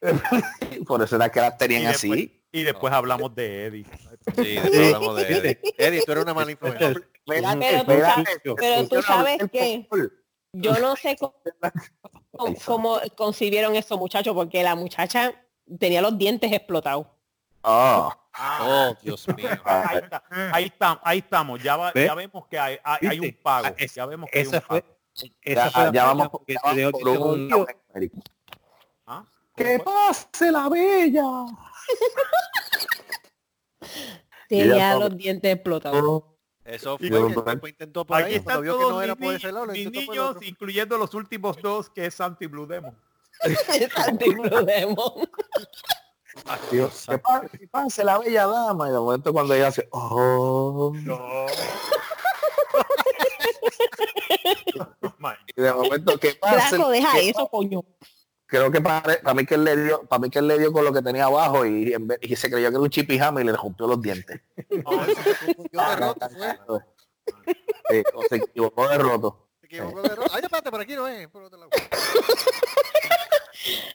Speaker 4: por eso era que las
Speaker 3: Y
Speaker 4: tenían
Speaker 3: después,
Speaker 4: así.
Speaker 3: y después hablamos de Eddie.
Speaker 2: Sí, después hablamos de Eddie. Eddie, tú eres una mala influencia.
Speaker 7: Pero tú
Speaker 4: mira,
Speaker 7: sabes-
Speaker 4: esto,
Speaker 7: pero tú sabes que-. Yo no sé cómo, cómo- concibieron esos muchachos, porque la muchacha tenía los dientes explotados.
Speaker 4: Ah,
Speaker 2: Oh, Dios mío.
Speaker 3: Ahí, está, ahí, está- ahí estamos, ya, va- ya vemos que hay, hay, hay un pago.
Speaker 9: Ah,
Speaker 3: ya vemos que hay un
Speaker 9: fue,
Speaker 3: pago.
Speaker 9: esa
Speaker 4: ya, ya vamos,
Speaker 9: porque dio-
Speaker 4: por un.
Speaker 3: ¿Ah?
Speaker 4: ¡Que pase la bella!
Speaker 7: Tenía los dientes explotados.
Speaker 2: Eso
Speaker 3: Y
Speaker 2: fue
Speaker 4: yo-
Speaker 2: que el intentó por
Speaker 3: Aquí
Speaker 2: ahí,
Speaker 3: están
Speaker 2: vio que
Speaker 3: todos
Speaker 2: no era
Speaker 3: mis,
Speaker 2: por ese lado,
Speaker 3: mis niños, incluyendo los últimos dos, que es Santi Blue Demon.
Speaker 7: Santi Blue Demon.
Speaker 4: Dios, que pase, que pase la bella dama. Y de momento cuando ella hace, oh, y de momento que pase.
Speaker 7: Draco, deja
Speaker 4: que
Speaker 7: eso, coño.
Speaker 4: Creo que para, para mí que él le dio, para mí que él le dio con lo que tenía abajo y, se creyó que era un chipijama y le rompió los dientes.
Speaker 2: Ay, se confundió de roto, fue.
Speaker 4: Sí, o se equivocó de roto.
Speaker 2: Se equivocó de roto. Ay, espérate, por aquí no es. Por otro lado.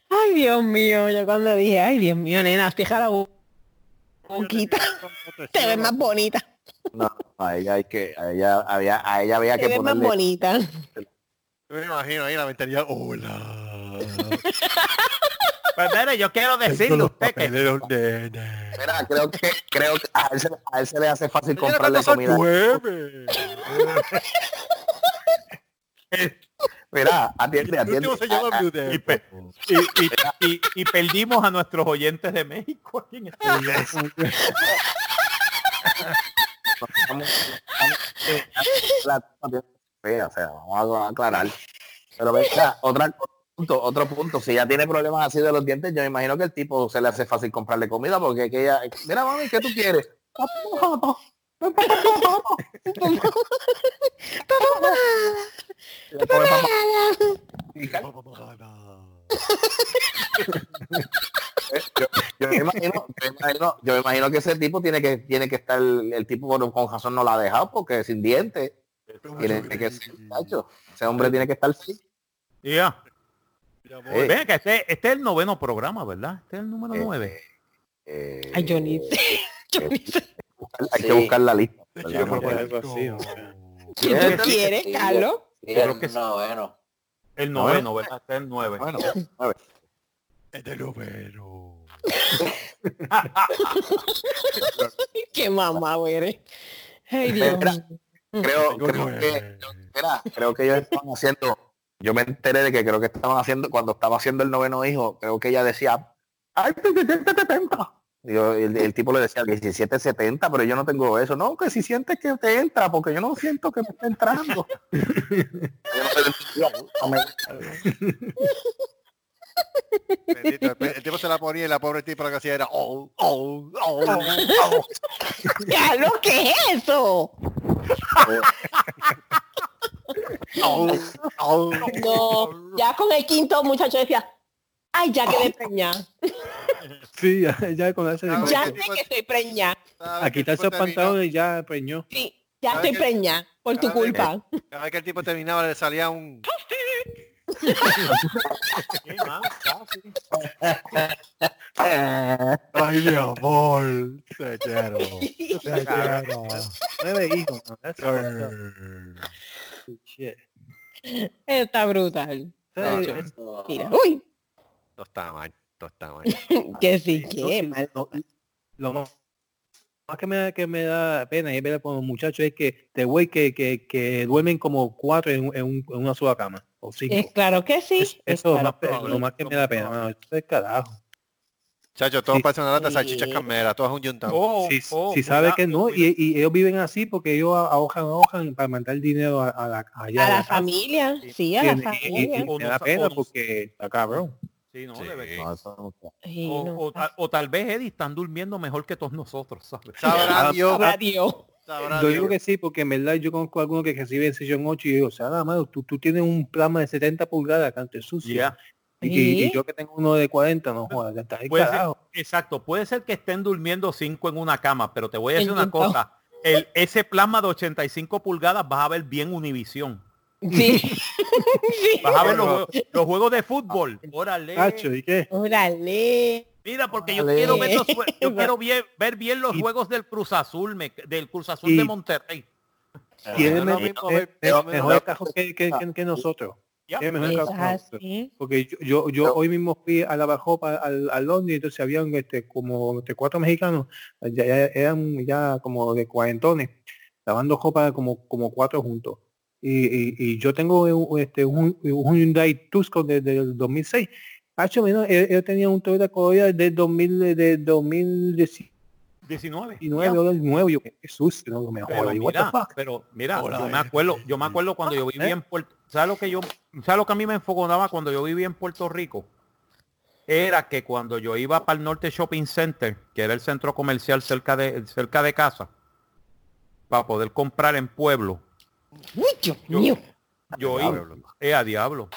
Speaker 7: Ay, Dios mío, yo cuando dije, ay, Dios mío, nena, fija la bo- boquita, te ves más bonita,
Speaker 4: No, a ella hay que, a ella había, a ella había
Speaker 7: te
Speaker 4: que
Speaker 7: ves más
Speaker 4: ponerle.
Speaker 7: bonita.
Speaker 2: Yo me imagino ahí la ventanilla. Hola.
Speaker 3: Pues mire, yo quiero decirle a usted que.
Speaker 4: Mira, creo que, creo que a él, se, a él se le hace fácil comprarle comida.
Speaker 2: nueve.
Speaker 4: Mira, atiende, atiende.
Speaker 2: se llama
Speaker 4: Ah,
Speaker 3: y,
Speaker 2: Demon.
Speaker 3: pe- y- y- y- y perdimos a nuestros oyentes de México. aquí en este
Speaker 4: Vamos- o sea, a aclarar. Pero venga, otra punto, otro punto, si ya tiene problemas así de los dientes, yo me imagino que el tipo se le hace fácil comprarle comida porque que ella, mira mami, ¿qué tú quieres? Ca- yo, yo me imagino, yo me imagino, yo me imagino que ese tipo tiene que tiene que estar el tipo bueno, con razón no la ha dejado porque sin dientes tiene que ser muchacho. ese hombre tiene que estar sí
Speaker 3: Ya.
Speaker 4: Eh.
Speaker 3: Ven que este, este es el noveno programa, ¿verdad? Este es el número
Speaker 4: Eh,
Speaker 3: nueve.
Speaker 4: Eh,
Speaker 7: Ay, yo ni sé, yo ni sé.
Speaker 4: hay
Speaker 5: Sí.
Speaker 4: que buscar la lista
Speaker 2: Te
Speaker 4: ¿verdad?
Speaker 2: quiero
Speaker 4: No puede-
Speaker 9: algo así, o sea.
Speaker 7: ¿Qué
Speaker 4: Eh,
Speaker 7: tú quieres, Carlos?
Speaker 5: El noveno.
Speaker 3: El noveno, ¿verdad? Este es el nueve.
Speaker 4: bueno
Speaker 2: Es de noveno.
Speaker 7: Qué mamá eres. Ay, Dios
Speaker 4: creo, creo
Speaker 2: nueve.
Speaker 4: que creo que ellos estaban haciendo yo me enteré de que creo que estaban haciendo cuando estaba haciendo el noveno hijo creo que ella decía ay 1770 y yo- el, el tipo le decía 1770 pero yo no tengo eso no que si sientes que te entra porque yo no siento que me está entrando Yo no sé, no me-
Speaker 2: Bendito, el, tipo se la ponía y la pobre tipo lo que hacía era oh, oh, oh, oh.
Speaker 7: Carlos, ¿qué es eso? No, ya con el quinto muchacho decía, ay, ya quedé preñada.
Speaker 9: Sí, ya, ya con ese
Speaker 7: Ya sé que estoy preñada.
Speaker 2: Cada
Speaker 9: a
Speaker 2: vez que el
Speaker 9: quitarse
Speaker 2: tipo
Speaker 9: los pantalones y ya preñó.
Speaker 7: Sí, ya
Speaker 2: ¿Sabes
Speaker 7: estoy
Speaker 2: qué?
Speaker 7: preñada por tu culpa.
Speaker 2: Cada vez que el tipo terminaba le salía un ay mi amor te quiero te quiero
Speaker 9: Nueve hijos. ¿No? Shit.
Speaker 7: Está brutal.
Speaker 9: Sí,
Speaker 5: No,
Speaker 9: es-
Speaker 5: no.
Speaker 7: Mira, uy,
Speaker 2: esto está mal esto está mal
Speaker 7: que sí, que mal.
Speaker 9: lo, lo más más que me, da- que me da pena y ver con los muchachos es que te güey que, que, que duermen como cuatro en, en un- en una sola cama o cinco.
Speaker 7: Es claro que sí.
Speaker 9: Es-
Speaker 7: es
Speaker 9: eso es
Speaker 7: claro.
Speaker 9: lo más, lo más que me da pena, mano. Esto es carajo.
Speaker 2: Chacho todo
Speaker 9: Sí.
Speaker 2: parece una lata de
Speaker 7: Sí.
Speaker 2: salchichas cameras todo es un yuntado
Speaker 3: Oh,
Speaker 9: si
Speaker 3: oh,
Speaker 9: si sabe que no, y, y ellos viven así porque ellos ahojan, ahojan para mandar dinero a, a la, allá
Speaker 7: A la
Speaker 9: casa.
Speaker 7: familia, sí, a la
Speaker 9: y- y-
Speaker 7: familia.
Speaker 9: y
Speaker 3: O
Speaker 9: me
Speaker 3: no
Speaker 9: da pena porque está cabrón.
Speaker 3: Sí, no,
Speaker 2: Sí.
Speaker 3: O, o tal, o tal vez Eddie están durmiendo mejor que todos nosotros, ¿sabes?
Speaker 2: sabrá Dios
Speaker 7: Sabrá Dios.
Speaker 2: sabrá
Speaker 9: Yo digo que sí, porque en verdad yo conozco a algunos que reciben sesión 8 y digo, o sea, nada más, tú, tú tienes un plasma de 70 pulgadas, cante sucio.
Speaker 3: Ya.
Speaker 9: Y, yo que tengo uno de 40, no jodas, ya está ahí
Speaker 3: Puede ser-
Speaker 9: carajo.
Speaker 3: Exacto, puede ser que estén durmiendo cinco en una cama, pero te voy a decir una cosa. El, ese plasma de 85 pulgadas vas a ver bien Univisión.
Speaker 7: Sí. sí.
Speaker 3: Vas a ver los, juegos- los juegos de fútbol. Órale.
Speaker 9: Cacho, ¿y qué?
Speaker 7: Órale.
Speaker 3: Mira, porque yo quiero ver los yo quiero bien- ver bien los juegos del Cruz Azul, me- del Cruz Azul
Speaker 9: Y-
Speaker 3: de Monterrey.
Speaker 9: Tiene me-
Speaker 2: no,
Speaker 9: mejor
Speaker 2: no.
Speaker 9: cajo que, que, que- que nosotros.
Speaker 3: Yeah.
Speaker 9: Yeah, mejor
Speaker 7: así.
Speaker 9: Porque yo, yo, yo no. hoy mismo fui a la Bajopa, al, al Londres, entonces habían este, como este, cuatro mexicanos, ya, ya, eran ya como de cuarentones, lavando jopa como, como cuatro juntos. Y, y, y yo tengo este, un, un Hyundai Tusco desde el 2006. Hacho, menos, él, él, tenía un Toyota Corolla desde 2000, de 2018
Speaker 3: 19.
Speaker 9: 19. Yo, qué susto, me
Speaker 3: pero, mira, pero mira, yo me acuerdo, yo me acuerdo cuando yo vivía en Puerto ¿Sabes lo que yo, sabes lo que a mí me enfogonaba cuando yo vivía en Puerto Rico? Era que cuando yo iba para el Norte Shopping Center, que era el centro comercial cerca de, cerca de casa, para poder comprar en pueblo.
Speaker 7: Mucho,
Speaker 3: yo, yo, iba, eh, a diablo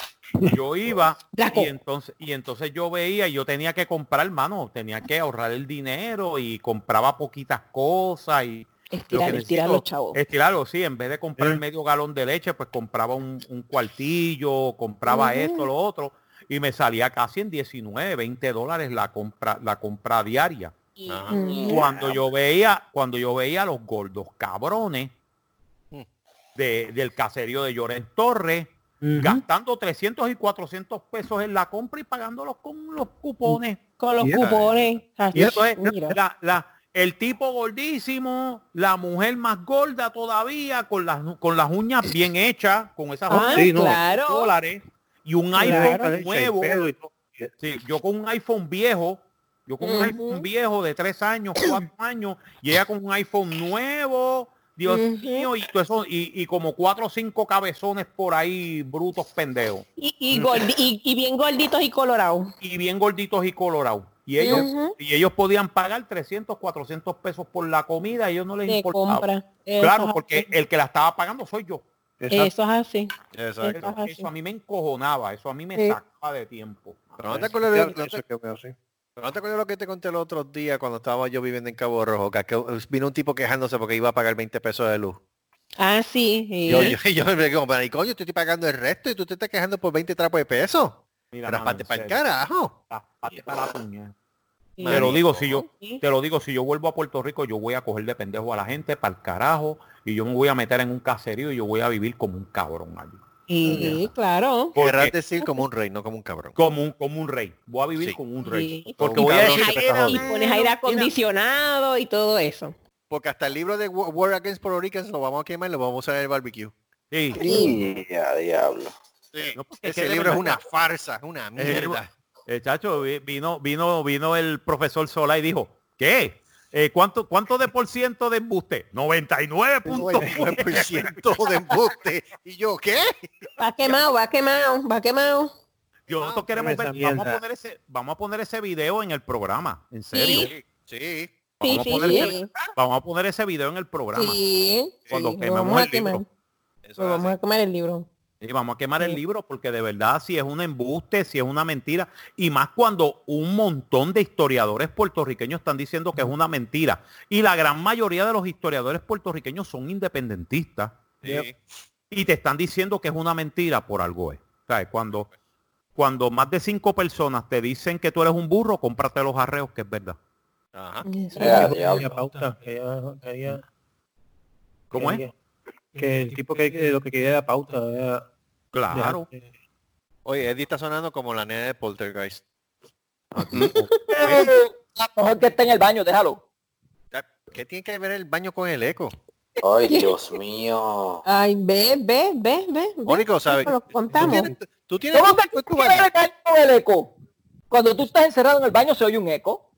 Speaker 3: yo iba y entonces y entonces yo veía y yo tenía que comprar mano tenía que ahorrar el dinero y compraba poquitas cosas y
Speaker 7: Estirar,
Speaker 3: que
Speaker 7: estirar
Speaker 3: necesito
Speaker 7: los chavos.
Speaker 3: estirarlo sí en vez de comprar
Speaker 9: Eh.
Speaker 3: medio galón de leche pues compraba un, un cuartillo compraba esto lo otro y me salía casi en 19 20 dólares la compra la compra diaria cuando yo veía cuando yo veía a los gordos cabrones
Speaker 2: Mm.
Speaker 3: de, del caserío de Llorens Torres Gastando 300 y 400 pesos en la compra y pagándolos con los cupones.
Speaker 7: Con los cupones.
Speaker 3: Y eso es
Speaker 7: Mira.
Speaker 3: la, la- el tipo gordísimo, la mujer más gorda todavía, con las, con las uñas bien hechas, con esas
Speaker 7: Ah,
Speaker 3: uñas
Speaker 9: Sí, no.
Speaker 7: claro.
Speaker 3: dólares y un
Speaker 7: Claro.
Speaker 3: iPhone nuevo.
Speaker 9: y.
Speaker 3: Sí, yo con un iPhone viejo, yo con un iPhone viejo de tres años, cuatro años, y ella con un iPhone nuevo, Dios mío, y, todo eso, y, y como cuatro o cinco cabezones por ahí, brutos pendejos,
Speaker 7: Y, y, gordi- y, y bien gorditos y colorados.
Speaker 3: y bien gorditos y colorados. Y ellos, y ellos podían pagar 300, 400 pesos por la comida, y ellos no les
Speaker 7: De
Speaker 3: importaba.
Speaker 7: compra.
Speaker 3: Claro,
Speaker 7: es
Speaker 3: porque
Speaker 7: así.
Speaker 3: el que la estaba pagando soy yo.
Speaker 9: Exacto.
Speaker 7: Eso es así.
Speaker 2: Exacto.
Speaker 3: Eso, a mí me encojonaba, eso a mí me
Speaker 7: Sí.
Speaker 3: sacaba de tiempo.
Speaker 2: Pero no te acuerdas de-
Speaker 9: Ya,
Speaker 2: no no te acuerdas lo que te conté el otro día cuando estaba yo viviendo en Cabo Rojo, que que vino un tipo quejándose porque iba a pagar 20 pesos de luz.
Speaker 7: Ah, sí. sí.
Speaker 2: Yo, yo, yo me digo, pero ¿y coño, te estoy pagando el resto y tú te estás quejando por 20 trapos de pesos.
Speaker 3: Mira,
Speaker 2: Pero
Speaker 3: mano,
Speaker 2: para el carajo.
Speaker 3: raspate para la. Te lo digo, si yo, te lo digo, si yo vuelvo a Puerto Rico, yo voy a coger de pendejo a la gente para el carajo y yo me voy a meter en un caserío y yo voy a vivir como un cabrón allí.
Speaker 7: Sí, claro.
Speaker 3: Porque-
Speaker 2: Querrás decir como un rey, no como un cabrón.
Speaker 3: como un, como un rey. Voy a vivir
Speaker 2: Sí.
Speaker 3: como un rey.
Speaker 7: Sí.
Speaker 3: Porque
Speaker 2: Un
Speaker 3: voy a decir,
Speaker 7: Y pones aire acondicionado y todo eso.
Speaker 2: Porque hasta el libro de Wa- War Against Puerto Ricans lo vamos a quemar y lo vamos a usar en el barbecue.
Speaker 3: sí,
Speaker 8: Y a diablo.
Speaker 3: No,
Speaker 2: Ese libro es una farsa, es una mierda.
Speaker 3: Eh, chacho, vi- vino, vino, vino el profesor Solá y dijo, ¿qué? Eh, ¿cuánto, ¿Cuánto de por ciento de embuste? 99.9.
Speaker 2: 99% de embuste. ¿Y yo qué?
Speaker 7: Va quemado, va quemado, va quemado.
Speaker 3: Yo nosotros queremos ver, vamos a poner ese, vamos a poner ese video en el programa, en serio.
Speaker 7: Sí.
Speaker 2: Sí.
Speaker 7: Sí,
Speaker 3: Vamos a
Speaker 7: sí,
Speaker 3: poner
Speaker 7: sí.
Speaker 3: ese- Vamos a poner ese video en el programa.
Speaker 7: Sí,
Speaker 3: Cuando
Speaker 7: sí,
Speaker 3: quememos
Speaker 7: vamos a
Speaker 3: el libro.
Speaker 2: Eso
Speaker 7: vamos a quemar el libro.
Speaker 3: Y vamos a quemar el libro porque de verdad si es un embuste, si es una mentira, y más cuando un montón de historiadores puertorriqueños están diciendo que es una mentira. Y la gran mayoría de los historiadores puertorriqueños son independentistas
Speaker 2: Sí.
Speaker 3: y te están diciendo que es una mentira por algo es. ¿Sabes? Cuando, cuando más de cinco personas te dicen que tú eres un burro, cómprate los arreos, que es verdad.
Speaker 2: Ajá.
Speaker 3: ¿Cómo es?
Speaker 9: Que el tipo que que lo que quería era pauta. Era
Speaker 3: Claro.
Speaker 2: Oye, Eddie está sonando como la nena de Poltergeist.
Speaker 6: Mejor que esté en el baño, déjalo.
Speaker 2: ¿Qué tiene que ver el baño con el eco?
Speaker 5: Ay, Dios mío.
Speaker 7: Ay, ve, ve, ve, ve.
Speaker 2: Mónico, ¿sabes? ¿Tú
Speaker 7: contamos.
Speaker 2: tienes, tú tienes
Speaker 6: ¿Cómo
Speaker 2: tu-
Speaker 6: que
Speaker 2: baño?
Speaker 6: el baño con el eco? Cuando tú estás encerrado en el baño se oye un eco.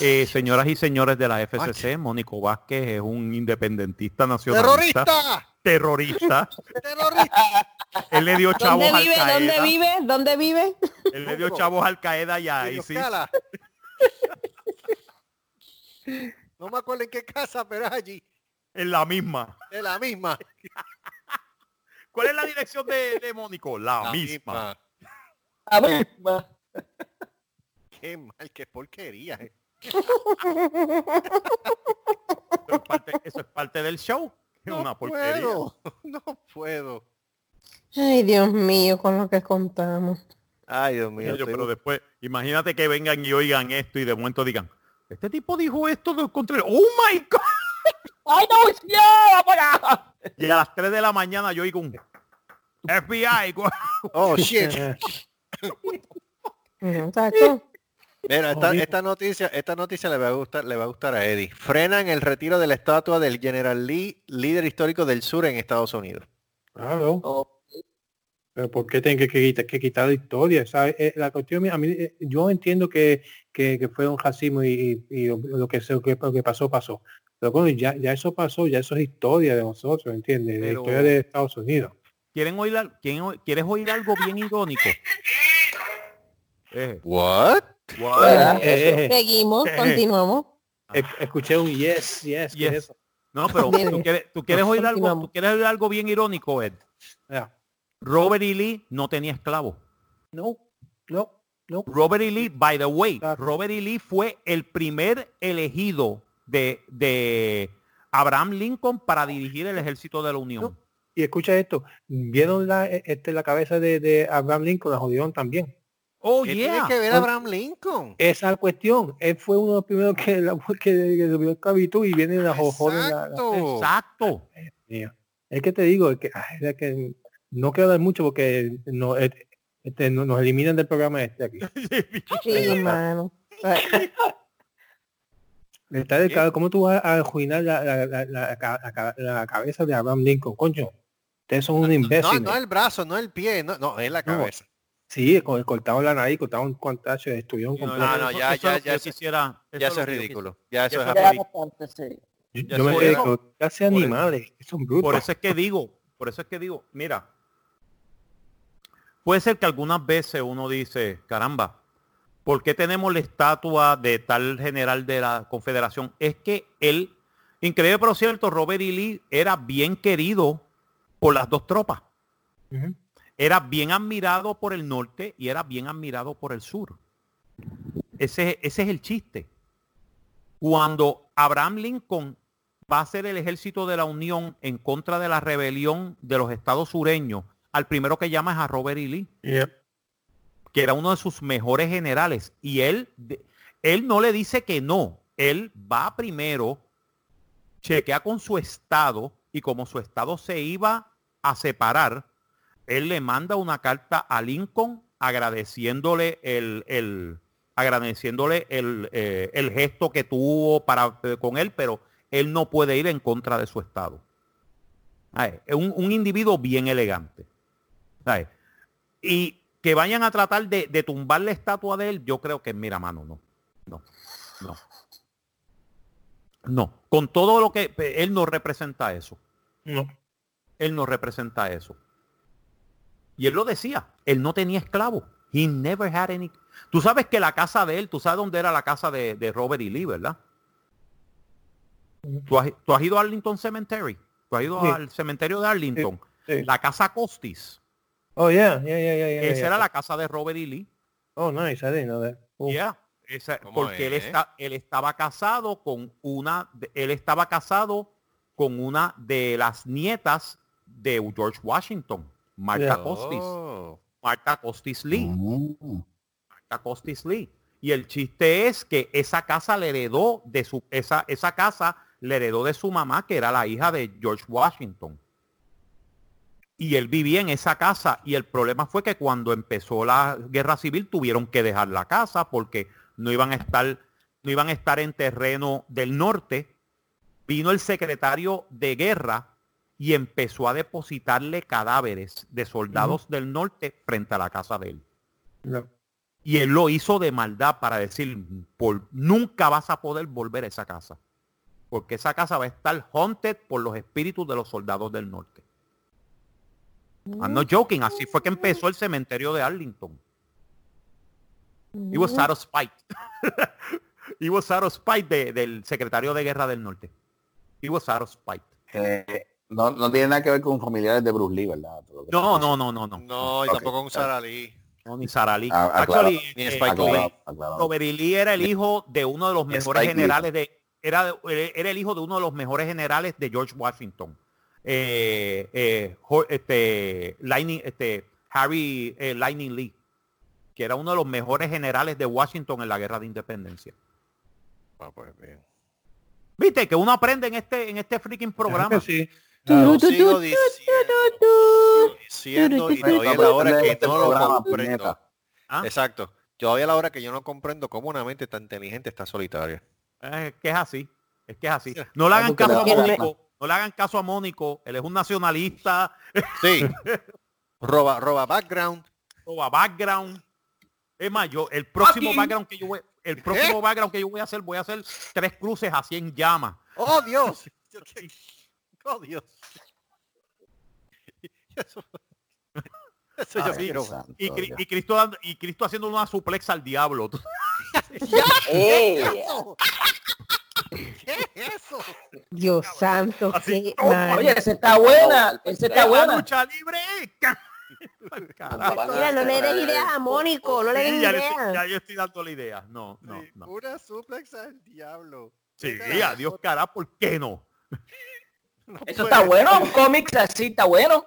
Speaker 3: Eh, señoras y señores de la FCC, Mónico Vázquez es un independentista nacionalista.
Speaker 2: ¡Terrorista!
Speaker 3: Terrorista.
Speaker 2: ¡Terrorista!
Speaker 3: Él le dio chavos
Speaker 7: ¿Dónde
Speaker 3: al
Speaker 7: vive? ¿Dónde
Speaker 3: Qaeda.
Speaker 7: vive? ¿Dónde vive?
Speaker 3: Él le dio chavos al Qaeda y a ISIS.
Speaker 2: No me acuerdo en qué casa, pero es allí.
Speaker 3: En la misma.
Speaker 2: Es la misma.
Speaker 3: ¿Cuál es la dirección de, de Mónico? La,
Speaker 2: La
Speaker 3: misma.
Speaker 6: A ver, va.
Speaker 2: Qué mal, qué porquería. eh.
Speaker 3: Eso es parte, eso es parte del show. Es
Speaker 2: No
Speaker 3: una porquería.
Speaker 2: puedo. No puedo.
Speaker 7: Ay, Dios mío, con lo que contamos.
Speaker 2: Ay, Dios mío.
Speaker 3: Yo, pero después, imagínate que vengan y oigan esto y de momento digan, este tipo dijo esto de contra ¡Oh my God!
Speaker 6: ¡Ay, no! Allá!
Speaker 3: Y a las 3 de la mañana yo oigo un FBI.
Speaker 2: Oh, shit.
Speaker 7: Exacto.
Speaker 2: Mira, esta, esta noticia, esta noticia le va a gustar, le va a gustar a Eddie. Frenan el retiro de la estatua del General Lee, líder histórico del sur en Estados Unidos.
Speaker 9: Claro.
Speaker 6: Oh,
Speaker 9: Pero ¿por qué tienen que, que quitar, que quitar la historia? ¿sabes? Eh, la cuestión, a mí, eh, yo entiendo que, que, que fue un racismo y, y- y lo, que, se- lo que lo que pasó, pasó. Pero bueno, ya, ya eso pasó, ya eso es historia de nosotros, ¿entiendes? De
Speaker 3: Pero-
Speaker 9: historia de Estados Unidos.
Speaker 3: ¿Quieren oír, quieren ¿Quieres oír algo bien irónico? Eh,
Speaker 2: What?
Speaker 3: What?
Speaker 6: ¿verdad?
Speaker 9: Eh, eh,
Speaker 7: Seguimos,
Speaker 3: Eh.
Speaker 7: continuamos.
Speaker 9: eh, escuché un yes, yes, ¿qué es
Speaker 3: Yes.
Speaker 9: eso?
Speaker 3: No, pero. ¿tú quieres, tú quieres oír algo,
Speaker 7: Continuamos.
Speaker 3: tú quieres oír algo bien irónico, Ed? Robert E. Lee no tenía esclavos.
Speaker 9: No, no, no.
Speaker 3: Robert E. Lee, by the way,
Speaker 9: Claro.
Speaker 3: Robert E. Lee fue el primer elegido de, de Abraham Lincoln para dirigir el ejército de la Unión.
Speaker 9: Y escucha esto, ¿vieron la, eh, este, la cabeza de, de Abraham Lincoln? La jodieron también.
Speaker 3: Oh,
Speaker 2: ¿Qué
Speaker 3: yeah.
Speaker 2: tiene que ver Abraham Lincoln?
Speaker 9: Esa cuestión, él fue uno de los primeros que, la, que, que subió esclavitud y viene la jojones. la- la-
Speaker 2: Exacto.
Speaker 3: Exacto.
Speaker 9: Es que te digo, es que, ay, es que no quiero dar mucho porque no, eh, este, no- nos eliminan del programa este aquí.
Speaker 7: Sí, mano.
Speaker 9: Está ¿Cómo tú vas a arruinar la, la, la, la ca- la ca- la cabeza de Abraham Lincoln? Coño, ustedes son un
Speaker 2: No,
Speaker 9: imbécil.
Speaker 2: no el brazo, no el pie, no, no es la cabeza.
Speaker 9: Sí, con- cortaron la nariz, cortaron un cuantacho, destruyeron
Speaker 3: Sí, no,
Speaker 9: completo.
Speaker 2: no,
Speaker 3: eso-
Speaker 2: ya,
Speaker 3: eso
Speaker 2: ya, ya
Speaker 3: quisiera-
Speaker 2: Ya
Speaker 3: eso
Speaker 2: eso es ridículo. Ya eso es
Speaker 6: bastante, sí.
Speaker 9: Yo, me quedé
Speaker 3: por eso-
Speaker 9: animales, que son brutos.
Speaker 3: Por eso es que digo, por eso es que digo, mira, puede ser que algunas veces uno dice, caramba, ¿por qué tenemos la estatua de tal general de la Confederación? Es que él, increíble pero cierto, Robert E. Lee era bien querido por las dos tropas. Era bien admirado por el norte y era bien admirado por el sur. Ese, ese es el chiste. Cuando Abraham Lincoln va a ser el ejército de la Unión en contra de la rebelión de los estados sureños, al primero que llama es a Robert E. Lee,
Speaker 9: Yep.
Speaker 3: que era uno de sus mejores generales. Y él, él no le dice que no. Él va primero, chequea con su estado y como su estado se iba a separar, él le manda una carta a Lincoln agradeciéndole el, el- agradeciéndole el, eh, el gesto que tuvo para, eh, con él, pero él no puede ir en contra de su estado. Ay, Es un, un individuo bien elegante. Ay, Y que vayan a tratar de, de tumbar la estatua de él, yo creo que mira, mano, no. No, no. No, con todo lo que él no representa eso.
Speaker 9: No.
Speaker 3: Él no representa eso. Y él lo decía, él no tenía esclavos. He never had any. Tú sabes que la casa de él, tú sabes dónde era la casa de, de Robert E. Lee, ¿verdad? ¿Tú has, tú has ido a Arlington Cemetery? ¿Tú has ido
Speaker 9: Sí.
Speaker 3: al cementerio de Arlington?
Speaker 9: sí.
Speaker 3: La casa Costis.
Speaker 9: Oh, yeah, yeah, yeah, yeah,
Speaker 3: Esa
Speaker 9: yeah.
Speaker 3: era la casa de Robert E. Lee.
Speaker 9: Oh, nice, I didn't know that. Oh.
Speaker 3: Yeah, esa-
Speaker 2: ¿Cómo
Speaker 3: porque él,
Speaker 2: es?
Speaker 3: está, él estaba casado con una, él estaba casado con una de las nietas de George Washington, Martha
Speaker 9: Yeah.
Speaker 3: Costis,
Speaker 2: Oh.
Speaker 3: Martha Costis Lee,
Speaker 8: Mm.
Speaker 3: Martha Costis Lee. Y el chiste es que esa casa le heredó de su, esa, esa casa le heredó de su mamá, que era la hija de George Washington. Y él vivía en esa casa y el problema fue que cuando empezó la guerra civil tuvieron que dejar la casa porque no iban a estar, no iban a estar en terreno del norte. Vino el secretario de guerra y empezó a depositarle cadáveres de soldados del norte frente a la casa de él.
Speaker 9: No.
Speaker 3: Y él lo hizo de maldad para decir, por, nunca vas a poder volver a esa casa. Porque esa casa va a estar haunted por los espíritus de los soldados del norte. I'm not joking, así fue que empezó el cementerio de Arlington. He was out of spite. He was out of spite de- del secretario de guerra del norte. He was out of spite.
Speaker 8: Eh, no, no tiene nada que ver con familiares de Bruce Lee, ¿verdad?
Speaker 3: No, no, no, no, no.
Speaker 2: No, y
Speaker 8: Ok,
Speaker 2: tampoco con. Sara Lee.
Speaker 3: No, ni Sara Lee.
Speaker 8: Ah,
Speaker 2: Ni
Speaker 3: eh,
Speaker 2: Spike Lee.
Speaker 8: Aclarado, aclarado.
Speaker 3: Robert E. Lee era el hijo de uno de los mejores
Speaker 8: Spike Lee.
Speaker 3: generales de era, era el hijo de uno de los mejores generales de George Washington. Eh, eh, este, Lightning, este, Harry eh, Lightning Lee, que era uno de los mejores generales de Washington en la guerra de independencia.
Speaker 2: Ah, pues bien.
Speaker 3: Viste que uno aprende en este, en este freaking programa.
Speaker 9: que sí.
Speaker 7: Tu,
Speaker 2: sigo diciendo, diciendo y todavía la hora que no lo comprendo.
Speaker 3: ¿Ah?
Speaker 2: Exacto. Todavía la hora que yo no comprendo cómo una mente tan inteligente está solitaria.
Speaker 3: Es que es así. Es que es así. No le hagan caso a Mónico. No le hagan caso a Mónico. Él es un nacionalista.
Speaker 2: Sí. roba, roba background.
Speaker 3: roba background. Es más, yo, el próximo
Speaker 6: Fucking-
Speaker 3: background que yo voy, el próximo background que yo voy a hacer, voy a hacer tres cruces así en llamas.
Speaker 2: ¡Oh, Dios! ¡Oh, Dios! Eso, eso yo
Speaker 8: santo
Speaker 3: Y, y Cristo dando- y Cristo haciendo una suplex al diablo.
Speaker 5: ¡Ey!
Speaker 2: ¿Qué es eso?
Speaker 7: Dios santo,
Speaker 3: Así,
Speaker 7: qué mal.
Speaker 6: Oye, esa está buena, esa está
Speaker 3: ¡La
Speaker 6: buena.
Speaker 3: lucha libre! ¡ca! Carajo.
Speaker 7: Mira, no le des ideas a Mónico, no le des
Speaker 3: Sí, ya, le estoy-
Speaker 7: ideas.
Speaker 3: ya yo estoy dándole ideas. No, no,
Speaker 2: Sí,
Speaker 3: no.
Speaker 2: Una suplex al diablo.
Speaker 3: Sí,
Speaker 2: la-
Speaker 3: adiós, cara, ¿por qué no?
Speaker 2: No
Speaker 6: Eso
Speaker 2: puede
Speaker 6: está bueno, un cómics así está bueno.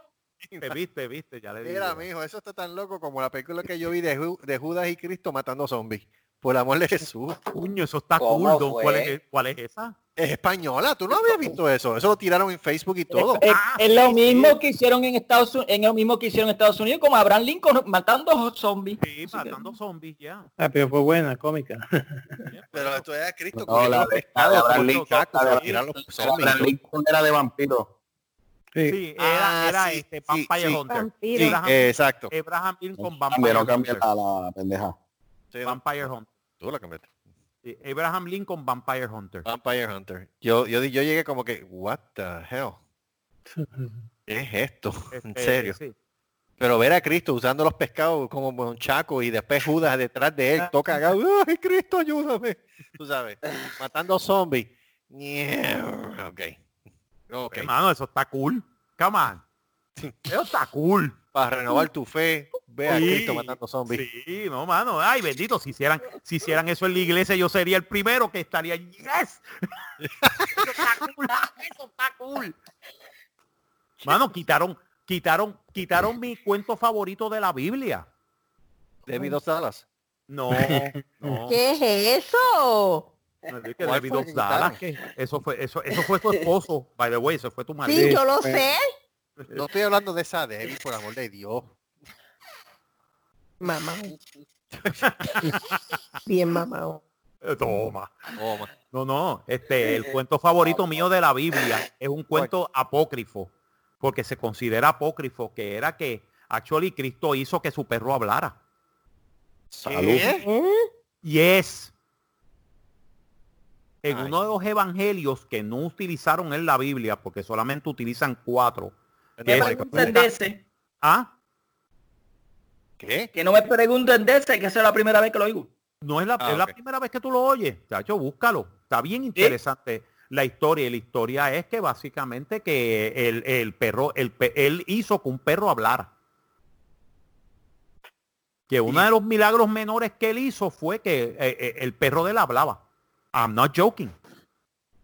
Speaker 3: Viste, viste, viste, ya le dije.
Speaker 2: Mira, mijo, eso está tan loco como la película que yo vi de, Ju- de Judas y Cristo matando zombies. Por el amor de Jesús.
Speaker 3: Puño, eso está
Speaker 5: ¿Cómo
Speaker 3: cool. ¿Cuál es, ¿Cuál es esa?
Speaker 2: Es española, tú no habías visto eso. Eso lo tiraron en Facebook y todo.
Speaker 6: Es,
Speaker 3: Ah,
Speaker 6: es
Speaker 3: sí,
Speaker 6: lo
Speaker 3: sí.
Speaker 6: mismo que hicieron en Estados Unidos, en lo mismo que hicieron en Estados Unidos, como Abraham Lincoln matando zombies.
Speaker 3: Sí, matando zombies, ya.
Speaker 9: Ah, pero fue buena, cómica.
Speaker 2: Pero esto es Cristo
Speaker 8: No, la
Speaker 2: los
Speaker 8: de- Abraham Lincoln, era de vampiro.
Speaker 9: Sí.
Speaker 3: Sí, era,
Speaker 2: Ah,
Speaker 3: era
Speaker 2: sí,
Speaker 3: este
Speaker 2: sí,
Speaker 3: Vampire
Speaker 2: sí.
Speaker 3: Hunter.
Speaker 7: Vampiro.
Speaker 2: Sí,
Speaker 3: Abraham,
Speaker 2: exacto.
Speaker 3: Abraham Lincoln Vampire
Speaker 8: no cambia
Speaker 3: Hunter.
Speaker 8: la, pendeja.
Speaker 2: Sí,
Speaker 3: Vampire Hunter.
Speaker 2: tú la cambiaste.
Speaker 3: Sí, Abraham Lincoln Vampire Hunter.
Speaker 2: Vampire Hunter. Yo, yo, yo llegué como que, what the hell? ¿Qué es esto? En
Speaker 3: Este,
Speaker 2: serio.
Speaker 3: sí.
Speaker 2: Pero ver a Cristo usando los pescados como un chaco y después Judas detrás de él, toca acá, ¡ay, Cristo, ayúdame! Tú sabes, matando zombies. Yeah, ok. Ok.
Speaker 3: Hermano, eso está cool. Come on. Eso está cool.
Speaker 2: Para renovar tu fe, ve a
Speaker 3: Sí,
Speaker 2: Cristo matando zombies.
Speaker 3: Sí, no, mano. Ay, bendito. Si hicieran, si hicieran eso en la iglesia, yo sería el primero que estaría. ¡Yes! eso está cool. Eso está cool. Mano, quitaron, quitaron, quitaron mi cuento favorito de la Biblia.
Speaker 2: Debido Salas.
Speaker 3: No, no.
Speaker 7: ¿Qué es eso?
Speaker 3: que
Speaker 2: ¿Cuál
Speaker 3: David
Speaker 2: que
Speaker 3: Eso fue, eso, eso fue tu esposo, by the way, eso fue tu marido.
Speaker 7: Sí, yo lo sé.
Speaker 2: No estoy hablando de esa Debbie, por amor de Dios.
Speaker 7: Mamá. Bien mamá.
Speaker 3: Eh, Toma.
Speaker 2: Toma.
Speaker 3: No, no, este, el cuento favorito mío de la Biblia es un cuento apócrifo, porque se considera apócrifo, que era que actually Cristo hizo que su perro hablara.
Speaker 8: Salud.
Speaker 7: ¿Eh?
Speaker 3: Y es en
Speaker 2: Ay.
Speaker 3: uno de los evangelios que no utilizaron en la Biblia, porque solamente utilizan cuatro. ¿Qué?
Speaker 6: ese,
Speaker 3: Ah,
Speaker 2: ¿Qué?
Speaker 6: que no me pregunten de ese, que esa es la primera vez que lo oigo.
Speaker 3: no es la,
Speaker 2: Ah,
Speaker 3: es la
Speaker 2: ok.
Speaker 3: primera vez que tú lo oyes. Chacho, búscalo. Está bien interesante la historia. Y la historia es que básicamente que el, el perro, el, él hizo que un perro hablara. Que uno de los milagros menores que él hizo fue que eh, eh, el perro de él hablaba. I'm not joking.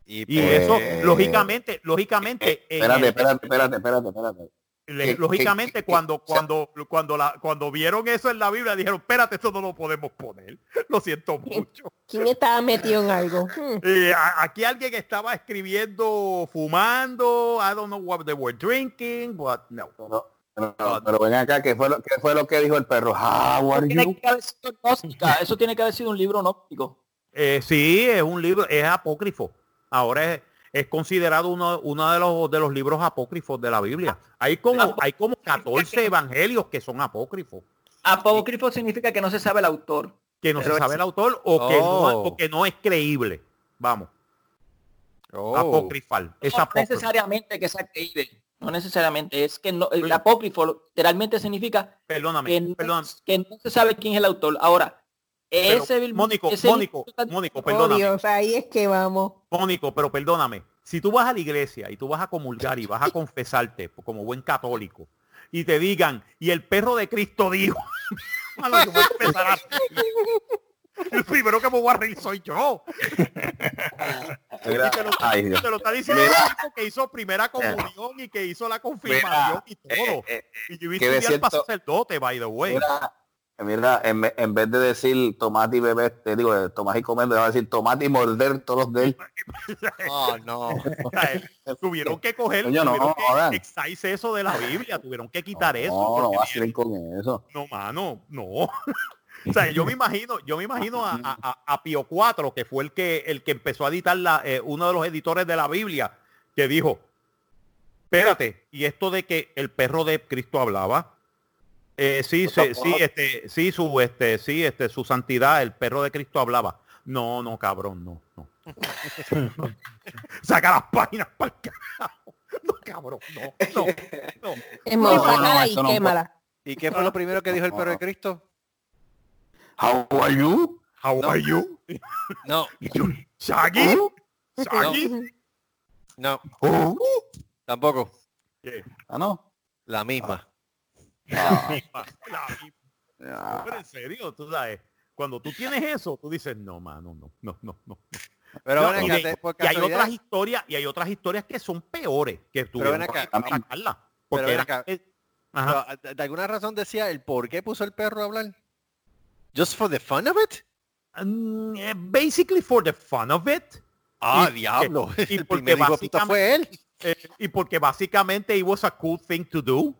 Speaker 3: Y
Speaker 2: pues,
Speaker 3: eso,
Speaker 8: Eh,
Speaker 3: lógicamente, lógicamente, en
Speaker 8: Espérate,
Speaker 3: el-
Speaker 8: espérate, espérate, espérate, espérate.
Speaker 3: Le-
Speaker 8: que-
Speaker 3: lógicamente
Speaker 8: que- que-
Speaker 3: cuando
Speaker 8: o sea-
Speaker 3: cuando cuando la cuando vieron eso en la Biblia dijeron espérate esto no lo podemos poner lo siento mucho
Speaker 7: ¿Quién estaba metido en algo? Hmm.
Speaker 3: Eh, a- aquí alguien estaba escribiendo fumando I don't know what they were drinking but no
Speaker 8: Pero, pero, pero ven acá, ¿qué fue, lo, ¿qué fue lo que dijo el perro? How are you?
Speaker 6: que Eso tiene que haber sido un libro gnóstico.
Speaker 3: Eh, sí es un libro es apócrifo ahora es, es considerado uno, uno de los de los libros apócrifos de la Biblia hay como hay como 14 evangelios que son apócrifos
Speaker 6: Apócrifo significa que no se sabe el autor.
Speaker 3: que no se sabe
Speaker 6: es-
Speaker 3: el autor o que, no,
Speaker 2: Oh.
Speaker 3: o que no es creíble vamos
Speaker 2: Oh.
Speaker 3: apócrifal es
Speaker 6: no
Speaker 3: apócrifo.
Speaker 6: necesariamente que sea creíble. No necesariamente. Es que no, el apócrifo literalmente significa
Speaker 3: perdóname
Speaker 6: que no,
Speaker 3: perdóname
Speaker 6: que no se sabe quién es el autor. Ahora, ese bil-
Speaker 3: Mónico,
Speaker 6: ese
Speaker 3: Mónico,
Speaker 6: libro-
Speaker 3: Mónico,
Speaker 7: Oh,
Speaker 3: perdóname,
Speaker 7: Dios, ahí es que vamos.
Speaker 3: Mónico, pero perdóname. Si tú vas a la iglesia y tú vas a comulgar y vas a confesarte como buen católico y te digan, y el perro de Cristo dijo, voy a empezar a- El primero que me voy a reír soy yo.
Speaker 8: Mira,
Speaker 3: Y te lo,
Speaker 8: ay, Dios.
Speaker 3: te lo está diciendo
Speaker 8: Mira.
Speaker 3: el tipo que hizo primera comunión y que hizo la confirmación y todo.
Speaker 8: Eh, eh,
Speaker 3: y yo vi
Speaker 8: cierto-
Speaker 3: sacerdote, by the way.
Speaker 8: Mira, en, en vez de decir tomate y beber, te digo, eh, tomate y comer, va a decir tomate y morder todos los de él.
Speaker 2: Oh, no.
Speaker 3: Tuvieron que coger,
Speaker 8: no,
Speaker 3: tuvieron que excise eso de la Biblia, tuvieron que quitar eso.
Speaker 8: No, no vacilen con eso.
Speaker 3: No, mano, no. O sea, yo me imagino, yo me imagino a, a- a- a Pío IV, que fue el que el que empezó a editar la, eh, uno de los editores de la Biblia, que dijo, espérate, y esto de que el perro de Cristo hablaba, eh, sí, sí, sí, este, sí, su, este, sí, este, su santidad, el perro de Cristo hablaba. No, no, cabrón, no, no. Saca las páginas para el carajo. No, cabrón, no, no, no.
Speaker 8: No,
Speaker 7: y quémala.
Speaker 2: ¿Y qué fue lo primero que dijo el perro de Cristo?
Speaker 8: How are you?
Speaker 3: How are you?
Speaker 2: No,
Speaker 3: Shaggy, Shaggy.
Speaker 2: no,
Speaker 8: Oh.
Speaker 2: tampoco.
Speaker 3: ¿Qué?
Speaker 8: Ah, no.
Speaker 2: La misma.
Speaker 8: Ah,
Speaker 3: Pero en serio, tú sabes, cuando tú tienes eso, tú dices, no, mano, no, no, no, no.
Speaker 2: Pero
Speaker 3: No,
Speaker 2: ven
Speaker 3: y,
Speaker 2: acá,
Speaker 3: de-
Speaker 2: te- por
Speaker 3: y hay otras historias, y hay otras historias que son peores que tuvieron
Speaker 2: ven
Speaker 3: que
Speaker 2: acá,
Speaker 3: sacarla, Porque
Speaker 2: ven
Speaker 3: era-
Speaker 2: acá.
Speaker 3: eh, ajá.
Speaker 2: pero, ¿de- ¿De alguna razón decía el por qué puso el perro a hablar? Just for the fun of it?
Speaker 3: Mm, eh, basically for the fun of it.
Speaker 2: Ah,
Speaker 3: Y-
Speaker 2: diablo.
Speaker 3: y
Speaker 2: el
Speaker 3: porque
Speaker 2: puta fue él.
Speaker 3: eh, y porque básicamente it was a cool thing to do.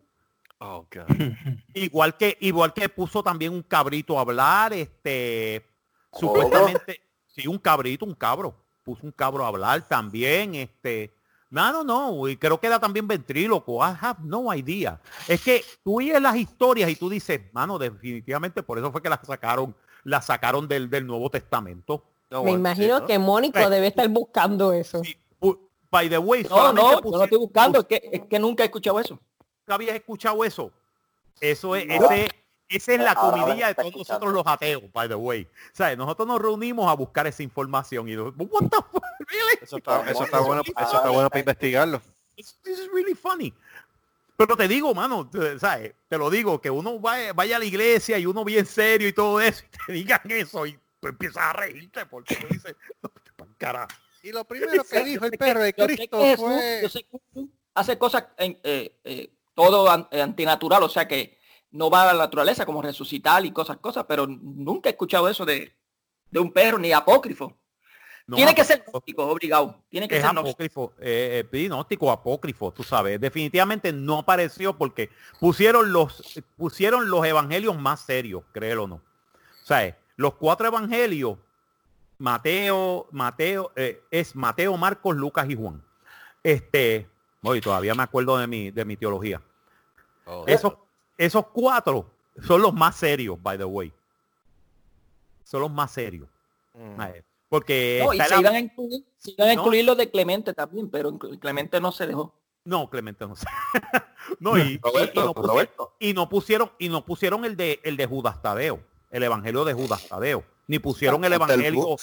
Speaker 2: Oh, God.
Speaker 3: Igual que, igual que puso también un cabrito a hablar, este,
Speaker 5: ¿Cómo?
Speaker 3: supuestamente, sí, un cabrito, un cabro, puso un cabro a hablar también, este, no, no, no, y creo que era también ventríloco, I have no idea. Es que tú oyes las historias y tú dices, mano, definitivamente por eso fue que la sacaron, la sacaron del, del Nuevo Testamento.
Speaker 2: No,
Speaker 7: Me imagino que Mónico
Speaker 3: Right.
Speaker 7: debe estar buscando eso.
Speaker 3: By the way,
Speaker 6: No, no, yo
Speaker 3: pusi-
Speaker 6: no estoy buscando, es que, es que nunca he escuchado eso.
Speaker 3: ¿Nunca habías escuchado eso? Eso es,
Speaker 5: No.
Speaker 3: ese, esa es la
Speaker 5: Ahora
Speaker 3: comidilla de todos
Speaker 5: escuchando.
Speaker 3: nosotros los ateos, by the way. ¿Sabes? Nosotros nos reunimos a buscar esa información y nos- what the fuck, really?
Speaker 2: Eso está, eso está bueno, eso está bueno para investigarlo.
Speaker 3: This is really funny. Pero te digo, mano, te- ¿sabes? Te lo digo, que uno vaya, vaya a la iglesia y uno bien serio y todo eso, y te digan eso y tú empiezas a reírte porque tú dices, "Pa'l carajo".
Speaker 2: Y lo primero que dijo el perro de
Speaker 6: Yo sé
Speaker 2: Cristo
Speaker 6: que Jesús-
Speaker 2: fue...
Speaker 6: yo sé que hace cosas en, eh, eh, todo eh, antinatural, o sea que no va a la naturaleza como resucitar y cosas, cosas, pero nunca he escuchado eso de, de un perro ni apócrifo.
Speaker 3: No,
Speaker 6: Tiene que ser gnóstico, obligado. Tiene que
Speaker 3: es
Speaker 6: ser
Speaker 3: apócrifo, eh, eh, gnóstico apócrifo, tú sabes. Definitivamente no apareció porque pusieron los pusieron los evangelios más serios, créelo o no. O sea, los cuatro evangelios, Mateo, Mateo, eh, es Mateo, Marcos, Lucas y Juan. Este, hoy todavía me acuerdo de mi, de mi teología.
Speaker 2: Oh,
Speaker 3: Esos, esos cuatro son los más serios, by the way. Son los más serios.
Speaker 2: mm.
Speaker 3: Eh, Porque
Speaker 6: No, y
Speaker 3: está
Speaker 6: se
Speaker 3: la-
Speaker 6: iban a incluir, se iban a
Speaker 3: No.
Speaker 6: incluir los de Clemente también, pero Clemente no se dejó.
Speaker 3: No, Clemente no sé. no, y, y- no pusieron, y no pusieron, y no pusieron el de el de Judas Tadeo, el evangelio de Judas Tadeo, ni pusieron el evangelio,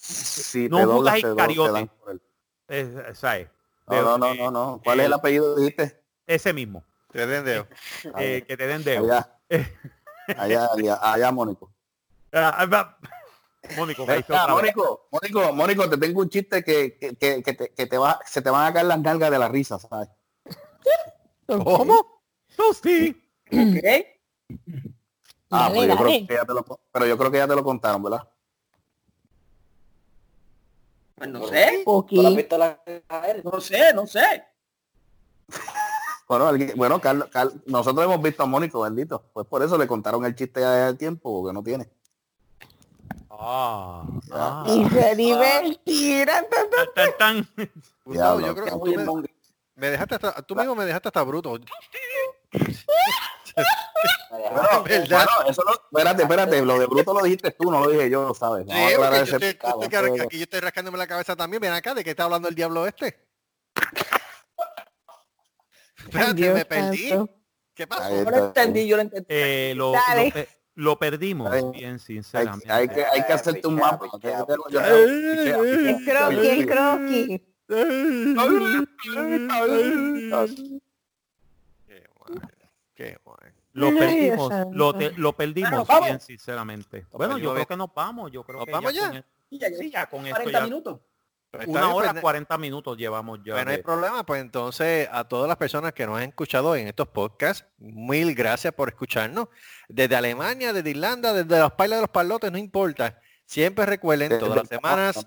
Speaker 8: Si
Speaker 3: No,
Speaker 8: te
Speaker 3: Judas
Speaker 8: te, te
Speaker 3: Iscariote. eh, eh, ¿sabes?
Speaker 8: No, no, no,
Speaker 3: eh,
Speaker 8: no, no. ¿Cuál
Speaker 3: eh,
Speaker 8: es el apellido dijiste?
Speaker 3: Ese mismo,
Speaker 2: Te den dedo.
Speaker 3: eh, que te den dedo.
Speaker 8: Allá. Allá, allá, allá, Mónico.
Speaker 3: Ah, ah. Mónico.
Speaker 8: Mónico, Mónico, Mónico, te tengo un chiste que, que, que, que te, que te va, se te van a caer las nalgas de la risa, ¿sabes?
Speaker 3: ¿Cómo? No, sí.
Speaker 6: ¿Ok?
Speaker 8: Ah,
Speaker 7: Dale,
Speaker 8: pues yo creo
Speaker 7: dale.
Speaker 8: que ya te lo, pero yo creo que ya te lo contaron, ¿verdad?
Speaker 6: Pues no sé,
Speaker 5: ¿Tú has visto la
Speaker 6: no sé, no sé.
Speaker 8: Bueno, alguien- bueno, Carlos, Carlos- nosotros hemos visto a Mónico, bendito. Pues por eso le contaron el chiste ya al tiempo, porque no tiene.
Speaker 3: Ah, ah.
Speaker 7: Y se divertirán.
Speaker 3: Tan, tan, tan.
Speaker 8: Diablo,
Speaker 2: yo creo que tú me, dejaste hasta, tú mismo me dejaste hasta bruto.
Speaker 8: Bueno, eso lo, espérate, espérate, lo de bruto lo dijiste tú, no lo dije yo, ¿sabes?
Speaker 2: Sí, yo estoy, yo aquí yo estoy rascándome la cabeza también. Ven acá, ¿de qué está hablando el diablo este? Espérate,
Speaker 7: Dios
Speaker 2: me perdí.
Speaker 7: santo.
Speaker 2: ¿Qué pasó?
Speaker 8: Ahí
Speaker 6: Yo
Speaker 8: está.
Speaker 6: lo entendí, yo lo entendí.
Speaker 3: Eh, lo,
Speaker 7: Dale.
Speaker 3: lo pe- lo perdimos,
Speaker 8: Hay-
Speaker 3: bien
Speaker 8: hay,
Speaker 3: sinceramente.
Speaker 8: hay que, hay que hacerte un mapa.
Speaker 5: pichea,
Speaker 8: Yo tengo- yo
Speaker 5: pichea.
Speaker 8: tengo- pichea.
Speaker 7: Es croqui, es croqui.
Speaker 2: Qué mal, qué mal.
Speaker 3: Lo perdimos, lo, te- lo perdimos
Speaker 6: Bueno,
Speaker 3: bien sinceramente. Bueno, yo creo que nos vamos, yo creo
Speaker 2: ¿Nos
Speaker 3: que
Speaker 2: vamos ya?
Speaker 3: con e-
Speaker 6: ya,
Speaker 3: sí, ya con esto
Speaker 6: 40
Speaker 3: ya
Speaker 6: minutos.
Speaker 2: Pues
Speaker 3: una
Speaker 2: bien,
Speaker 3: hora
Speaker 2: pues,
Speaker 3: 40 minutos llevamos ya.
Speaker 2: Pues no hay problema, pues entonces a todas las personas que nos han escuchado en estos podcasts, mil gracias por escucharnos. Desde Alemania, desde Irlanda, desde los pailas de los palotes, no importa. Siempre recuerden todas las semanas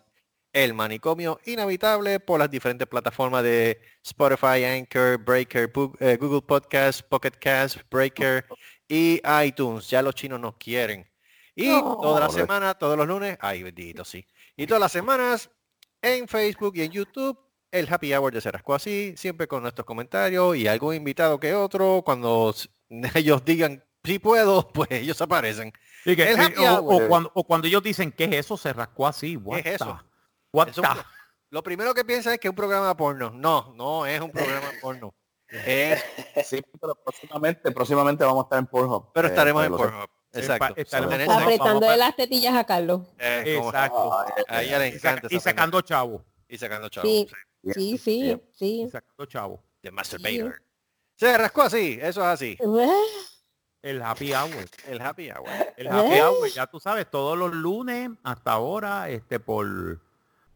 Speaker 2: el manicomio inhabitable por las diferentes plataformas de Spotify, Anchor, Breaker, eh, Google Podcast, Pocket Cast, Breaker y iTunes. Ya los chinos nos quieren. Y
Speaker 7: No.
Speaker 2: toda la semana, todos los lunes, ay bendito, sí. Y todas las semanas en Facebook y en YouTube, el Happy Hour de Serasco así, siempre con nuestros comentarios y algún invitado que otro, cuando ellos digan si puedo, pues ellos aparecen.
Speaker 3: Sí, que-
Speaker 2: el happy
Speaker 3: o,
Speaker 2: hour.
Speaker 3: o cuando, o cuando ellos dicen que es eso, se rascó así. What
Speaker 2: ¿Qué es eso?
Speaker 3: what
Speaker 2: un lo primero que piensa es que es un programa porno. No, no es un programa porno. Es,
Speaker 8: Sí, pero próximamente, próximamente vamos a estar en Pornhub.
Speaker 2: pero
Speaker 8: Eh,
Speaker 2: estaremos en Pornhub. Exacto.
Speaker 3: estaremos.
Speaker 7: Apretando de las tetillas a Carlos.
Speaker 2: eh,
Speaker 3: Exacto.
Speaker 2: a ella le
Speaker 3: Y,
Speaker 2: encanta
Speaker 3: sacando chavo.
Speaker 2: y sacando chavos.
Speaker 7: Sí,
Speaker 2: sí.
Speaker 7: sí, sí,
Speaker 3: Y
Speaker 7: sí.
Speaker 3: sacando chavo.
Speaker 2: The Masturbator. Se rascó así, eso es así.
Speaker 3: El happy hour.
Speaker 2: El happy hour.
Speaker 3: El happy hour, ya tú sabes, todos los lunes hasta ahora, este, por,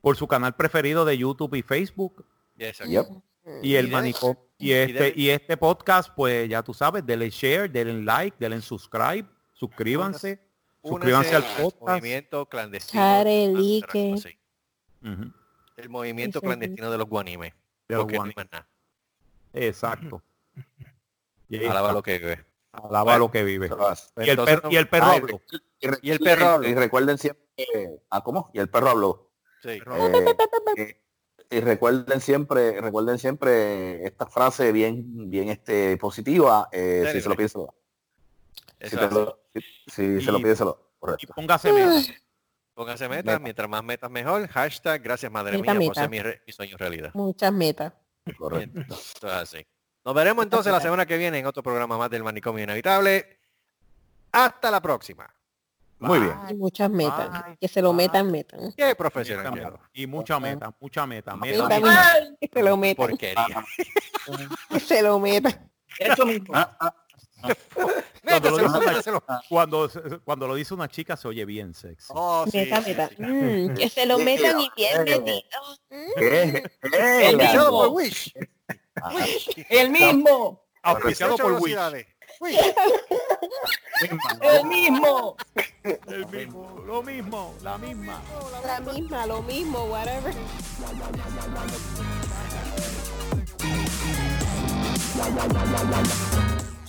Speaker 3: por su canal preferido de YouTube y Facebook.
Speaker 2: Yes, sir.
Speaker 8: Yep.
Speaker 3: Y el manicomio. Y este, y este podcast, pues ya tú sabes, denle share, denle like, denle subscribe, suscríbanse, suscríbanse al podcast.
Speaker 2: movimiento clandestino. Sí.
Speaker 3: Ujú,
Speaker 2: El movimiento clandestino de los guanimes.
Speaker 3: de los
Speaker 2: Porque no.
Speaker 3: Exacto.
Speaker 2: Alaba lo que ve.
Speaker 3: alaba
Speaker 2: Bueno,
Speaker 3: lo que vive. Y el, perro, y el perro
Speaker 8: Ah,
Speaker 3: habló.
Speaker 8: y,
Speaker 2: el perro habló.
Speaker 8: Y recuerden siempre. ¿Ah, cómo? Y el perro habló.
Speaker 2: Sí.
Speaker 8: Eh, eh, y recuerden siempre, recuerden siempre esta frase bien, bien este positiva. eh, si se lo da. Si, lo- se lo pide, se lo da.
Speaker 3: Y
Speaker 8: Correcto.
Speaker 3: póngase metas.
Speaker 2: Pónganse metas,
Speaker 8: Meta.
Speaker 2: mientras más metas mejor. Hashtag gracias madre
Speaker 7: Meta,
Speaker 2: mía por ser mi, re- mi sueño realidad.
Speaker 7: Muchas metas.
Speaker 8: correcto.
Speaker 2: Así. Nos veremos entonces la semana que viene en otro programa más del Manicomio Inevitable. Hasta la próxima.
Speaker 8: Muy bien.
Speaker 7: Y muchas metas.
Speaker 3: Bye.
Speaker 7: Que se lo metan, metan.
Speaker 2: Qué profesional.
Speaker 3: Y mucha meta, mucha meta.
Speaker 7: Meta,
Speaker 3: meta.
Speaker 7: meta. Que se lo metan.
Speaker 2: Porquería.
Speaker 7: Que se lo metan.
Speaker 6: Eso mismo.
Speaker 8: Ah, ah,
Speaker 3: Cuando lo, una, cuando, cuando lo dice una chica se oye bien sexy.
Speaker 2: Oh, sí,
Speaker 7: Meta, meta.
Speaker 2: sí.
Speaker 7: Mm, que se lo metan y bien metido. Mm.
Speaker 6: El mismo.
Speaker 2: por Wish.
Speaker 6: El mismo.
Speaker 3: Auspiciado por Wish.
Speaker 6: El mismo.
Speaker 3: El mismo, lo mismo, la misma.
Speaker 7: La misma, lo mismo, whatever.